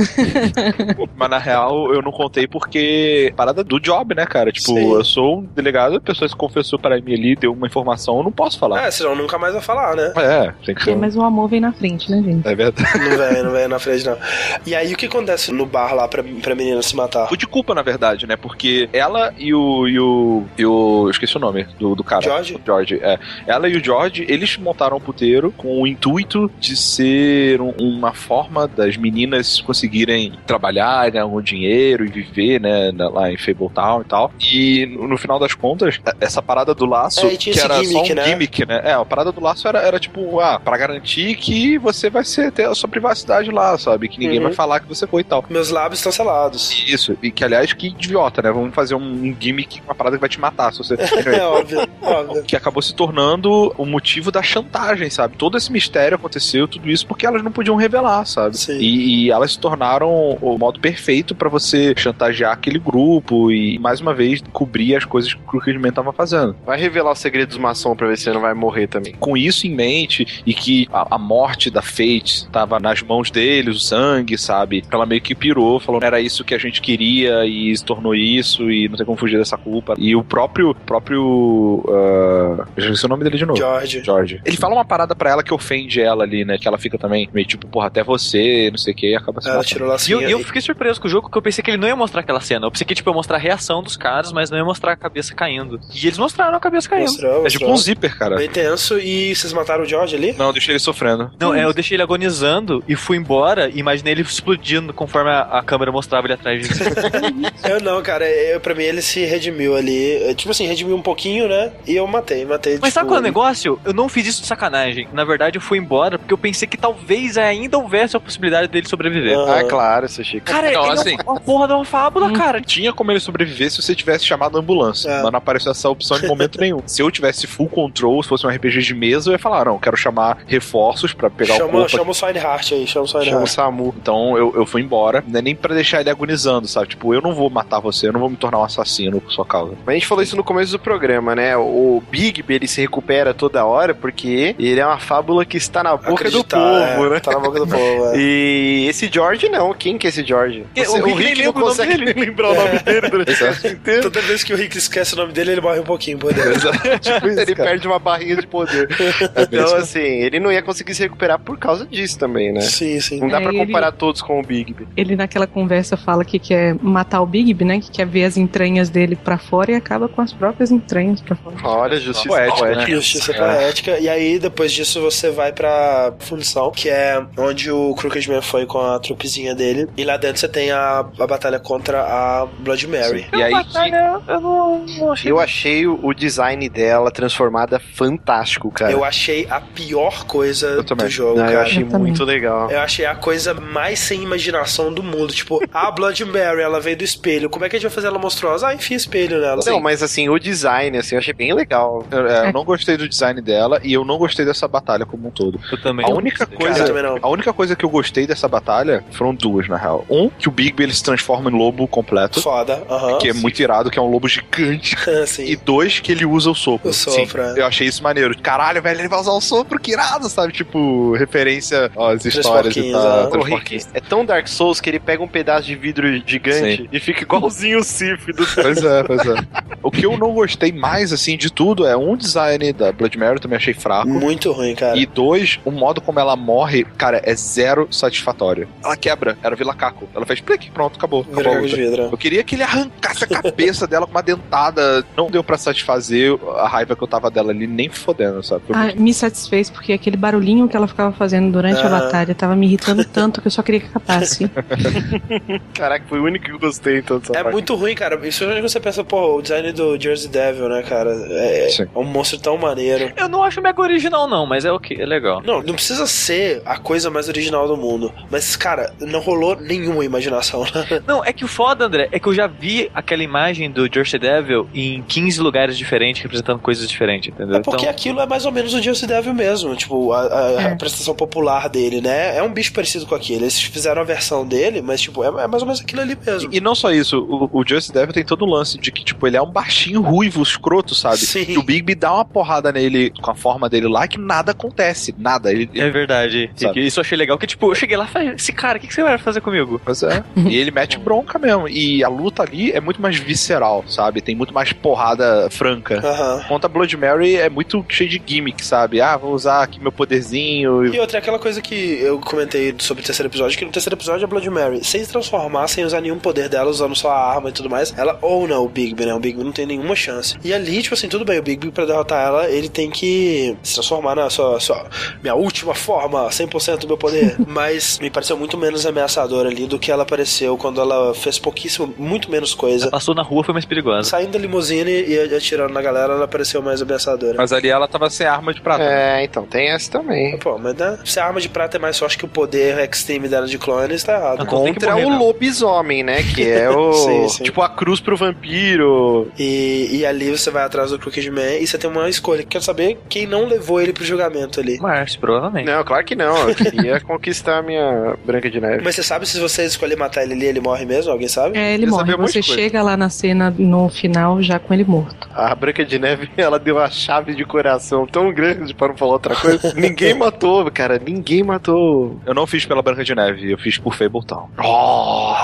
S6: Mas na real, eu não contei porque parada do job, né, cara? Tipo,
S5: Sim.
S6: eu sou um delegado, a pessoa se confessou para mim ali, deu uma informação, eu não posso falar.
S5: É, senão nunca mais vai falar, né?
S6: É, tem que ser.
S4: Mas o amor vem na frente, né, gente?
S6: É verdade.
S5: Não vem, não vem na frente, não. E aí, o que acontece no bar lá pra, pra menina se matar?
S6: O de culpa, na verdade, né? Porque ela e o. E o, e o eu esqueci o nome do, do cara.
S5: George?
S6: George, é. Ela e o George, eles montaram um puteiro com o intuito de ser um- uma forma das meninas conseguirem trabalhar, ganhar algum dinheiro e viver, né? na- Lá em Fabletown e tal. E no, final das contas, essa parada do laço,
S5: É,
S6: que era só
S5: gimmick,
S6: um
S5: né?
S6: gimmick, né? É, a parada do laço era, era tipo, ah, pra garantir que você vai ser, ter a sua privacidade lá, sabe? Que ninguém
S5: Uhum.
S6: vai falar que você foi e tal.
S5: Meus lábios estão selados.
S6: Isso, e que aliás, que idiota, né? Vamos fazer um gimmick, uma parada que vai te matar se você.
S5: É óbvio, óbvio.
S6: que acabou se tornando o motivo da chantagem, sabe? Todo esse mistério aconteceu, tudo isso porque elas não podiam revelar, sabe?
S5: Sim.
S6: E, e elas se tornaram o modo perfeito pra você chantagear aquele grupo e, mais uma vez, cobrir as coisas que o Crooked Man tava fazendo.
S3: Vai revelar o segredo dos maçons pra ver se ele não vai morrer também.
S6: Com isso em mente e que a, a morte da Fate tava nas mãos deles, o sangue, sabe? Ela meio que pirou, falou era isso que a gente queria e se tornou isso e não tem como fugir dessa culpa. E o próprio próprio uh, eu esqueci o nome dele de novo.
S5: George.
S6: George. Ele fala uma parada pra ela que ofende ela ali, né? Que ela fica também meio tipo, porra, até você, não sei o que, e acaba se
S5: Ela tirou
S9: E eu,
S5: lacinha.
S9: e eu fiquei surpreso com o jogo, porque eu pensei que ele não ia mostrar aquela cena. Eu pensei que tipo, ia mostrar a reação dos caras, mas não ia mostrar a cabeça caindo. E eles mostraram a cabeça caindo.
S5: Mostrou,
S6: É tipo
S5: mostrou.
S6: um zíper, cara.
S5: Bem tenso. E vocês mataram o George ali?
S6: Não, deixei ele sofrendo.
S9: Não, é, eu deixei ele agonizando e fui embora e imaginei ele explodindo conforme a, a câmera mostrava ele atrás de mim.
S5: Eu não, cara. Eu, pra mim ele se redimiu ali. É, Tipo assim, redimiu um pouquinho, né? E eu matei, matei.
S9: Mas
S5: tipo,
S9: sabe qual é o negócio? Eu não fiz isso de sacanagem. Na verdade, eu fui embora porque eu pensei que talvez ainda houvesse a possibilidade dele sobreviver.
S5: Ah.
S3: Ah, claro, Sushi.
S9: Cara,
S6: Não,
S9: ele
S6: assim-
S9: é uma porra de uma fábula, cara.
S6: Tinha como ele sobreviver se você tivesse chamado a ambulância,
S5: É.
S6: mas não apareceu essa opção em momento nenhum. Se eu tivesse full control, se fosse um RPG de mesa, eu ia falar, não, quero chamar reforços pra pegar o
S5: Chama,
S6: corpo.
S5: chama o Swineheart aí, chama o
S3: Chama o. Samu.
S6: Então eu, eu fui embora, não é nem pra deixar ele agonizando, sabe? Tipo, eu não vou matar você, eu não vou me tornar um assassino por sua causa.
S3: Mas a gente falou isso no começo do programa, né? O Bigby, ele se recupera toda hora porque ele é uma fábula que está na boca do
S5: Acreditar,
S3: povo,
S5: é,
S3: né?
S5: Tá na boca do povo, é.
S3: E esse George não. Quem que é esse George?
S9: Que- o Rick nem
S3: não consegue
S9: dele.
S3: lembrar o nome dele durante o inteiro.
S5: Toda vez que o Rick esquece o nome dele, ele morre um pouquinho por dentro.
S6: tipo isso,
S3: ele
S6: cara.
S3: perde uma barrinha de poder. então, assim, ele não ia conseguir se recuperar por causa disso também, né?
S5: Sim, sim.
S3: Não dá
S4: É,
S3: pra
S4: ele-
S3: comparar todos com o Bigby.
S4: Ele naquela conversa fala que quer matar o Bigby, né? Que quer ver as entranhas dele pra fora e acaba com as próprias entranhas pra fora.
S3: Olha, justiça
S6: Poético,
S3: poética.
S6: né?
S5: Justiça
S6: É.
S5: poética. E aí, depois disso, você vai pra função, que é onde o Crooked Man foi com a trupezinha dele. E lá dentro você tem a, a batalha contra a Blood Mary.
S6: E aí que
S9: Batalha, eu não, não achei.
S3: Eu achei o design dela transformada fantástico, cara.
S5: Eu achei a pior coisa
S6: Eu
S5: do jogo,
S3: Não, eu
S5: cara.
S3: achei
S4: Eu também.
S3: muito legal.
S5: Eu achei a coisa mais sem imaginação do mundo. Tipo, a Blood Mary, ela veio do espelho. Como é que a gente vai fazer ela monstruosa? Ah, enfia espelho nela.
S3: Não, mas assim, o design, assim, eu achei bem legal.
S6: eu, é, eu não gostei do design dela e eu não gostei dessa batalha como um todo.
S9: Eu também.
S6: A única
S5: Cara,
S6: coisa,
S5: não.
S6: a única coisa que eu gostei dessa batalha foram duas, na real. Um, que o Bigby ele se transforma em lobo completo.
S5: Foda, aham.
S6: Que é muito irado, que é um lobo gigante.
S5: Sim.
S6: E dois, que ele usa o sopro.
S5: O sopro, é.
S6: Eu achei isso maneiro. Caralho, velho, ele vai usar o sopro, que irado, sabe? Tipo, referência às histórias e tal. porquinhos.
S3: é tão Dark Souls que ele pega um pedaço de vidro gigante
S6: Sim.
S3: e fica igualzinho o Do
S6: Pois é, pois é. O que eu não gostei mais, assim, de tudo é um design da Blood Mary, também achei fraco.
S5: Muito ruim, cara.
S6: E dois, o modo como ela morre, cara, é zero satisfatório. Ela quebra, era Vila Caco. Ela fez plique, pronto, acabou. acabou a. Eu queria que ele arrancasse a cabeça dela com uma dentada. Não deu pra satisfazer a raiva que eu tava dela ali, nem fodendo, sabe?
S4: Ah,
S6: muito-
S4: me satisfez porque aquele barulhinho que ela ficava fazendo durante a
S5: Ah.
S4: batalha tava me irritando tanto que eu só queria que acabasse.
S3: Caraca, foi o único que eu gostei então
S5: É
S3: parte.
S5: muito ruim, cara. Isso é você pensa, pô, o design do Jersey Devil, né, cara? É, é um monstro tão maneiro.
S9: Eu não acho mega original, não, mas é ok, é legal.
S5: Não, não precisa ser a coisa mais original do mundo. Mas, cara, não rolou nenhuma imaginação.
S9: Não, é que o foda, André, é que eu já vi aquela imagem do Jersey Devil em 15 lugares diferentes, representando coisas diferentes, entendeu?
S5: É porque
S9: Então,
S5: aquilo é mais ou menos o Jersey Devil mesmo, tipo, a, a- a
S4: É.
S5: representação popular dele, né? É um bicho parecido com aquele. Eles fizeram a versão dele, mas, tipo, é, é mais ou menos aquilo ali mesmo.
S6: E não só isso, o, o Just Devil tem todo o lance de que, tipo, ele é um baixinho ruivo, escroto, sabe?
S5: Sim.
S6: E o Bigby dá uma porrada nele com a forma dele lá que nada acontece. Nada. Ele,
S9: é verdade.
S6: Sabe?
S9: Isso eu achei legal, que tipo, eu cheguei lá e falei, esse cara, o que, que você vai fazer comigo?
S6: Pois é. e ele mete bronca mesmo. E a luta ali é muito mais visceral, sabe? Tem muito mais porrada franca.
S5: Aham.
S6: Enquanto a Blood Mary é muito cheio de gimmick, sabe? Ah, vou usar aqui meu poderzinho.
S5: E outra, é aquela coisa que eu comentei sobre o terceiro episódio, que no terceiro episódio a Blood Mary, sem se transformar, sem usar nenhum poder dela, usando só a arma e tudo mais, ela ouna o Bigby, né? O Bigby não tem nenhuma chance. E ali, tipo assim, tudo bem, o Bigby pra derrotar ela, ele tem que se transformar na sua, sua minha última forma, 100% do meu poder. Mas me pareceu muito menos ameaçador ali do que ela apareceu quando ela fez pouquíssimo, muito menos coisa.
S9: Passou na rua, foi mais perigosa.
S5: Saindo da limusine e atirando na galera, ela pareceu mais ameaçadora.
S6: Mas ali ela tava sem arma de prata.
S3: É, então, tem essa também.
S5: Pô, mas né, se a arma de prata é mais forte que o poder extreme dela de clones, tá errado.
S9: Então tem que
S3: Contra
S9: morrer
S3: o
S9: mesmo.
S3: lobisomem, né? Que é o.
S5: Sim, sim.
S3: Tipo a cruz pro vampiro.
S5: E, e ali você vai atrás do Crooked Man e você tem uma escolha. Quero saber quem não levou ele pro julgamento ali.
S9: Márcio, provavelmente.
S3: Não, claro que não. Eu queria conquistar a minha Branca de Neve.
S5: Mas você sabe se você escolher matar ele ali, ele morre mesmo? Alguém sabe?
S4: É, ele morre. Você chega lá na cena no final já com ele morto.
S3: A Branca de Neve, ela deu uma chave de coração tão grande para não falar outra coisa. ninguém matou, cara. Ninguém matou.
S6: Eu não fiz pela Branca de Neve, eu fiz por Fabletown.
S3: Oh!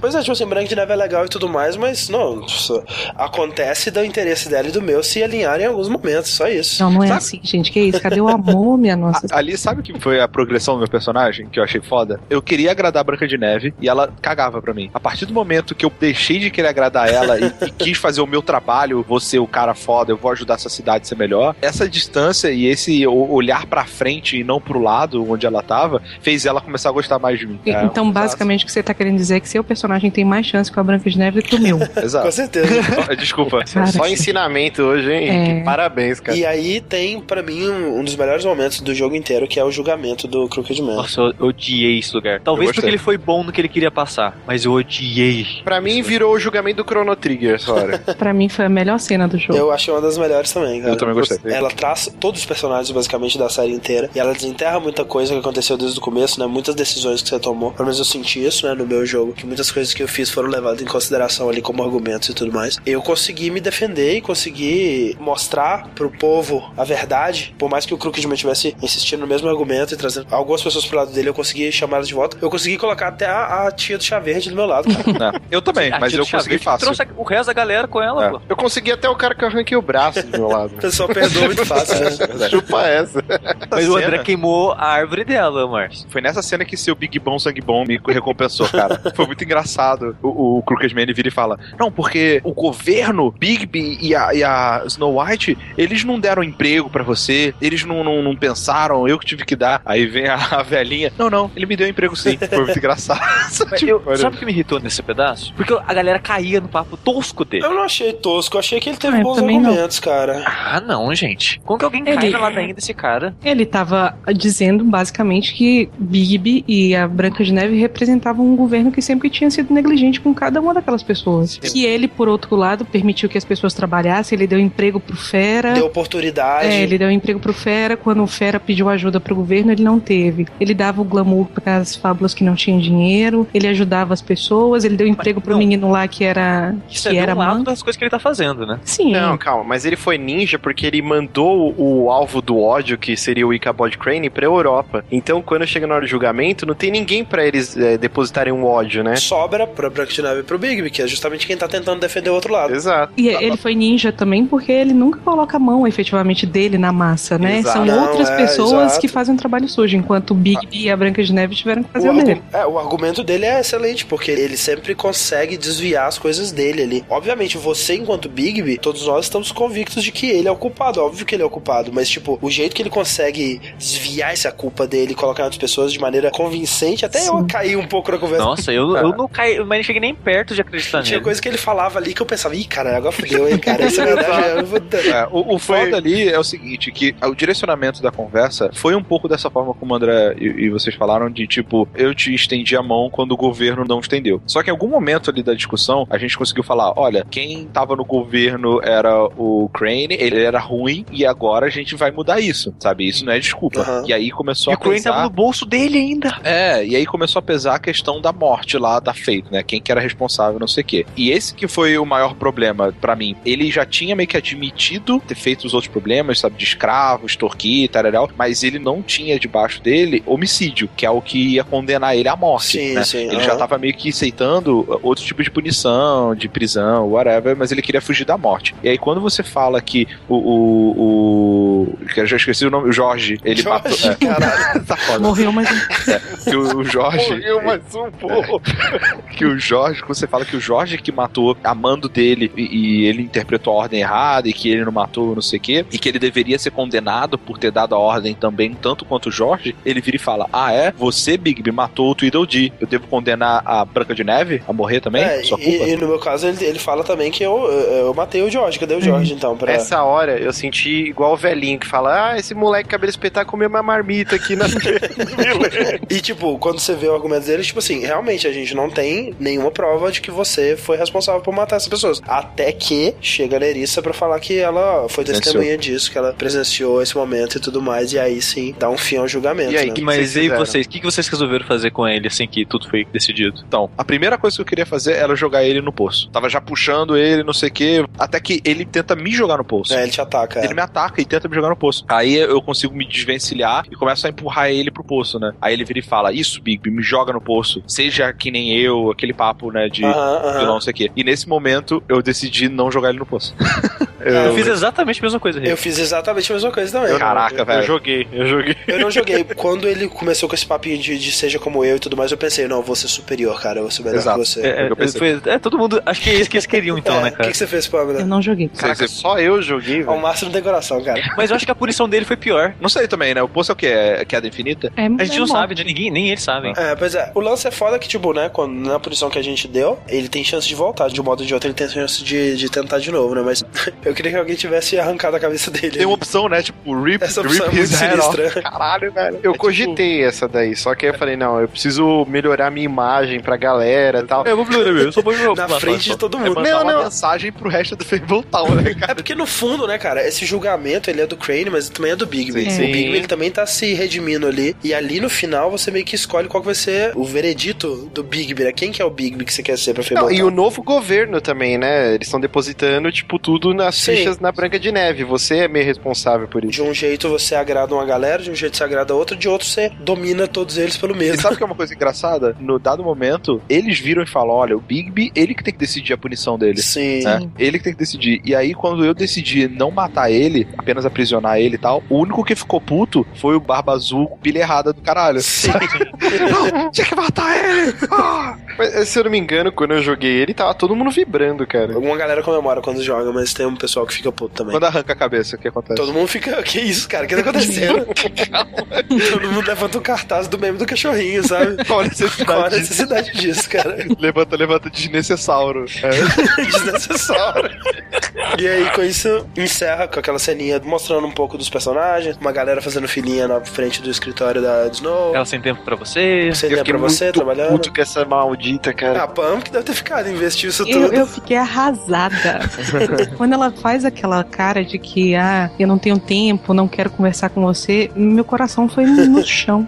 S5: Pois é, tipo assim, Branca de Neve é legal e tudo mais, mas não. isso acontece do interesse dela e do meu se alinharem em alguns momentos, só isso.
S4: Não, não é
S6: Sabe-
S4: assim, gente. Que isso? Cadê o amor, minha nossa?
S6: A- Ali, sabe o que foi a progressão do meu personagem, que eu achei foda? Eu queria agradar a Branca de Neve e ela cagava pra mim. A partir do momento que eu deixei de querer agradar ela e, e quis fazer o meu trabalho, vou ser o cara foda, eu vou ajudar essa cidade a ser melhor, essa distância e esse olhar pra frente e não pro lado onde ela tava, fez ela começar a gostar mais de mim.
S4: E-
S6: É,
S4: então, basicamente, o que você tá querendo dizer é que seu personagem tem mais chance com a Branca de Neve do que o meu.
S6: Exato.
S5: Com certeza.
S6: Só- Desculpa.
S4: Cara,
S3: Só ensinamento hoje, hein?
S4: É.
S3: Que Parabéns, cara.
S5: E aí tem, pra mim, um, dos melhores momentos do jogo inteiro, que é o julgamento do Crooked Man.
S9: Nossa, eu odiei esse lugar. Talvez porque ele foi bom no que ele queria passar, mas eu odiei.
S3: Pra mim, virou o julgamento do Chrono Trigger essa hora.
S4: pra mim foi a melhor cena do jogo.
S5: Eu achei uma das melhores também, cara.
S6: Eu também gostei.
S5: Ela traz todos os personagens, basicamente, da série inteira. E ela desenterra muita coisa que aconteceu desde o começo, né? Muitas decisões que você tomou. Pelo menos eu senti isso, né? No meu jogo. Que muitas coisas que eu fiz foram levadas em consideração ali como argumentos e tudo mais. Eu consegui me defender e consegui mostrar pro povo a verdade. Por mais que o Crooked Man tivesse insistindo no mesmo argumento e trazendo algumas pessoas pro lado dele, eu consegui chamar elas de volta. Eu consegui colocar até a, a tia do chá verde do meu lado, cara.
S6: É, Eu também,
S9: A
S6: mas eu consegui fácil.
S9: Trouxe o resto da galera com ela,
S6: É.
S9: pô.
S3: Eu consegui até o cara que eu arranquei o braço do meu lado.
S5: O pessoal perdoa muito fácil, né?
S3: Chupa essa.
S9: Mas o André queimou a árvore dela, Márcio.
S6: Foi nessa cena que seu Big Bom Sangue Bom me recompensou, cara. Foi muito engraçado. O, o Crooked Man vira e fala: Não, porque o governo, Bigby e a, e a Snow White, eles não deram emprego pra você, eles não, não, não pensaram, eu que tive que dar. Aí vem a, a velhinha: Não, não, ele me deu emprego sim. Foi muito engraçado. Tipo,
S9: eu-
S6: olha.
S9: sabe o que me irritou nesse pedaço? Porque a galera caía no papo tosco dele.
S5: Eu não achei tosco, eu achei que ele teve
S4: Ah,
S5: bons
S4: também não.
S5: argumentos, cara.
S9: Ah, não, gente. Como que alguém cai
S4: Ele-
S9: na ladainha desse cara?
S4: Ele tava dizendo basicamente que Bigby e a Branca de Neve representavam um governo que sempre tinha sido negligente com cada uma daquelas pessoas. Que ele, por outro lado, permitiu que as pessoas trabalhassem, ele deu emprego pro Fera.
S5: Deu oportunidade.
S4: É, ele deu emprego pro Fera. Quando o Fera pediu ajuda pro governo, ele não teve. Ele dava o glamour para as fábulas que não tinham dinheiro. Ele ajudava as pessoas. Ele deu emprego pro
S9: não.
S4: menino lá que era
S9: Isso
S4: que
S9: é
S4: era
S9: um lado das coisas que ele tá fazendo, né?
S4: Sim.
S3: Não, calma, mas ele foi ninja porque ele mandou o alvo do ódio, que seria o Ichabod Crane, pra Europa. Então, quando chega na hora do julgamento, não tem ninguém pra eles é, depositarem um ódio, né?
S5: Sobra pra Branca de Neve e pro Bigby, que é justamente quem tá tentando defender o outro lado.
S3: Exato.
S4: E ele foi ninja também porque ele nunca coloca a mão efetivamente dele na massa, né?
S5: Exato.
S4: São
S5: Não,
S4: outras
S5: é,
S4: pessoas
S5: exato.
S4: que fazem um trabalho sujo, enquanto o Bigby e a Branca de Neve tiveram que fazer
S5: O,
S4: o dele.
S5: argu- é, o argumento dele é excelente, porque ele sempre consegue desviar as coisas dele ali. Obviamente, você, enquanto Bigby, todos nós estamos convictos de que ele é o culpado. Óbvio que ele é o culpado, mas, tipo, o jeito que ele consegue desviar essa culpa dele e colocar outras pessoas de maneira convincente, até eu caí um pouco na conversa.
S9: Nossa, eu, eu não caí, mas não cheguei nem perto de acreditar
S5: Tinha
S9: nele.
S5: coisa que ele falava ali que eu pensava, ih, cara, agora fudeu, hein, cara. Isso é verdade. eu vou-
S6: É, o, o foda ali é o seguinte, que o direcionamento da conversa foi um pouco dessa forma como o André e, e vocês falaram, de tipo, eu te estendi a mão quando o governo não estendeu. Só que em algum momento ali da discussão, a gente conseguiu falar, olha, quem tava no governo era o Crane, ele era ruim, e agora a gente vai mudar isso, sabe? Isso não é desculpa.
S9: Aham.
S6: E aí começou
S9: E
S6: a
S9: o Crane
S6: pesar...
S9: tava no bolso dele ainda.
S6: É, e aí começou a pesar a questão da morte lá da Fate, né? Quem que era responsável, não sei o quê. E esse que foi o maior problema pra mim. Ele já tinha meio que admitido ter feito os outros problemas, sabe, de escravo, extorquir, tal, mas ele não tinha debaixo dele homicídio, que é o que ia condenar ele à morte.
S5: Sim,
S6: né?
S5: sim,
S6: ele
S5: aham.
S6: já tava meio que aceitando outro tipo de punição, de prisão, whatever, mas ele queria fugir da morte. E aí quando você fala que o. o, o que eu já esqueci o nome, o Jorge, ele
S5: Jorge,
S6: matou. é.
S5: caralho.
S6: tá foda.
S4: Morreu mais um.
S6: É, que o, Jorge.
S3: Morreu mais um, pô.
S6: que o Jorge, quando você fala que o Jorge que matou a mando dele e, e ele interpretou a ordem errada e que ele não matou não sei o quê, e que ele deveria ser condenado por ter dado a ordem também, tanto quanto o Jorge, ele vira e fala: Ah, é? Você, Bigby, matou o Tweedledee. Eu devo condenar a Branca de Neve a morrer também?
S5: É,
S6: Sua culpa?
S5: e, e no meu caso, ele, ele fala também que eu, eu, eu matei o George. Cadê o George, então? Pra...
S3: Essa hora eu senti igual o velhinho que fala: Ah, esse moleque cabelo espetado comeu uma marmita aqui na.
S5: E, tipo, quando você vê o argumento dele, tipo assim, realmente a gente não tem nenhuma prova de que você foi responsável por matar essas pessoas. Até que chega a Nerissa pra falar que ela foi
S6: Presenciou.
S5: testemunha disso, que ela presenciou esse momento e tudo mais, e aí sim dá um fim ao julgamento.
S6: E aí,
S5: né?
S6: que
S9: Mas
S6: vocês
S9: e vocês? O que que vocês resolveram fazer com ele assim que tudo foi decidido?
S6: Então, a primeira coisa que eu queria fazer era jogar ele no poço. Tava já puxando ele, não sei o quê, até que ele tenta me jogar no poço.
S5: É, ele te ataca. é.
S6: Ele me ataca e tenta me jogar no poço. Aí eu consigo me desvencilhar e começo a empurrar ele pro poço, né? Aí ele vira e fala: Isso, Bigby, me joga no poço. Seja que nem eu, aquele papo, né? De
S5: Aham, aham.
S6: vilão, não sei o quê. E nesse momento eu decidi não jogar ele no poço.
S9: Eu, fiz exatamente a mesma coisa, Rick.
S5: Eu fiz exatamente a mesma coisa também.
S6: Caraca,
S3: eu,
S6: velho.
S3: Eu joguei, eu joguei.
S5: Eu não joguei. Quando ele começou com esse papinho de, de seja como eu e tudo mais, eu pensei, não, eu vou ser superior, cara. Eu vou ser melhor
S6: Exato.
S5: que você.
S9: É, é, foi- é, todo mundo. Acho que é isso que eles queriam, então,
S5: É,
S9: né,
S5: O que,
S9: cara?
S5: que você fez, Pamela?
S4: Eu não joguei.
S3: Caraca, só eu joguei,
S5: Ao
S3: velho.
S5: máximo tem coração, cara.
S9: Mas eu acho que a punição dele foi pior.
S6: Não sei também, né? O poço é o quê? É queda infinita?
S4: É,
S9: A gente
S4: é
S9: não
S4: morte.
S9: sabe de ninguém, nem eles sabem.
S5: É, pois é. O lance é foda que, tipo, né, quando, na punição que a gente deu, ele tem chance de voltar. De um modo ou de outro, ele tem chance de, de tentar de novo, né? Mas eu queria que alguém tivesse arrancado a cabeça dele.
S6: Tem uma opção, né? Tipo, rip,
S5: Essa opção
S6: rip
S5: é muito sinistra.
S6: Caralho, velho.
S3: Eu
S6: É
S3: cogitei essa daí, só que aí eu falei, não, eu preciso melhorar minha imagem pra galera e tal.
S9: Eu vou melhorar mesmo, eu só vou
S5: Na frente de todo
S6: Tipo, é
S5: mundo.
S6: mandar
S3: Não,
S6: uma
S3: não.
S6: mensagem pro resto do Fable Town, né, cara?
S5: É porque no fundo, né, cara, esse julgamento ele é do Crane, mas também é do Bigby.
S3: Sim.
S5: O Bigby ele também tá se redimindo ali. E ali no final você meio que escolhe qual que vai ser o veredito do Bigby, né? Quem que é o Bigby que você quer ser pra Fable
S3: e o novo governo também, né? Eles estão depositando, tipo, tudo nas
S5: Sim.
S3: fichas na Branca de Neve. Você é meio responsável por isso.
S5: De um jeito você agrada uma galera, de um jeito você agrada outra, de outro você domina todos eles pelo
S6: E
S5: mesmo.
S6: sabe o que é uma coisa engraçada? No dado momento, eles viram e falam: olha, o Bigby, ele que tem que decidir a punição dele.
S5: Sim.
S6: né? Ele que tem que decidir. E aí, quando eu decidi não matar ele, apenas aprisionar ele e tal, o único que ficou puto foi o Barba Azul com pilha errada do caralho.
S5: Sim.
S6: não, tinha que matar ele! Ah!
S3: Mas, se eu não me engano, quando eu joguei ele, tava todo mundo vibrando, cara.
S5: Alguma galera comemora quando joga, mas tem um pessoal que fica puto também.
S6: Quando arranca a cabeça, o que acontece?
S5: Todo mundo fica. Que isso, cara? O que tá acontecendo? Todo mundo levanta o cartaz do meme do cachorrinho, sabe?
S6: Qual a necessidade
S5: Qual a
S6: disso?
S5: necessidade disso, cara?
S6: Levanta, levanta desnecessário. É.
S5: Desnecessário. E aí, com isso, encerra com aquela ceninha mostrando um pouco dos personagens, uma galera fazendo filinha na frente do escritório da Snow.
S9: Ela sem tempo pra você.
S5: Sem tempo pra você,
S3: muito
S5: trabalhando.
S3: puto com essa maldita, cara.
S5: A Pam que deve ter ficado, investiu isso
S4: Eu,
S5: tudo.
S4: eu fiquei arrasada. Quando ela faz aquela cara de que, ah, eu não tenho tempo, não quero conversar com você, meu coração foi no chão.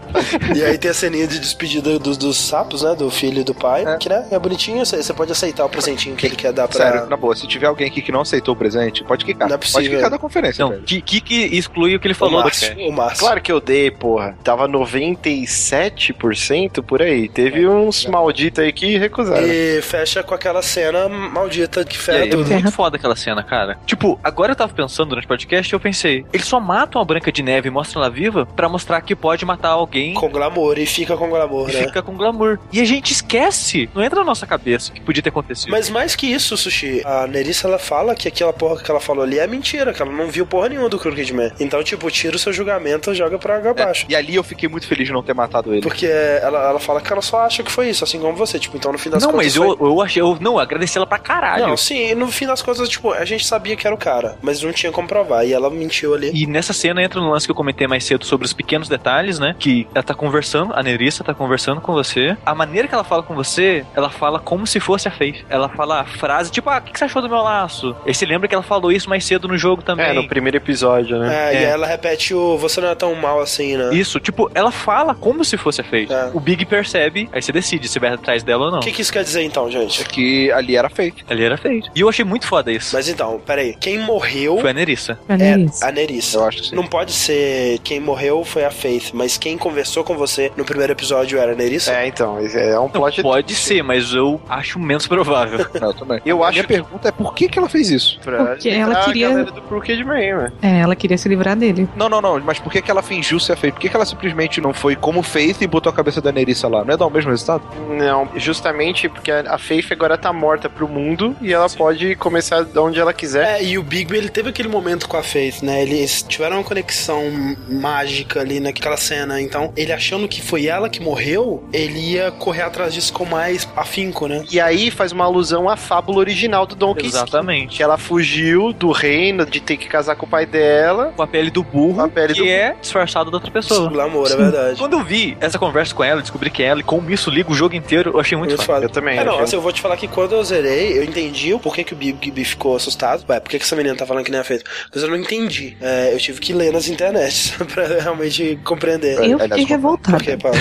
S5: E aí tem a ceninha de despedida dos, dos sapos, né? Do filho e do pai. Que né, é bonitinho, você você pode aceitar o presentinho que ele quer dar pra.
S6: Sério, na boa, se tiver alguém aqui que não aceitou o presente, pode quicar.
S5: Não é
S6: pode
S5: possível.
S6: quicar da conferência,
S9: Não, que, que, que exclui o que ele
S5: o
S9: falou do
S5: Márcio, o Márcio.
S3: Claro que eu dei, porra. Tava 97% por aí. Teve uns malditos aí que recusaram.
S5: E fecha com aquela cena maldita que ferra
S9: é
S5: tudo.
S9: muito foda aquela cena, cara. Tipo, agora eu tava pensando durante o podcast e eu pensei, eles só matam a Branca de Neve e mostram ela viva pra mostrar que pode matar alguém
S5: Com glamour, e fica com glamour,
S9: e
S5: né?
S9: fica com glamour. E a gente esquece, não entra na nossa cabeça que podia ter acontecido.
S5: Mas mais que isso, Sushi, a Nerissa ela fala que aquela porra que ela falou ali é mentira, que ela não viu porra nenhuma do Crooked Man. Então, tipo, tira o seu julgamento e joga pra água abaixo.
S6: E ali eu fiquei muito feliz de não ter matado ele.
S5: Porque ela, ela fala que ela só acha que foi isso, assim como você. Tipo, então no fim das
S9: não,
S5: contas.
S9: mas eu, eu achei, eu não, eu agradeci ela pra caralho.
S5: Não, sim, no fim das contas, tipo, a gente sabia que era o cara, mas não tinha como provar. E ela mentiu ali.
S9: E nessa cena entra no lance que eu comentei mais cedo sobre os pequenos detalhes, né? Que ela tá conversando, a Nerissa tá conversando com você. A maneira que ela fala com você, ela fala como se fosse a Faith. Ela fala a frase, tipo, ah, o que que você achou do meu laço? Aí você lembra que ela falou isso mais cedo no jogo também.
S3: É, no primeiro episódio, né?
S5: É, e
S9: É.
S5: ela repete o você não é tão mal assim, né?
S9: Isso, tipo, ela fala como se fosse a Faith. O Big percebe, aí você decide se vai atrás dela ou não.
S5: O que, que isso quer dizer então, gente?
S6: Que ali era feito.
S9: Ali era feito. E eu achei muito foda isso.
S5: Mas então, peraí. Quem morreu
S9: Foi a Nerissa.
S4: A Nerissa.
S5: é a Nerissa.
S6: Eu acho que sim.
S5: Não pode ser quem morreu foi a Faith, mas quem conversou com você no primeiro episódio era a Nerissa?
S3: É, então, é um
S9: Não,
S3: plot.
S9: pode ser, mas eu acho menos provável.
S6: Eu também.
S3: Eu
S6: a
S3: acho
S6: minha
S3: que-
S6: pergunta é por que, que ela fez isso?
S3: Pra
S4: Porque ela queria-
S3: a galera do Crooked Man, velho.
S4: É, ela queria se livrar dele.
S6: Não, não, não, mas por que, que ela fingiu ser a Faith? Por que, que ela simplesmente não foi como Faith e botou a cabeça da Nerissa lá? Não ia dar o mesmo resultado?
S3: Não, justamente porque a Faith agora tá morta pro mundo e ela pode começar de onde ela quiser.
S5: É, e o Bigby, ele teve aquele momento com a Faith, né? Eles tiveram uma conexão mágica ali naquela cena. Então, ele achando que foi ela que morreu, ele ia correr atrás disso com mais afinco, né?
S3: E aí faz uma alusão à fábula original do Donkey
S9: Exatamente.
S3: Que ela fugiu do reino de ter que casar com o pai dela.
S9: Com a pele do burro,
S3: A pele
S9: que
S3: do
S9: é disfarçado da outra pessoa.
S5: Glamour, é verdade.
S9: Quando eu vi essa conversa com ela, descobri que é ela e como isso liga o jogo inteiro, eu achei muito, foda.
S3: Eu também.
S5: É, não,
S3: achei-
S5: assim, eu vou te falar que quando eu zerei, eu entendi o porquê que o Bigby ficou assustado. Ué, por que, que essa menina tá falando que nem a Faith? Mas eu não entendi. É, eu tive que ler nas internets pra realmente compreender.
S4: Eu fiquei revoltada.
S5: Por quê, Paulo?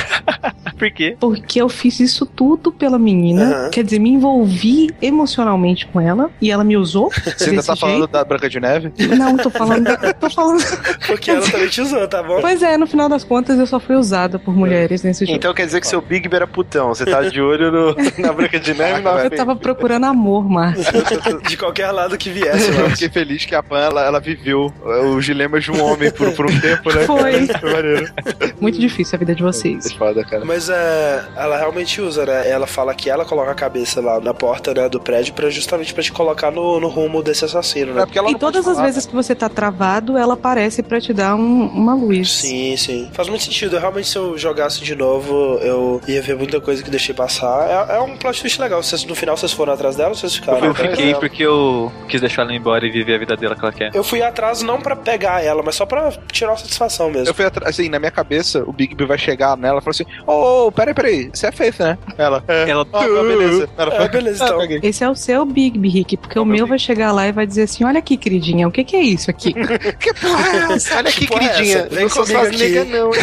S9: Por quê?
S4: Porque eu fiz isso tudo pela menina.
S5: Aham.
S4: Quer dizer, me envolvi emocionalmente com ela. E ela me usou.
S6: Você ainda tá falando
S4: jeito.
S6: da Branca de Neve?
S4: Não, tô falando. tô falando.
S5: Porque ela também te usou, tá bom?
S4: Pois é, no final das contas eu só fui usada por mulheres nesse jogo.
S3: Então quer dizer que seu Bigby era putão. Você tá de olho no- na Branca de Neve e na
S4: Eu tava procurando amor, Márcio.
S5: De qualquer lado que viesse,
S6: Eu fiquei feliz que a Pan, ela, ela viveu uh, os dilemas de um homem por, por um tempo, né?
S4: Foi.
S6: Foi maneiro.
S4: Muito difícil a vida de vocês.
S6: É foda, cara.
S5: Mas é, ela realmente usa, né? Ela fala que ela coloca a cabeça lá na porta né, do prédio pra justamente pra te colocar no, no rumo desse assassino, né?
S6: É porque ela
S4: E todas as
S6: falar,
S4: vezes que você tá travado, ela aparece pra te dar um- uma luz.
S5: Sim, sim. Faz muito sentido. Eu, realmente, se eu jogasse de novo, eu ia ver muita coisa que deixei passar. É, é um plot twist legal. Vocês, no final, vocês foram atrás dela ou vocês ficaram?
S9: Eu fiquei
S5: dela?
S9: porque eu quis deixar ela embora e viver a vida dela que ela quer.
S5: Eu fui atrás não pra pegar ela, mas só pra tirar uma satisfação mesmo.
S6: Eu fui atrás, assim, na minha cabeça, o Bigby vai chegar nela e falar assim: Ô, oh, peraí, peraí, você é Faith, né? Ela, é.
S9: Ela.
S6: Ah, tá, beleza. Ela
S5: É,
S6: fala,
S5: beleza,
S6: "Ah,
S5: então."
S4: Esse é o seu Big Rick, porque o meu vai chegar lá e vai dizer assim: olha aqui, queridinha, o que, que é isso aqui?
S6: Que porra é essa?
S3: Olha aqui,
S5: é
S3: queridinha.
S5: Vem
S3: não sou suas nega, não.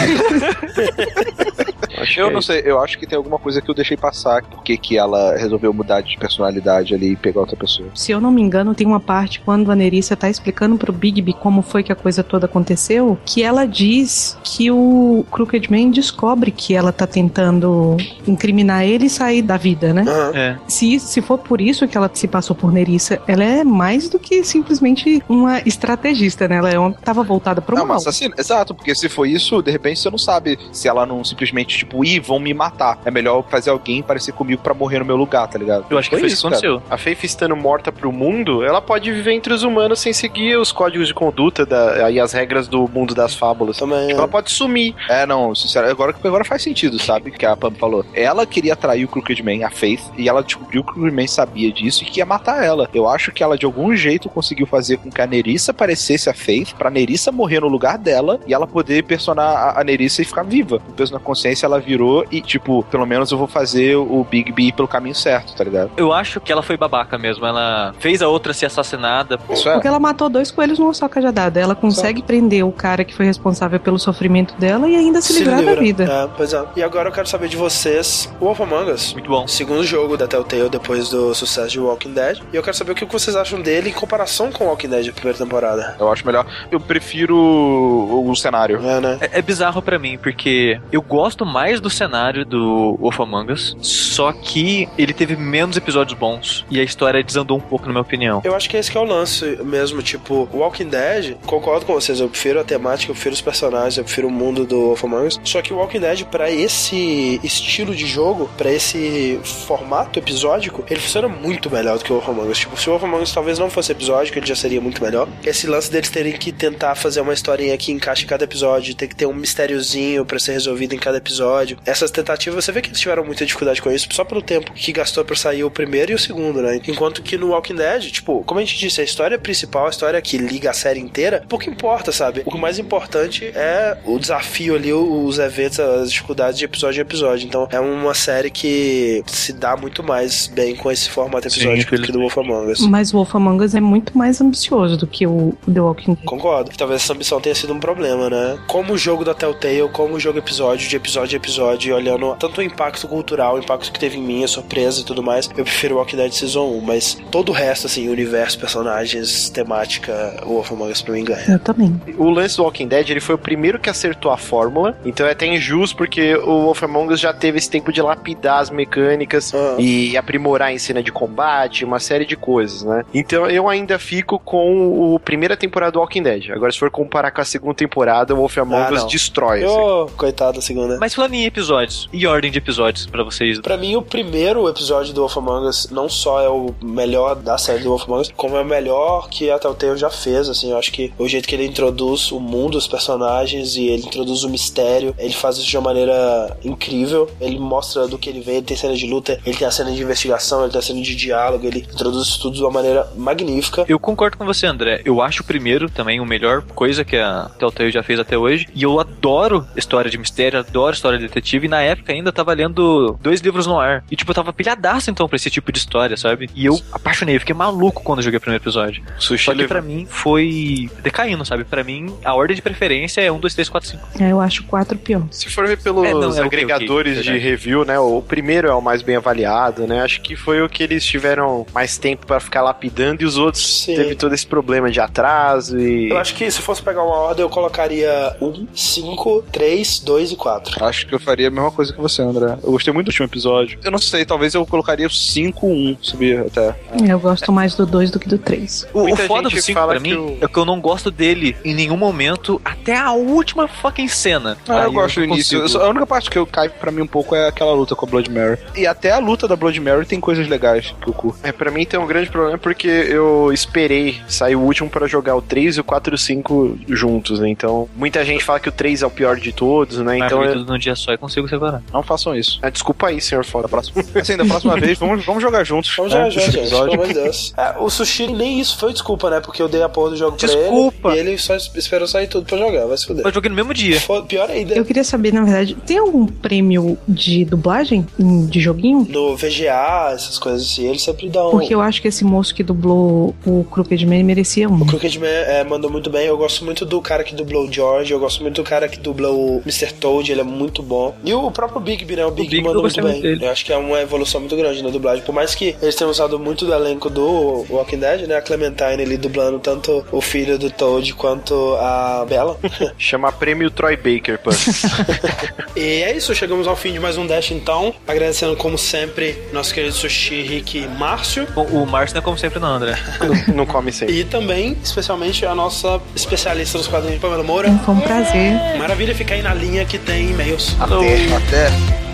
S6: Eu não sei, eu acho que tem alguma coisa que eu deixei passar, porque que ela resolveu mudar de personalidade ali e pegar outra pessoa.
S4: Se eu não me engano, tem uma parte quando a Nerissa tá explicando pro Bigby como foi que a coisa toda aconteceu, que ela diz que o Crooked Man descobre que ela tá tentando incriminar ele e sair da vida, né?
S9: É.
S4: Se, se for por isso que ela se passou por Nerissa, ela é mais do que simplesmente uma estrategista, né? Ela é uma, tava voltada pro
S6: Não,
S4: mal.
S6: mas assassino, exato, porque se for isso, de repente você não sabe se ela não simplesmente, tipo, ih, vão me matar. É melhor fazer alguém parecer comigo pra morrer no meu lugar, tá ligado?
S9: Eu acho que foi isso que
S6: cara.
S9: aconteceu.
S3: A Faith estando morta pro mundo, ela pode viver entre os humanos sem seguir os códigos de conduta da, e as regras do mundo das fábulas.
S5: Também.
S3: Ela pode sumir.
S6: É, não, sinceramente, agora, agora faz sentido, sabe? Que a Pam falou. Ela queria atrair o Crooked Man, a Faith, e ela descobriu que o Crooked Man sabia disso e que ia matar ela. Eu acho que ela, de algum jeito, conseguiu fazer com que a Nerissa parecesse a Faith, pra Nerissa morrer no lugar dela e ela poder personar a, a Nerissa e ficar viva. Com peso na consciência, ela virou e, tipo, pelo menos eu vou fazer o Big B pelo caminho certo, tá ligado?
S9: Eu acho que ela foi babaca mesmo. Ela fez a outra ser assassinada.
S6: Isso é.
S4: Porque ela matou dois coelhos numa só cajadada. Ela consegue prender o cara que foi responsável pelo sofrimento dela e ainda se, livrar da vida.
S5: É, pois é. E agora eu quero saber de vocês, o Wolf Among Us.
S9: Muito bom.
S5: Segundo jogo da Telltale depois do sucesso de Walking Dead. E eu quero saber o que vocês acham dele em comparação com Walking Dead, a primeira temporada.
S6: Eu acho melhor. Eu prefiro o, o cenário.
S5: É, né?
S9: É, é bizarro pra mim, porque eu gosto mais do cenário do Wolf Among Us, só que ele teve menos episódios bons e a história desandou um pouco, na minha opinião.
S5: Eu acho que esse que é o lance mesmo, tipo, Walking Dead, concordo com vocês, eu prefiro a temática, eu prefiro os personagens, eu prefiro o mundo do Wolf Among Us, só que o Walking Dead, pra esse estilo de jogo, pra esse formato episódico, ele funciona muito melhor do que o Us. Tipo, se o Us talvez não fosse episódico, ele já seria muito melhor. Esse lance deles terem que tentar fazer uma historinha que encaixe em cada episódio, ter que ter um mistériozinho pra ser resolvido em cada episódio. Essas tentativas, você vê que eles tiveram muita dificuldade com isso, só pelo tempo que gastou pra sair o primeiro e o segundo, né? Enquanto que no Walking Dead, tipo, como a gente disse, a história principal, a história que liga a série inteira, pouco importa, sabe? O mais importante é o desafio ali, os eventos, as dificuldades de episódio em episódio. Então é uma série que se dá muito mais bem com esse formato episódico do que do Wolf Among Us.
S4: Mas o Wolf Among Us é muito mais ambicioso do que o The Walking Dead.
S5: Concordo. Talvez essa ambição tenha sido um problema, né? Como o jogo da Telltale, como o jogo episódio, de episódio a episódio, olhando tanto o impacto cultural, o impacto que teve em mim, a surpresa e tudo mais, eu prefiro Walking Dead Season 1, mas todo o resto, assim, universo, personagens, temática, o Wolf Among Us pra mim ganha.
S4: Eu também.
S3: O lance do Walking Dead, ele foi o primeiro que acertou a fórmula, então é até injusto porque o Wolf Among Us já teve esse tempo de lapidar as mecânicas
S5: Ah.
S3: e aprimorar em cena de combate, uma série de coisas, né? Então eu ainda fico com o primeira temporada do Walking Dead. Agora, se for comparar com a segunda temporada, o Wolf Among
S5: Ah,
S3: Us
S5: não.
S3: destrói. assim.
S5: Ô, coitado da segunda.
S9: Mas falando em episódios, e ordem de episódios pra vocês?
S5: Pra mim, o primeiro episódio do Wolf Among Us não só é o melhor da série do Wolf Among Us, como é o melhor que a Telltale já fez, assim, eu acho que o jeito que ele introduz o mundo, os personagens, e ele introduz o mistério, ele faz isso de uma maneira incrível, ele mostra do que ele vê, ele tem cena de luta, ele tem a cena de investigação, ele tem a cena de diálogo, ele introduz isso tudo de uma maneira magnífica.
S9: Eu concordo com você, André. Eu acho o primeiro também a melhor coisa que a Telltale já fez até hoje. E eu adoro história de mistério, adoro história de detetive. E na época ainda tava lendo dois livros no ar. E tipo, eu tava pilhadaço então pra esse tipo de história, sabe? E eu apaixonei, eu fiquei maluco quando eu joguei o primeiro episódio.
S3: Sushi
S9: Só que pra mim foi decaindo, sabe? Pra mim, a ordem de preferência é 1, 2, 3, 4, 5.
S4: É, eu acho quatro pior.
S3: Se for ver pelos
S9: É, não, é
S3: agregadores de review, né? O primeiro é o mais bem avaliado, né? Acho que foi o que eles tiveram mais tempo pra ficar lapidando e os outros
S5: Sim.
S3: teve todo esse problema de atraso e.
S5: Eu acho que se fosse pegar uma ordem, eu colocaria 1, 5, 3, 2 e 4.
S6: Acho que eu faria a mesma coisa que você, André. Eu gostei muito do último episódio. Eu não sei, talvez eu colocaria o 5-1, subir até.
S4: Eu gosto mais do dois do que do três.
S9: O, o
S3: Muita
S9: foda do
S3: gente
S9: 5
S3: fala
S9: pra
S3: que
S9: mim
S3: o-
S9: é que eu não gosto dele em nenhum momento até a última fucking cena.
S6: Ah,
S9: Aí
S6: eu gosto do início.
S9: consigo.
S6: Eu A única parte que eu caio pra mim um pouco é aquela luta com a Blood Mary. E até a luta da Blood Mary tem coisas legais que eu curto.
S3: É, pra mim tem um grande problema porque eu esperei sair o último pra jogar o 3 e o 4 e o 5 juntos, né? Então, muita gente fala que o 3 é o pior de todos, né?
S9: Mas
S3: Então,
S9: eu...
S3: eu...
S9: tudo num dia só e consigo separar.
S6: Não façam isso.
S3: Ah, desculpa aí, senhor Foda.
S6: Próximo. Assim, da próxima vez, vamos, vamos jogar juntos.
S5: Vamos
S6: né,
S5: gente,
S6: episódio.
S5: pelo amor de Deus. É, o Sushi nem isso foi desculpa, né? Porque eu dei a porra do jogo
S9: Desculpa.
S5: pra ele e ele só esperou sair tudo pra jogar, vai se fuder.
S9: Eu joguei no mesmo dia.
S5: Fo- Pior ainda,
S4: Eu queria saber, na verdade, tem algum prêmio de dublagem em- de joguinho?
S5: no VGA, essas coisas assim, eles sempre dão.
S4: Porque eu acho que esse moço que dublou o Crooked Man merecia um.
S5: O Crooked Man é, mandou muito bem. Eu gosto muito do cara que dublou o George. Eu gosto muito do cara que dublou o Mr. Toad. Ele é muito bom. E o próprio Bigby, né? O Bigby
S9: Bigby,
S5: mandou
S9: eu
S5: muito bem.
S9: dele.
S5: Eu acho que é uma evolução muito grande na dublagem. Por mais que eles tenham usado muito do elenco do Walking Dead, né? A Clementine ali dublando tanto o filho do Toad quanto a Bella.
S3: Chama prêmio Troy Baker, pô.
S5: E é isso, chegamos ao fim de mais um Dash então. Agradecendo, como sempre, nosso querido Sushi, Rick e Márcio.
S9: Bom, O Márcio não é como sempre não, André.
S3: não, não come sempre.
S5: E também, especialmente, a nossa especialista dos quadrinhos, Pamela Moura.
S4: Foi um prazer.
S5: Maravilha ficar aí na linha que tem e-mails.
S3: Até.
S6: Até.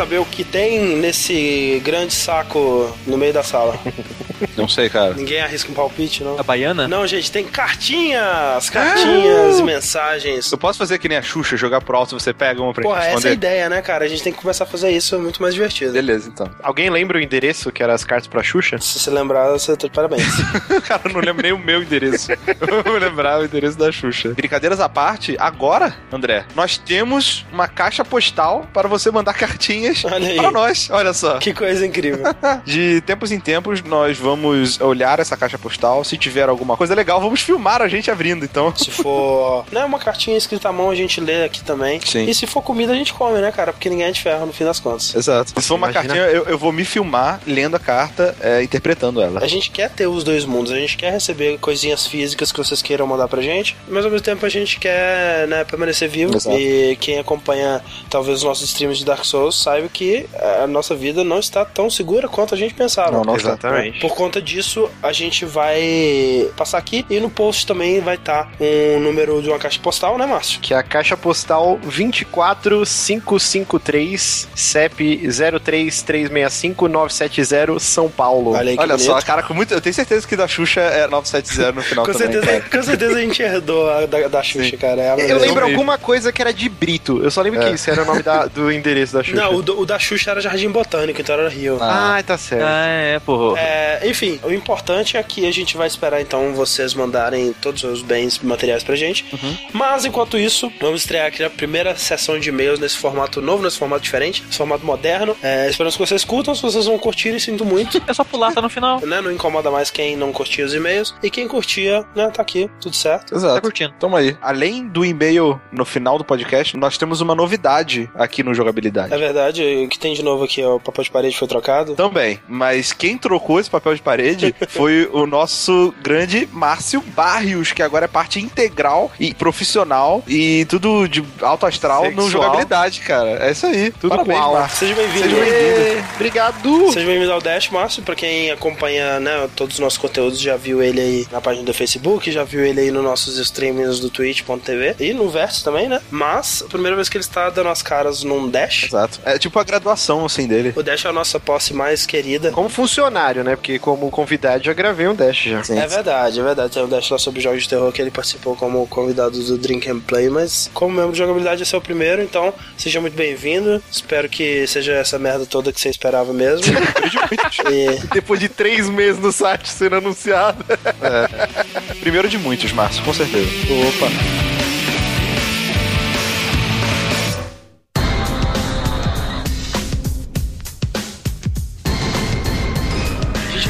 S5: Saber o que tem nesse grande saco no meio da sala.
S6: Não sei, cara.
S5: Ninguém arrisca um palpite, não?
S9: A baiana?
S5: Não, gente, tem cartinhas, cartinhas e mensagens.
S6: Eu posso fazer que nem a Xuxa, jogar pro alto e você pega uma pra
S5: Porra,
S6: gente
S5: essa é a
S6: responder?
S5: ideia, né, cara? A gente tem que começar a fazer isso, é muito mais divertido.
S6: Beleza, então.
S3: Alguém lembra o endereço que era as cartas pra Xuxa?
S5: Se você lembrar, você tá de parabéns.
S6: Cara, eu não lembro nem o meu endereço. Eu vou lembrar o endereço da Xuxa. Brincadeiras à parte, agora, André, nós temos uma caixa postal para você mandar cartinhas
S5: Olha aí.
S6: para nós. Olha só.
S5: que coisa incrível.
S6: De tempos em tempos, nós vamos olhar essa caixa postal. Se tiver alguma coisa legal, vamos filmar a gente abrindo, então.
S5: Se for né, uma cartinha escrita à mão, a gente lê aqui também.
S6: Sim.
S5: E se for comida, a gente come, né, cara? Porque ninguém é de ferro no fim das contas.
S6: Exato. Se for uma
S3: Imagina.
S6: cartinha, eu, eu vou me filmar lendo a carta, é, interpretando ela.
S5: A gente quer ter os dois mundos, a gente quer receber coisinhas físicas que vocês queiram mandar pra gente, mas ao mesmo tempo a gente quer né, permanecer vivo.
S6: Exato.
S5: E quem acompanha talvez os nossos streams de Dark Souls saiba que a nossa vida não está tão segura quanto a gente pensava.
S6: Não, não está.
S3: Exatamente.
S5: Por conta disso, a gente vai passar aqui e no post também vai estar um número de uma caixa postal, né, Márcio?
S3: Que é a caixa postal 24553 CEP 03365-970 São Paulo.
S5: Olha aí que
S6: Olha só, cara, com muito, eu tenho certeza que da Xuxa é 970 no final
S5: Com
S6: também.
S5: certeza,
S6: cara.
S5: com certeza a gente herdou a da, da Xuxa, cara. É a
S3: Eu lembro alguma coisa que era de Brito. Eu só lembro
S6: É.
S3: que isso era o nome da- do endereço da Xuxa.
S5: Não, o, do- o da Xuxa era Jardim Botânico, então era Rio.
S3: Ah, tá certo.
S9: Ah, é, porra.
S5: É, enfim, o importante é que a gente vai esperar então vocês mandarem todos os bens materiais pra gente. Mas enquanto isso, vamos estrear aqui a primeira sessão de e-mails nesse formato novo, nesse formato diferente, nesse formato moderno. É, esperamos que vocês curtam, se vocês vão curtir, sinto muito.
S9: É só pular, tá no final.
S5: Né, não incomoda mais quem não curtia os e-mails. E quem curtia, né, tá aqui, tudo certo.
S6: Exato.
S9: Tá curtindo.
S6: Tamo aí. Além do e-mail no final do podcast, nós temos uma novidade aqui no Jogabilidade.
S5: É verdade, o que tem de novo aqui, ó, o papel de parede foi trocado.
S6: Também, mas quem trocou esse papel de parede foi o nosso grande Márcio Barrios, que agora é parte integral e profissional e tudo de alto astral no
S3: Sexual.
S6: jogabilidade, cara. É isso aí. Tudo
S3: Parabéns,
S6: com.
S3: Márcio.
S5: Seja bem-vindo.
S6: Seja bem-vindo.
S3: Obrigado.
S5: Seja bem-vindo ao Dash, Márcio. Pra quem acompanha né, todos os nossos conteúdos, já viu ele aí na página do Facebook, já viu ele aí nos nossos streamings do twitch.tv e no Verso também, né? Mas, a primeira vez que ele está dando as caras num Dash.
S6: Exato. É tipo a graduação, assim, dele.
S5: O Dash é a nossa posse mais querida.
S3: Como funcionário, né? Porque como convidado já gravei um dash já.
S5: É verdade, é verdade. Tem um Dash lá sobre jogos de terror que ele participou como convidado do Drink and Play, mas como membro de jogabilidade esse é o primeiro, então seja muito bem-vindo. Espero que seja essa merda toda que você esperava mesmo. e
S3: Depois de três meses no site sendo anunciado.
S6: Primeiro de muitos, Márcio, com certeza.
S5: Opa.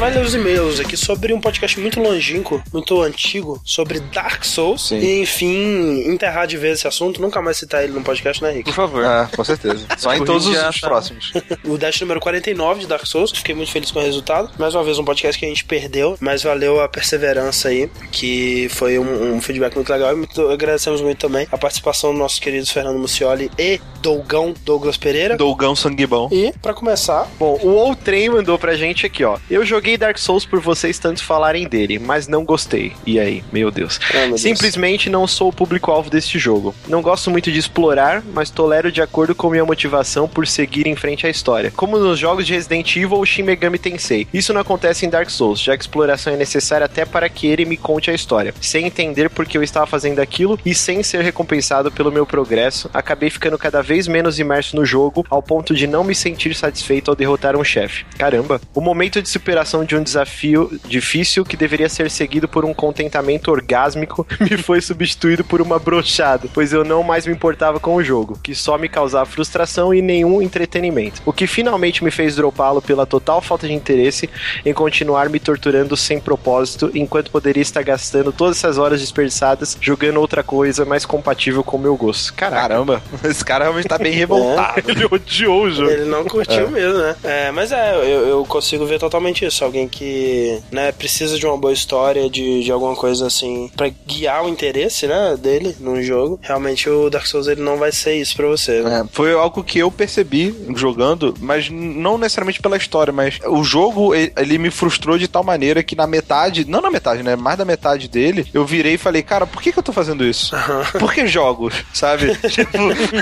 S5: Vai ler os e-mails aqui sobre um podcast muito longínquo, muito antigo, sobre Dark Souls.
S6: Sim.
S5: E, enfim, enterrar de vez esse assunto, nunca mais citar ele no podcast, né, Rick?
S9: Por favor.
S6: Ah, com certeza. Só em todos os,
S9: Já
S6: os
S9: tá.
S6: próximos.
S5: o Dash número 49 de Dark Souls. Fiquei muito feliz com o resultado. Mais uma vez, um podcast que a gente perdeu, mas valeu a perseverança aí, que foi um, um feedback muito legal. E muito, agradecemos muito também a participação dos nossos queridos Fernando Mucioli e Dougão Douglas Pereira.
S6: Dougão Sanguibão.
S5: E, pra começar,
S3: Bom, o Outrem mandou pra gente aqui, ó. Eu joguei Dark Souls por vocês tanto falarem dele, mas não gostei. E aí, meu Deus.
S5: Oh, meu Deus.
S3: Simplesmente não sou o público-alvo deste jogo. Não gosto muito de explorar, mas tolero de acordo com minha motivação por seguir em frente à história. Como nos jogos de Resident Evil ou Shin Megami Tensei. Isso não acontece em Dark Souls, já que exploração é necessária até para que ele me conte a história. Sem entender por que eu estava fazendo aquilo e sem ser recompensado pelo meu progresso, acabei ficando cada vez menos imerso no jogo, ao ponto de não me sentir satisfeito ao derrotar um chefe. Caramba! O momento de superação de um desafio difícil que deveria ser seguido por um contentamento orgásmico me foi substituído por uma brochada, pois eu não mais me importava com o jogo, que só me causava frustração e nenhum entretenimento. O que finalmente me fez dropá-lo pela total falta de interesse em continuar me torturando sem propósito, enquanto poderia estar gastando todas essas horas desperdiçadas jogando outra coisa mais compatível com o meu gosto. Caraca.
S6: Caramba, esse cara realmente tá bem revoltado.
S3: Ele odiou o jogo.
S5: ele não curtiu
S6: É.
S5: mesmo, né? É, mas é, eu, eu consigo ver totalmente isso. Alguém que, né, precisa de uma boa história, de, de alguma coisa assim, pra guiar o interesse, né, dele num jogo. Realmente o Dark Souls ele não vai ser isso pra você. né?
S6: É, foi algo que eu percebi jogando, mas não necessariamente pela história, mas o jogo ele, me frustrou de tal maneira que na metade, não na metade, né, mais da metade dele, eu virei e falei, cara, por que, que eu tô fazendo isso? Por que jogos, sabe? tipo,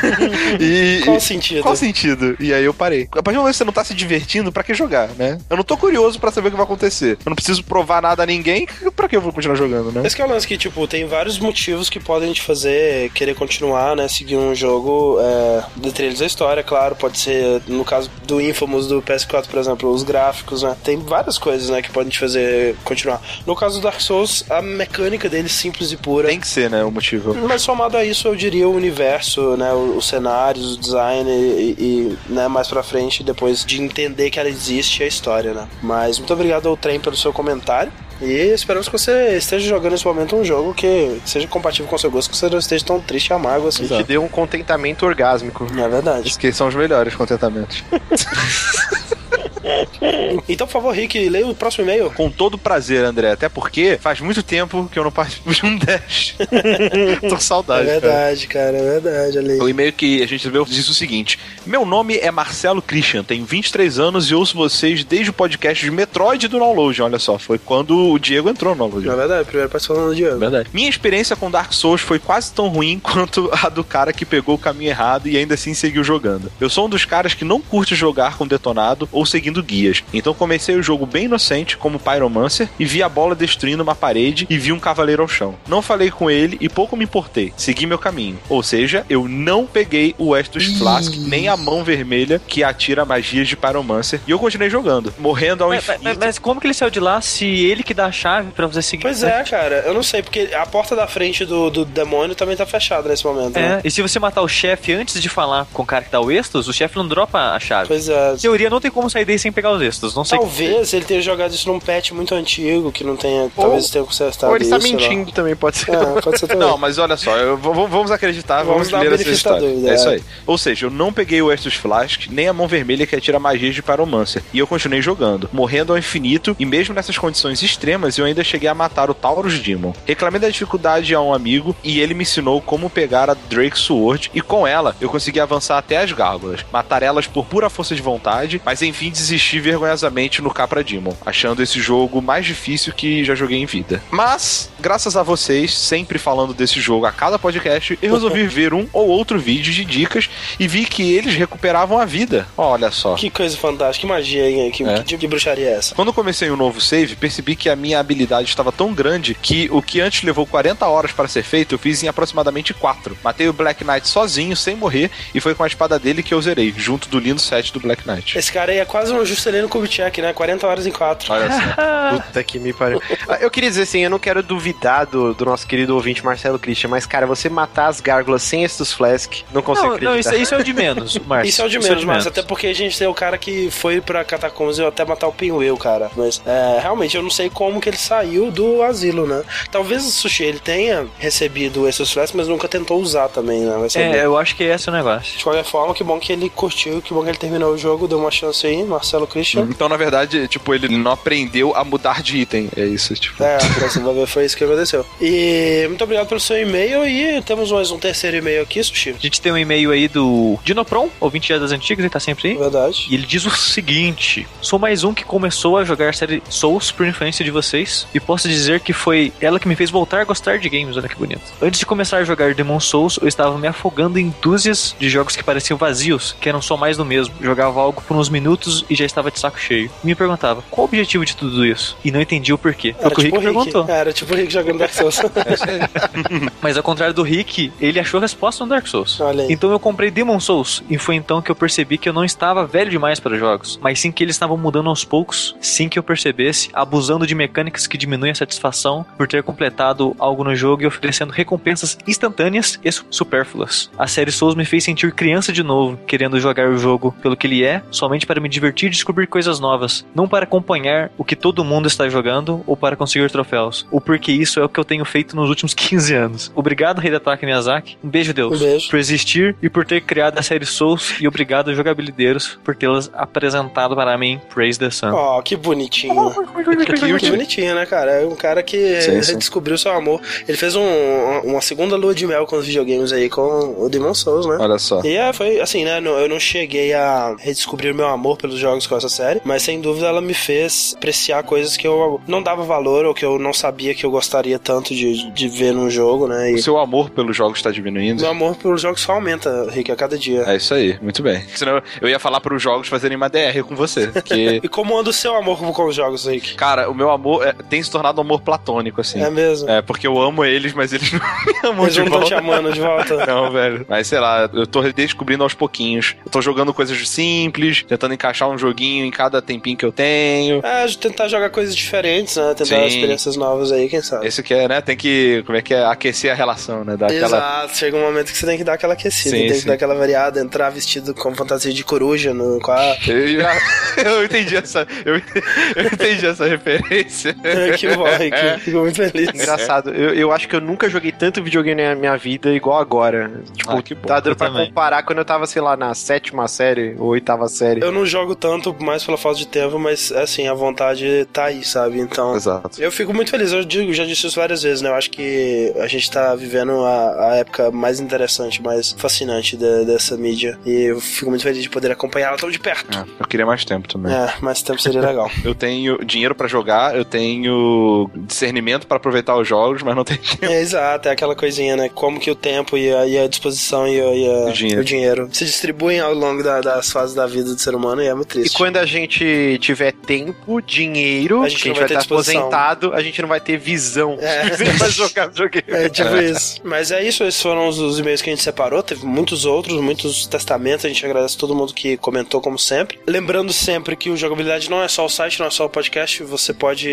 S6: E,
S5: Qual
S6: e-
S5: sentido?
S6: Qual sentido? E aí eu parei. A partir do momento que você não tá se divertindo, pra que jogar, né? Eu não tô curioso pra saber o que vai acontecer. Eu não preciso provar nada a ninguém, pra que eu vou continuar jogando, né?
S5: Esse que é o lance que, tipo, tem vários motivos que podem te fazer querer continuar, né? Seguir um jogo, é, dentre eles a história, claro. Pode ser, no caso do Infamous do PS4, por exemplo, os gráficos, né? Tem várias coisas, né, que podem te fazer continuar. No caso do Dark Souls, a mecânica dele é simples e pura.
S6: Tem que ser, né, o motivo.
S5: Mas somado a isso, eu diria o universo, né? Os cenários, o design e, e, né, mais pra frente, depois de entender que ela existe, a história, né? Mas muito obrigado ao Trem pelo seu comentário. E esperamos que você esteja jogando nesse momento um jogo que seja compatível com o seu gosto, que você não esteja tão triste e amargo assim.
S3: E te deu um contentamento orgásmico.
S5: É verdade.
S6: Que são os melhores contentamentos.
S5: Então, por favor, Rick, leia o próximo e-mail.
S6: Com todo prazer, André. Até porque faz muito tempo que eu não participo de um Dash. Tô com
S5: É
S6: saudade. cara.
S5: verdade, cara, é verdade. Ali.
S6: O e-mail que a gente recebeu diz o seguinte: Meu nome é Marcelo Christian, tenho 23 anos e ouço vocês desde o podcast de Metroid do Download. Olha só, foi quando o Diego entrou no Download.
S5: É verdade, primeiro participando do Diego.
S6: Verdade. Minha experiência com Dark Souls foi quase tão ruim quanto a do cara que pegou o caminho errado e ainda assim seguiu jogando. Eu sou um dos caras que não curte jogar com detonado ou seguindo guias. Então comecei o jogo bem inocente, como Pyromancer, e vi a bola destruindo uma parede e vi um cavaleiro ao chão. Não falei com ele e pouco me importei. Segui meu caminho. Ou seja, eu não peguei o Estus Flask, nem a mão vermelha que atira magias de Pyromancer. E eu continuei jogando, morrendo ao
S9: Mas,
S6: infinito.
S9: mas- mas como que ele saiu de lá se ele que dá a chave pra você seguir?
S5: Pois é, cara, eu não sei, porque a porta da frente do, do demônio também tá fechada nesse momento,
S9: É,
S5: né?
S9: e se você matar o chefe antes de falar com o cara que dá o Estus, o chefe não dropa a chave.
S5: Pois é.
S9: Em teoria, não tem como sair daí sem pegar os Estus. Não sei
S5: Talvez ele tenha jogado isso num patch muito antigo, que não tenha. talvez tenha consertado
S3: Ou ele está mentindo também, pode ser.
S5: É, pode ser também.
S6: Não, mas olha só, eu- vamos acreditar,
S5: Vamos
S6: vamos, ler essa história.
S5: dúvida,
S6: é isso
S5: é.
S6: aí. Ou seja, eu não peguei o Estus Flask, nem a mão vermelha que atira magias de Pyromancer. E eu continuei jogando, morrendo ao infinito, e mesmo nessas condições extremas, eu ainda cheguei a matar o Taurus Demon. Reclamei da dificuldade a um amigo, e ele me ensinou como pegar a Drake Sword, e com ela, eu consegui avançar até as gárgulas, matar elas por pura força de vontade, mas enfim desisti vergonhosamente no Capra Demon, achando esse jogo mais difícil que já joguei em vida. Mas, graças a vocês, sempre falando desse jogo a cada podcast, eu resolvi ver um ou outro vídeo de dicas e vi que eles recuperavam a vida. Olha só.
S5: Que coisa fantástica, que magia, hein? Que,
S6: É.
S5: que tipo de bruxaria é essa?
S6: Quando comecei um novo save, percebi que a minha habilidade estava tão grande que o que antes levou 40 horas para ser feito, eu fiz em aproximadamente 4. Matei o Black Knight sozinho, sem morrer, e foi com a espada dele que eu zerei, junto do lindo set do Black Knight.
S5: Esse cara aí é quase um Juscelino Kubitschek, né? 40 horas em 4.
S6: Olha só.
S3: Puta que me pariu. Ah, Eu queria dizer assim, eu não quero duvidar do, do nosso querido ouvinte Marcelo Christian, mas, cara, você matar as gárgulas sem estes Flask, não consigo
S9: Não,
S3: acreditar.
S9: não, isso, isso é o de menos, Márcio.
S5: Isso é o de menos, mas até porque a gente tem o cara que foi pra Catacombs e até matar o Pinwheel, cara. Mas é, realmente eu não sei como que ele saiu do asilo, né? Talvez o Sushi ele tenha recebido esses flasks, mas nunca tentou usar também, né?
S9: É, eu acho que esse é o negócio.
S5: De qualquer forma, que bom que ele curtiu, que bom que ele terminou o jogo, deu uma chance aí, Marcelo Christian.
S6: Então, na verdade, tipo, ele não aprendeu a mudar de item. É isso, tipo.
S5: É, pra você vai ver, foi isso que aconteceu. E muito obrigado pelo seu e-mail e temos mais um terceiro e-mail aqui, Sushi.
S9: A gente tem um e-mail aí do Dinopron, ouvinte das antigas, ele tá sempre aí.
S5: Verdade.
S9: E ele diz o seguinte: Sou mais um que começou a jogar a série Souls por influência de vocês, e posso dizer que foi ela que me fez voltar a gostar de games, olha que bonito. Antes de começar a jogar Demon Souls, eu estava me afogando em dúzias de jogos que pareciam vazios, que eram só mais do mesmo. Jogava algo por uns minutos e já estava de saco cheio. Me perguntava, qual o objetivo de tudo isso? E não entendi o porquê. Foi o que o Rick perguntou.
S5: Era tipo o Rick jogando Dark Souls.
S9: Mas ao contrário do Rick, ele achou a resposta no Dark Souls. Então eu comprei Demon Souls e foi então que eu percebi que eu não estava velho demais para jogos, mas sim que eles estavam mudando aos poucos, sem que eu percebesse, abusando de mecânicas que diminuem a satisfação por ter completado algo no jogo e oferecendo recompensas instantâneas e su- supérfluas. A série Souls me fez sentir criança de novo, querendo jogar o jogo pelo que ele é, somente para me divertir e descobrir coisas novas, não para acompanhar o que todo mundo está jogando ou para conseguir troféus. O porquê isso é o que eu tenho feito nos últimos 15 anos. Obrigado, Hidetaka Miyazaki. Um beijo, Deus.
S5: Um beijo.
S9: Por existir e por ter criado a série Souls e obrigado, jogabilideiros, por tê-las apresentado para mim. Praise the Sun.
S5: Ó, que bonitinho. que bonitinho, né, cara? É um cara que
S9: Sim, sim.
S5: redescobriu seu amor. Ele fez um- uma segunda lua de mel com os videogames aí, com o Demon Souls, né?
S6: Olha só.
S5: E é, foi assim, né? Eu não cheguei a redescobrir o meu amor pelos jogos com essa série, mas sem dúvida ela me fez apreciar coisas que eu não dava valor ou que eu não sabia que eu gostaria tanto de, de ver num jogo, né?
S6: O
S5: E
S6: seu amor pelos jogos está diminuindo?
S5: meu amor pelos jogos só aumenta, Rick, a cada dia.
S6: É isso aí, muito bem. Senão eu ia falar para os jogos fazerem uma DR com você. Que,
S5: E como anda o seu amor com os jogos, Rick?
S6: cara, o meu amor é, tem se tornado um amor platônico, assim.
S5: É mesmo?
S6: É, porque eu amo eles, mas eles não me amam
S5: Eles
S6: de
S5: não
S6: volta.
S5: te amando de volta.
S6: Não, velho. Mas sei lá, eu tô redescobrindo aos pouquinhos. Eu tô jogando coisas simples, tentando encaixar um joguinho em cada tempinho que eu tenho.
S5: É, tentar jogar coisas diferentes, né? Tentar
S6: Sim.
S5: experiências novas aí, quem sabe.
S6: Esse que é, né? Tem que, como é que é? Aquecer a relação, né? Dar aquela...
S5: Exato, chega um momento que você tem que dar aquela aquecida,
S6: Sim,
S5: tem que
S6: sim.
S5: dar aquela variada, entrar vestido com fantasia de coruja no quarto.
S6: Eu, já- eu entendi essa, eu, eu entendi essa referência.
S5: que bom, Rick. Fico muito feliz.
S3: Engraçado, eu, eu acho que eu nunca joguei tanto videogame na minha vida igual agora. Tipo,
S6: Ah, que bom.
S3: tá dando
S9: Eu
S3: pra
S9: também.
S3: comparar quando eu tava, sei lá, na sétima série ou oitava série.
S5: Eu não jogo tanto, mais pela falta de tempo, mas assim, a vontade tá aí, sabe? Então.
S6: Exato.
S5: Eu fico muito feliz, eu digo, já disse isso várias vezes, né? Eu acho que a gente tá vivendo a, a época mais interessante, mais fascinante da- dessa mídia. E eu fico muito feliz de poder acompanhá-la tão de perto.
S6: É, eu queria mais tempo também.
S5: É, mais tempo seria legal.
S6: Eu tenho dinheiro pra jogar, eu tenho discernimento pra aproveitar os jogos, mas não tenho tempo.
S5: É, exato, é aquela coisinha, né? Como que o tempo e a, e a disposição e, a- e a-
S6: O dinheiro.
S5: o dinheiro se distribuem ao longo da- das fases da vida do ser humano e é muito
S3: E
S5: triste.
S3: quando a gente tiver tempo, dinheiro,
S5: A gente
S3: que a
S5: vai
S3: gente vai estar
S5: disposição.
S3: aposentado, a gente não vai ter visão.
S5: É.
S3: A gente vai jogar videogame.
S5: É tipo isso. Mas é isso, esses foram os, os e-mails que a gente separou. Teve muitos outros, muitos testamentos. A gente agradece todo mundo que comentou, como sempre. Lembrando sempre que o Jogabilidade não é só o site, não é só o podcast. Você pode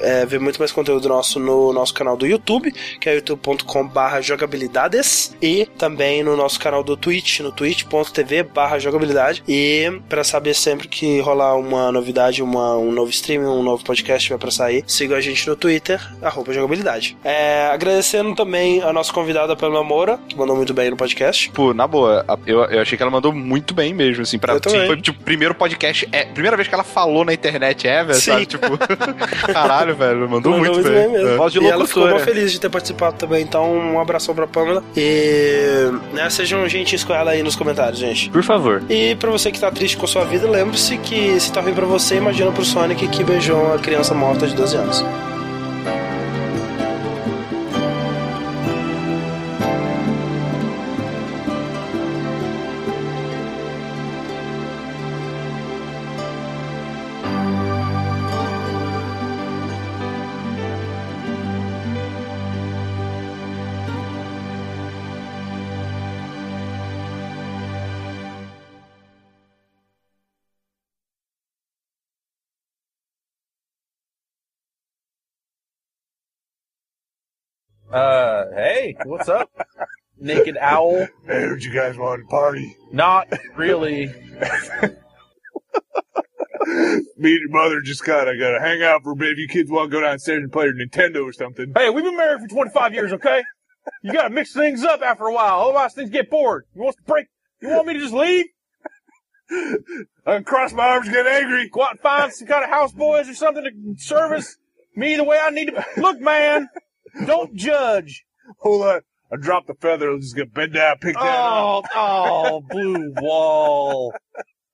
S5: é, ver muito mais conteúdo nosso no nosso canal do YouTube, que é youtube.com/barra jogabilidades. E também no nosso canal do Twitch, no twitch.tv/barra jogabilidade. E para saber sempre que rolar uma novidade, uma, um novo stream, um novo podcast vai pra sair, siga a gente no Twitter, arroba jogabilidade. É, agradecendo também a nossa convidada Pamela Moura, que mandou muito bem no podcast.
S6: Tipo, na boa, eu, eu achei que ela mandou muito bem mesmo, assim, pra, assim, foi tipo, primeiro podcast, é, primeira vez que ela falou na internet ever,
S5: Sim.
S6: sabe? Tipo, caralho, velho, mandou,
S5: Mandou
S6: muito, bem.
S5: mesmo.
S6: É.
S3: Voz de
S5: e ela ficou muito feliz de ter participado também, então um abração pra Pamela. E né, sejam gentis com ela aí nos comentários, gente.
S9: Por favor.
S5: E pra você que tá triste com a sua vida, lembre-se que se tá ruim pra você, imagina pro Sonic que beijou uma criança morta de 12 anos.
S16: Uh, hey, what's up? Naked owl.
S10: I heard you guys wanted to party.
S16: Not really.
S10: Me and your mother just kinda gotta hang out for a bit. If you kids want to go downstairs and play your Nintendo or something.
S16: Hey, we've been married for 25 years, okay? You gotta mix things up after a while, otherwise things get bored. You want to break? You want me to just leave?
S10: I can cross my arms and get angry.
S16: Go out and find some kind of houseboys or something to service me the way I need to. Look, man, don't judge.
S10: Hold on. I dropped the feather. I'm just gonna bend down, pick that oh, up.
S16: Oh, oh, blue wall.